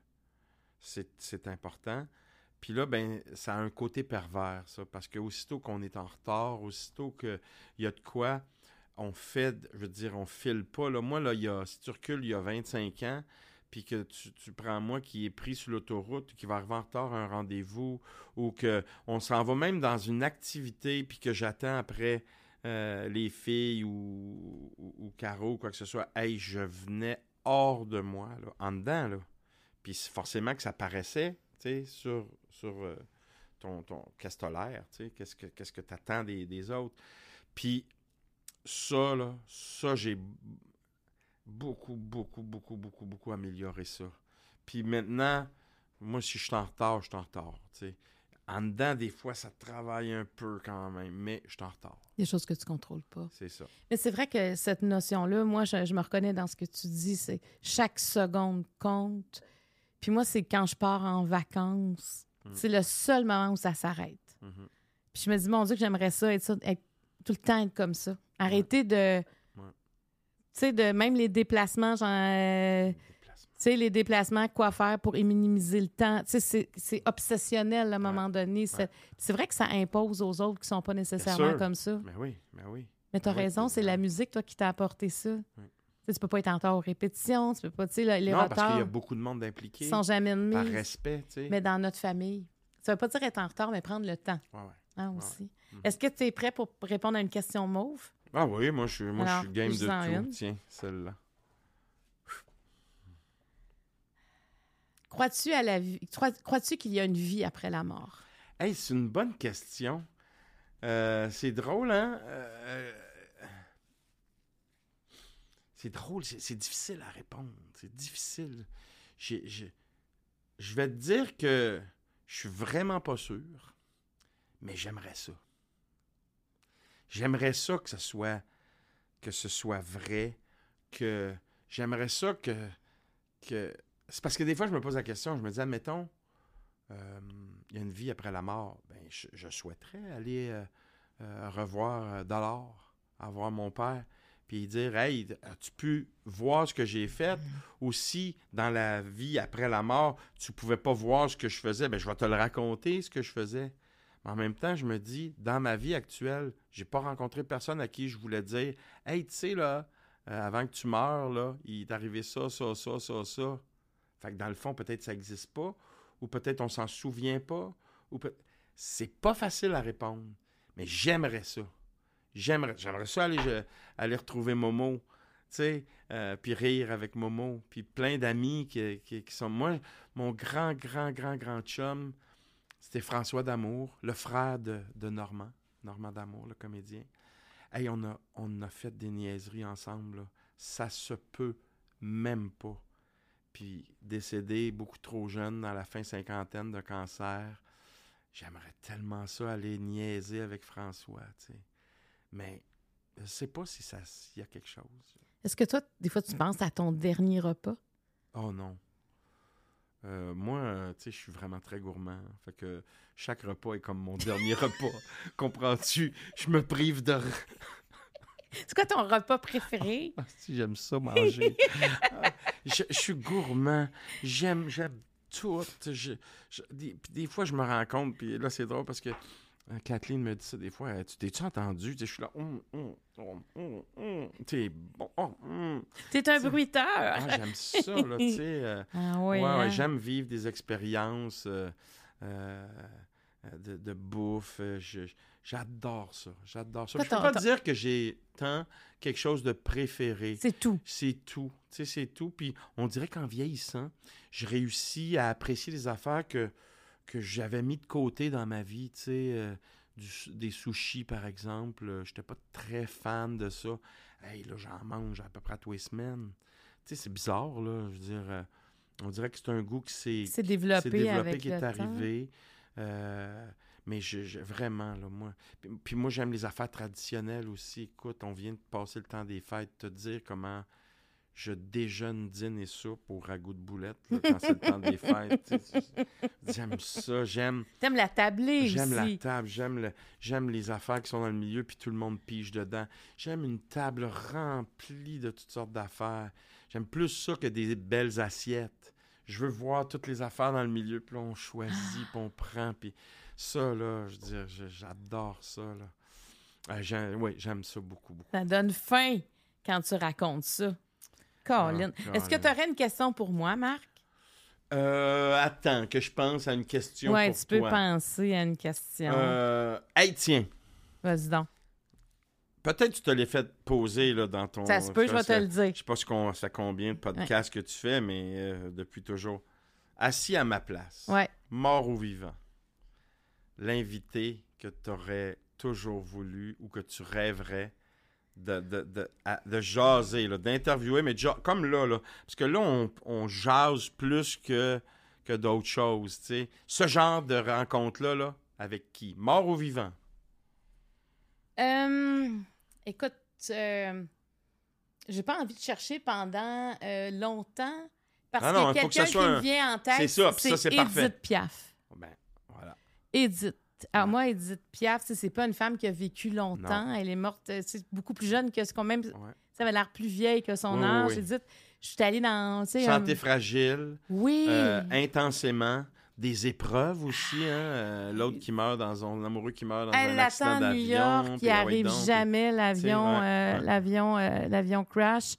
A: c'est important. Puis là, ben, ça a un côté pervers, ça, parce que aussitôt qu'on est en retard, aussitôt qu'il y a de quoi, on fait, je veux dire, on file pas. Là. Moi, là, si tu recules, il y a 25 ans, puis que tu, prends moi qui est pris sur l'autoroute, qui va arriver en retard à un rendez-vous, ou que on s'en va même dans une activité, puis que j'attends après euh, les filles ou, ou, ou Caro ou quoi que ce soit, hey, je venais hors de moi, là, en dedans, là. Puis forcément que ça paraissait, sur, sur euh, ton, ton qu'est-ce que tu qu'est-ce que qu'est-ce que t'attends des, des autres. Puis ça, là, ça, j'ai beaucoup, beaucoup, beaucoup, beaucoup, beaucoup amélioré ça. Puis maintenant, moi, si je suis en retard, je suis en retard, tu sais. En dedans, des fois, ça travaille un peu quand même, mais je suis en retard.
B: Des choses que tu contrôles pas.
A: C'est ça.
B: Mais c'est vrai que cette notion-là, moi, je, je me reconnais dans ce que tu dis, c'est chaque seconde compte. Puis moi, c'est quand je pars en vacances,
A: Mm.
B: c'est le seul moment où ça s'arrête.
A: Mhm.
B: Puis je me dis, mon Dieu, que j'aimerais ça être, ça, être tout le temps être comme ça. Arrêter de. Tu sais, de même les déplacements, genre. euh, tu sais, les déplacements, quoi faire pour minimiser le temps. Tu sais, c'est- obsessionnel à un moment donné. C'est vrai que ça impose aux autres qui sont pas nécessairement comme ça.
A: Mais oui, mais oui.
B: Mais tu as
A: Oui,
B: raison, c'est la musique, toi, qui t'a apporté ça.
A: Oui.
B: Tu sais, Tu peux pas être en retard aux répétitions, tu peux pas, tu sais, le- les
A: non, parce qu'il y a beaucoup de monde impliqué.
B: sont jamais
A: Par
B: admis,
A: respect, tu sais.
B: mais dans notre famille. Ça veut pas dire être en retard, mais prendre le temps
A: Ouais, ouais.
B: hein.
A: Mhm.
B: Est-ce que tu es prêt pour répondre à une question mauve?
A: Ah oui, moi, je, suis- moi, je suis game de tout.
B: une.
A: Tiens, celle-là.
B: Crois-tu à la vie? Crois- Crois-tu qu'il y a une vie après la mort?
A: Hey, c'est une bonne question. Euh, c'est drôle, hein? Euh, c'est drôle, c'est difficile à répondre. C'est difficile. Je vais te dire que je suis vraiment pas sûr, mais j'aimerais ça. J'aimerais ça que ce soit que ce soit vrai, que j'aimerais ça que que c'est parce que des fois je me pose la question, je me dis admettons euh, il y a une vie après la mort, ben, je, souhaiterais aller euh, euh, revoir Dollar, avoir mon père, puis dire Hey, as-tu pu voir ce que j'ai fait? Ou si dans la vie après la mort, tu pouvais pas voir ce que je faisais, ben, je vais te le raconter, ce que je faisais. Mais en même temps, je me dis, dans ma vie actuelle, j'ai pas rencontré personne à qui je voulais dire Hey, tu sais, là, euh, avant que tu meurs, là, il est arrivé ça, ça, ça, ça, ça. Fait que dans le fond, peut-être ça n'existe pas, ou peut-être on s'en souvient pas, ou peut... c'est pas facile à répondre, mais j'aimerais ça. J'aimerais, j'aimerais ça aller, aller retrouver Momo, tu sais, euh, puis rire avec Momo, puis plein d'amis qui, sont... Moi, mon grand, grand, grand, grand chum, c'était François Damour, le frère de, Normand, Normand Damour, le comédien. Hey, on a, fait des niaiseries ensemble. Ça se peut même pas puis décédé beaucoup trop jeune dans la fin cinquantaine de cancer. J'aimerais tellement ça aller niaiser avec François, tu sais. Mais je sais pas si ça s'il y a quelque chose.
B: Est-ce que toi, des fois, tu penses à ton dernier repas?
A: Oh non. Euh, moi, tu sais, je suis vraiment très gourmand. Fait que chaque repas est comme mon dernier (laughs) repas. Comprends-tu? Je me prive de...
B: C'est quoi ton repas préféré?
A: Ah, si j'aime ça manger. (laughs) Ah, je, je suis gourmand. J'aime, j'aime tout. Je, je- des, des fois, je me rends compte, puis là, c'est drôle parce que Kathleen me dit ça des fois. Tu t'es-tu entendu? Je suis là. Hum, hum, hum, sais, bon. oh.
B: T'es un bruiteur.
A: Ah, j'aime ça, là, tu sais. euh, (laughs)
B: Ah oui.
A: ouais,
B: hein?
A: j'aime vivre des expériences euh, euh, de, de bouffe. j'adore ça. J'adore ça. Je peux pas dire que j'ai tant quelque chose de préféré.
B: C'est tout.
A: C'est tout. Tu sais, c'est tout. Puis on dirait qu'en vieillissant, je réussis à apprécier les affaires que, que j'avais mis de côté dans ma vie. Tu sais, euh, du- des sushis, par exemple. Je n'étais pas très fan de ça. Hey, là, j'en mange à peu près à tous les semaines. Tu sais, c'est bizarre, là. Je veux dire, euh, on dirait que c'est un goût qui s'est
B: développé, avec
A: qui
B: le
A: est
B: temps.
A: arrivé. Euh, mais je, je- vraiment, là, moi. Puis, puis moi, j'aime les affaires traditionnelles aussi. Écoute, on vient de passer le temps des fêtes, te dire comment je déjeune, dîne et soupe au ragoût de boulettes là, quand c'est le temps des fêtes. J'aime ça, j'aime
B: T'aimes la tablée
A: j'aime la table, j'aime le- j'aime les affaires qui sont dans le milieu puis tout le monde pige dedans. J'aime une table remplie de toutes sortes d'affaires. J'aime plus ça que des belles assiettes. Je veux voir toutes les affaires dans le milieu, puis là, on choisit, puis on prend, puis ça, là, je veux dire, je- j'adore ça, là. Ah, j'aime- oui, j'aime ça beaucoup, beaucoup.
B: Ça donne faim quand tu racontes ça. Colin.
A: Ah,
B: Est-ce que tu aurais une question pour moi, Marc?
A: Euh, attends, que je pense à une question
B: Oui,
A: pour
B: tu peux
A: toi.
B: penser à une question.
A: Euh, hey, tiens,
B: Vas-y donc.
A: peut-être tu te l'as fait poser, là, dans ton...
B: Ça se peut, je vais te le dire.
A: Je sais pas ce qu'on, ça combien de podcasts que tu fais, mais euh, depuis toujours. Assis à ma place,
B: Ouais.
A: mort ou vivant, l'invité que tu aurais toujours voulu ou que tu rêverais de, de, de, à- de jaser, d'interviewer, mais comme là, là, parce que là, on, on jase plus que, que d'autres choses, tu sais. Ce genre de rencontre-là, là, avec qui? Mort ou vivant?
B: Euh, écoute, euh, j'ai pas envie de chercher pendant euh, longtemps parce
A: Ah
B: qu'il y
A: non, que
B: quelqu'un
A: ça
B: qui
A: un-
B: vient en tête.
A: c'est ça, c'est
B: Edith
A: parfait.
B: Piaf.
A: Ben, voilà.
B: Edith. Alors
A: Ouais.
B: moi, Edith Piaf, c'est pas une femme qui a vécu longtemps. Elle est morte, euh, c'est beaucoup plus jeune que ce qu'on même.
A: Ouais.
B: Ça avait l'air plus vieille que son
A: Oui,
B: âge.
A: oui.
B: Edith, je suis allée dans.
A: Santé
B: un-
A: fragile.
B: Oui.
A: Euh, intensément. Des épreuves aussi, hein. euh, L'autre qui meurt dans son amoureux qui meurt dans
B: Elle
A: un accident d'avion.
B: New York, qui
A: ah
B: arrive
A: donc,
B: jamais, l'avion, euh, l'avion, euh, l'avion crash.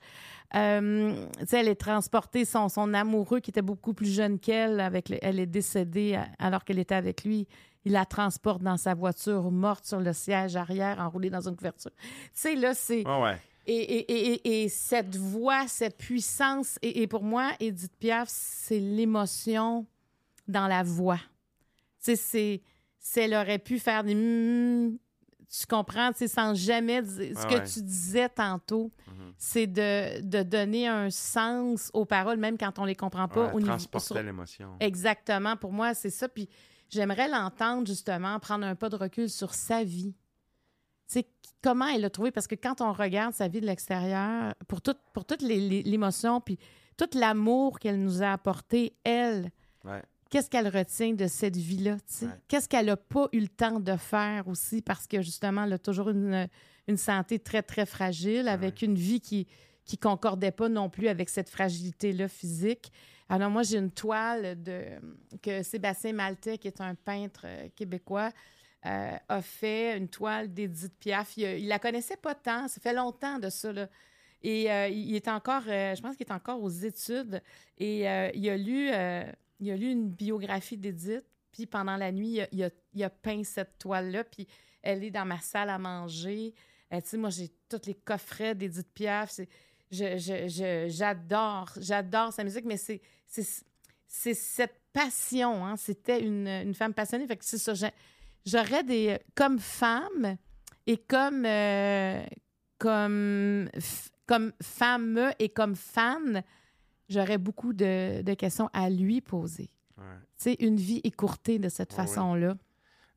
B: Euh, elle est transportée, son, son amoureux qui était beaucoup plus jeune qu'elle, avec le- elle est décédée alors qu'elle était avec lui. Il la transporte dans sa voiture morte sur le siège arrière, enroulée dans une couverture. Tu sais, là, c'est...
A: Ah ouais.
B: Et, et, et, et, cette voix, cette puissance, et, pour moi, Edith Piaf, c'est l'émotion dans la voix. Tu sais, c'est... Elle aurait pu faire des... Mm, tu comprends, tu sans jamais dire... Ce
A: Ah
B: que tu disais tantôt,
A: Mhm.
B: c'est de, de donner un sens aux paroles, même quand on les comprend pas.
A: Ouais,
B: au niveau, sur-
A: l'émotion.
B: Exactement. Pour moi, c'est ça. Puis j'aimerais l'entendre, justement, prendre un pas de recul sur sa vie. Tu sais, comment elle l'a trouvé? Parce que quand on regarde sa vie de l'extérieur, pour, tout, pour toute l'émotion, puis tout l'amour qu'elle nous a apporté, elle,
A: Ouais.
B: qu'est-ce qu'elle retient de cette vie-là?
A: Ouais.
B: Qu'est-ce qu'elle n'a pas eu le temps de faire aussi? Parce que, justement, elle a toujours une, une santé très, très fragile, avec une vie qui qui concordait pas non plus avec cette fragilité-là physique. Alors moi, j'ai une toile de que Sébastien Maltais, qui est un peintre euh, québécois, euh, a fait une toile d'Edith Piaf. Il, il la connaissait pas tant, ça fait longtemps de ça. Là. Et euh, il est encore, je pense qu'il est encore aux études. Et il, a lu, il a lu une biographie d'Edith. Puis pendant la nuit, il a, peint cette toile-là. Puis elle est dans ma salle à manger. Tu sais, moi, j'ai tous les coffrets d'Edith Piaf. J'adore, j'adore sa musique, mais c'est, c'est, c'est cette passion. Hein? C'était une, une femme passionnée. Fait que c'est ça. J'aurais des. Comme femme et comme. euh, comme, comme femme et comme fan, j'aurais beaucoup de, de questions à lui poser.
A: Ouais.
B: Sais, une vie écourtée de cette
A: Ouais, ouais.
B: façon-là.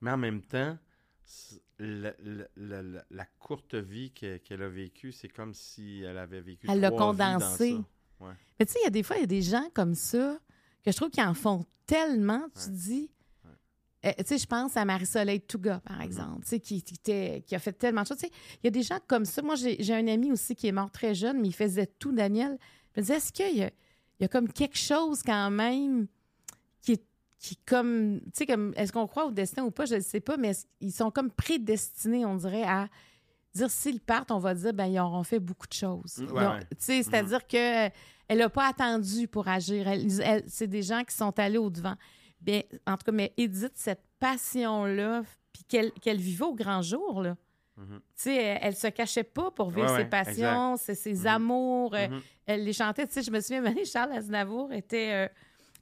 A: Mais en même temps, c'est- la, la- la- la- la courte vie que- qu'elle a vécue, c'est comme si elle avait vécu
B: Elle l'a
A: trois Ouais.
B: Mais tu sais, il y a des fois, il y a des gens comme ça que je trouve qu'ils en font tellement, tu dis. Euh, tu sais, je pense à Marie-Soleil Touga,
A: Mm-hmm.
B: par exemple, tu sais, qui, qui a fait tellement de choses. Tu sais, il y a des gens comme ça. Moi, j'ai un ami aussi qui est mort très jeune, mais il faisait tout, Daniel. Je me disais, est-ce qu'il y y a comme quelque chose quand même qui est qui comme, tu sais, comme, est-ce qu'on croit au destin ou pas, je ne sais pas, mais ils sont comme prédestinés, on dirait, à dire s'ils partent, on va dire, ben ils auront fait beaucoup de choses.
A: Mm, ouais,
B: ont-
A: ouais.
B: Tu sais, c'est-à-dire que elle n'a pas attendu pour agir. Elle- elle- c'est des gens qui sont allés au-devant. Bien, en tout cas, mais Edith, cette passion-là, puis qu'elle qu'elle vivait au grand jour, là.
A: Mhm.
B: Tu sais, elle, elle se cachait pas pour vivre
A: Ouais,
B: ses
A: ouais,
B: passions, ses, ses
A: Mhm.
B: amours. euh,
A: Mhm.
B: Elle les chantait. Tu sais, je me souviens, (laughs) Charles Aznavour était, euh,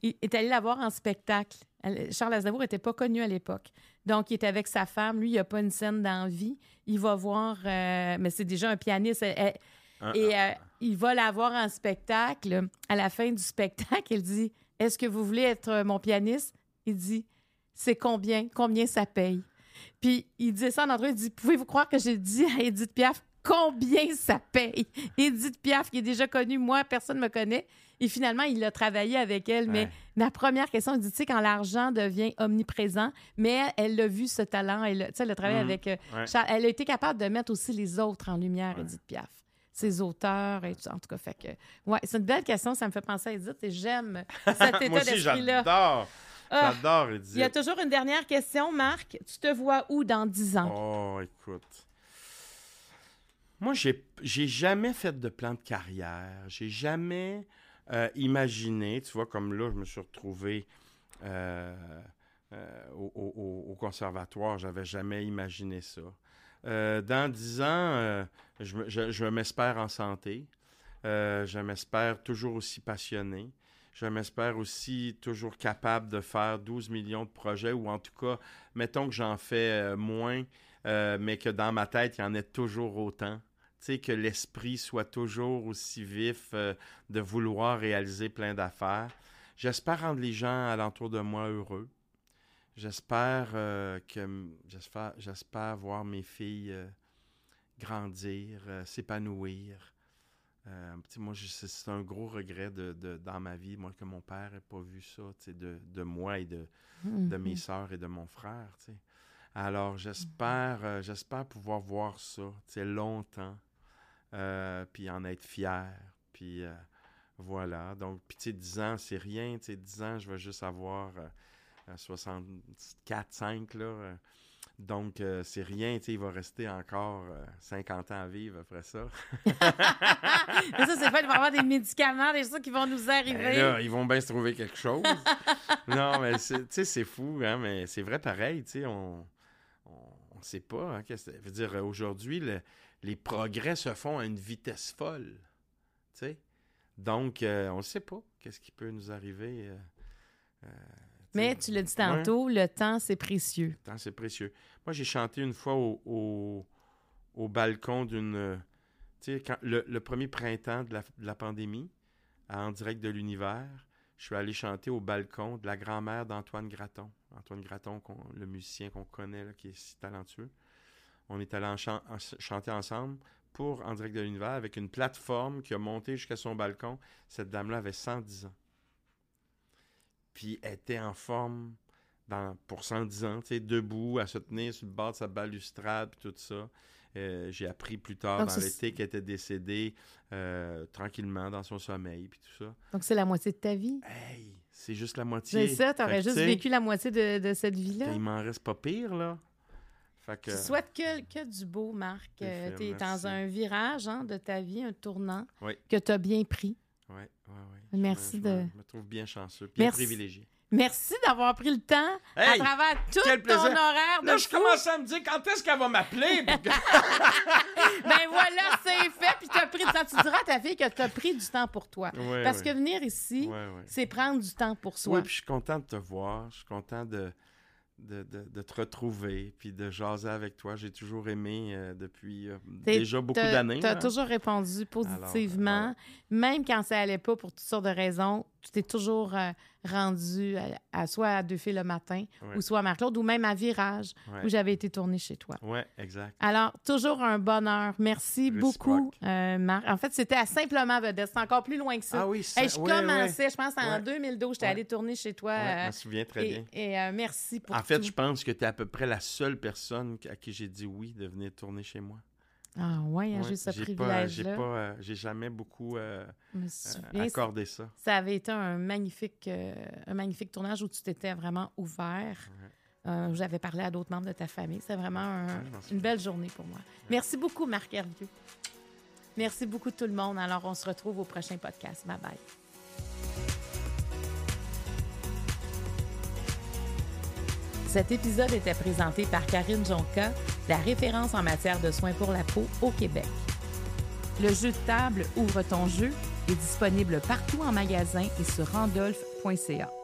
B: il est allé la voir en spectacle. Elle- Charles Aznavour n'était pas connu à l'époque. Donc, il était avec sa femme. Lui, il n'a pas une scène d'envie. Il va voir, euh, mais c'est déjà un pianiste. Elle- elle-
A: Un-
B: et
A: un-
B: euh, il va la voir en spectacle. À la fin du spectacle, elle dit Est-ce que vous voulez être mon pianiste Il dit C'est combien? Combien ça paye Puis il disait ça en endroit. Il dit Pouvez-vous croire que j'ai dit à Edith Piaf combien ça paye Edith Piaf, qui est déjà connue, moi, personne ne me connaît. Et finalement, il a travaillé avec elle. Mais
A: Ouais.
B: ma première question, il dit Tu sais, quand l'argent devient omniprésent, mais elle, l'a vu, ce talent. Elle, elle a travaillé
A: Mhm.
B: avec. euh,
A: Ouais.
B: Charles- elle a été capable de mettre aussi les autres en lumière,
A: Ouais.
B: Edith Piaf. Ses auteurs, et tout ça. En tout cas, fait que. Ouais, c'est une belle question, ça me fait penser à Edith et j'aime (laughs) cet état
A: Moi aussi,
B: d'esprit-là.
A: j'adore.
B: Ah,
A: J'adore, Edith.
B: il y a toujours une dernière question, Marc. Tu te vois où dans 10 ans?
A: Oh, écoute. Moi, j'ai j'ai jamais fait de plan de carrière. J'ai jamais euh, imaginé, tu vois, comme là, je me suis retrouvé euh, euh, au, au- au- conservatoire. J'avais jamais imaginé ça. Dans dix ans, je, je- m'espère en santé. Je m'espère toujours aussi passionné. Je m'espère aussi toujours capable de faire 12 millions de projets, ou en tout cas, mettons que j'en fais moins, mais que dans ma tête, il y en ait toujours autant. Que l'esprit soit toujours aussi vif euh, de vouloir réaliser plein d'affaires. J'espère rendre les gens alentour de moi heureux. J'espère euh, que j'espère, j'espère voir mes filles euh, grandir, s'épanouir. Moi, c'est, un gros regret de, de- dans ma vie, moi, que mon père n'ait pas vu ça, de, de moi et de, de mes sœurs et de mon frère. Alors, j'espère, j'espère pouvoir voir ça, longtemps, euh, puis en être fier, puis euh, voilà. Donc, puis tu sais, 10 ans, c'est rien, tu sais, 10 ans, je vais juste avoir euh, euh, 64, 5, là. Donc, c'est rien, tu sais, il va rester encore euh, 50 ans à vivre après ça. (laughs)
B: Mais ça, c'est pas, il va y avoir des médicaments, des choses qui vont nous arriver.
A: Ben là, ils vont bien se trouver quelque chose. (laughs) non, mais c'est- tu sais, c'est fou, hein, mais c'est vrai pareil, tu sais, on on sait pas. Hein, que veut dire, aujourd'hui, le- les progrès se font à une vitesse folle. Donc, euh, on ne sait pas qu'est-ce qui peut nous arriver. euh, euh,
B: Mais tu l'as dit tantôt, le temps, c'est précieux.
A: Le temps, c'est précieux. Moi, j'ai chanté une fois au, au, au balcon d'une. Tu sais, quand- le, le premier printemps de la, de la pandémie, à en direct de l'univers, je suis allé chanter au balcon de la grand-mère d'Antoine Graton. Antoine Graton, le musicien qu'on connaît, là, qui est si talentueux. On est allé en chan- en ch- chanter ensemble pour En direct de l'univers avec une plateforme qui a monté jusqu'à son balcon. Cette dame-là avait 110 ans. Puis elle était en forme dans, pour 110 ans, tu sais, debout, à se tenir sur le bord de sa balustrade, puis tout ça. Euh, J'ai appris plus tard
B: Donc,
A: dans l'été qu'elle était décédée euh, tranquillement dans son sommeil, puis tout ça.
B: Donc, c'est la moitié de ta vie?
A: Hey, c'est juste la moitié.
B: C'est ça, t'aurais juste vécu la moitié de, de cette vie-là?
A: Il m'en reste pas pire, là. Fait que...
B: Je souhaite que, que du beau, Marc. Tu es
A: merci.
B: dans un virage hein, de ta vie, un tournant
A: Oui.
B: que tu as bien pris.
A: Ouais, ouais, ouais.
B: Merci
A: je me,
B: de-
A: je me trouve bien chanceux, bien
B: Merci.
A: privilégié.
B: Merci d'avoir pris le temps
A: Hey,
B: à travers tout
A: quel
B: ton horaire de
A: Là, je commence à me dire quand est-ce qu'elle va m'appeler. que- (laughs)
B: Ben voilà, c'est fait. Puis pris du temps. Tu diras à ta fille que tu as pris du temps pour toi. Parce que venir ici, c'est prendre du temps pour soi.
A: Oui, puis je suis content de te voir. Je suis content de, de, de- de te retrouver, puis de jaser avec toi. J'ai toujours aimé euh, depuis euh, déjà beaucoup d'années.
B: Tu as toujours répondu positivement.
A: Alors,
B: Même quand ça allait pas pour toutes sortes de raisons, tu t'es toujours euh, rendu à, à- soit à Deux filles le matin,
A: Ouais.
B: ou soit à Marc-Claude, ou même à Virage,
A: Ouais.
B: où j'avais été tournée chez toi.
A: Ouais, exact.
B: Alors, toujours un bonheur. Merci beaucoup, euh, Marc. En fait, c'était à Simplement Vedette. C'est encore plus loin que ça.
A: Ah oui, ça,
B: Hey, je
A: ouais,
B: commençais, je pense, en
A: Ouais.
B: 2012, j'étais allée tourner chez toi.
A: je
B: euh,
A: me souviens très
B: et
A: bien.
B: et, euh, merci pour
A: En fait,
B: tout.
A: je pense que tu es à peu près la seule personne à qui j'ai dit oui de venir tourner chez moi.
B: Ah ouais, hein,
A: Ouais,
B: j'ai ce
A: j'ai
B: privilège-là.
A: pas, euh, j'ai jamais beaucoup euh, euh,
B: souviens,
A: accordé ça.
B: Ça avait été un magnifique, euh, un magnifique tournage où tu t'étais vraiment ouvert. Euh, J'avais parlé à d'autres membres de ta famille. C'est vraiment un-
A: Ouais,
B: une belle journée pour moi. Merci beaucoup, Marc Hervieux. Merci beaucoup tout le monde. Alors, on se retrouve au prochain podcast. Bye bye. Cet épisode était présenté par Karine Jonca, la référence en matière de soins pour la peau au Québec. Le jeu de table Ouvre ton jeu est disponible partout en magasin et sur randolph.ca.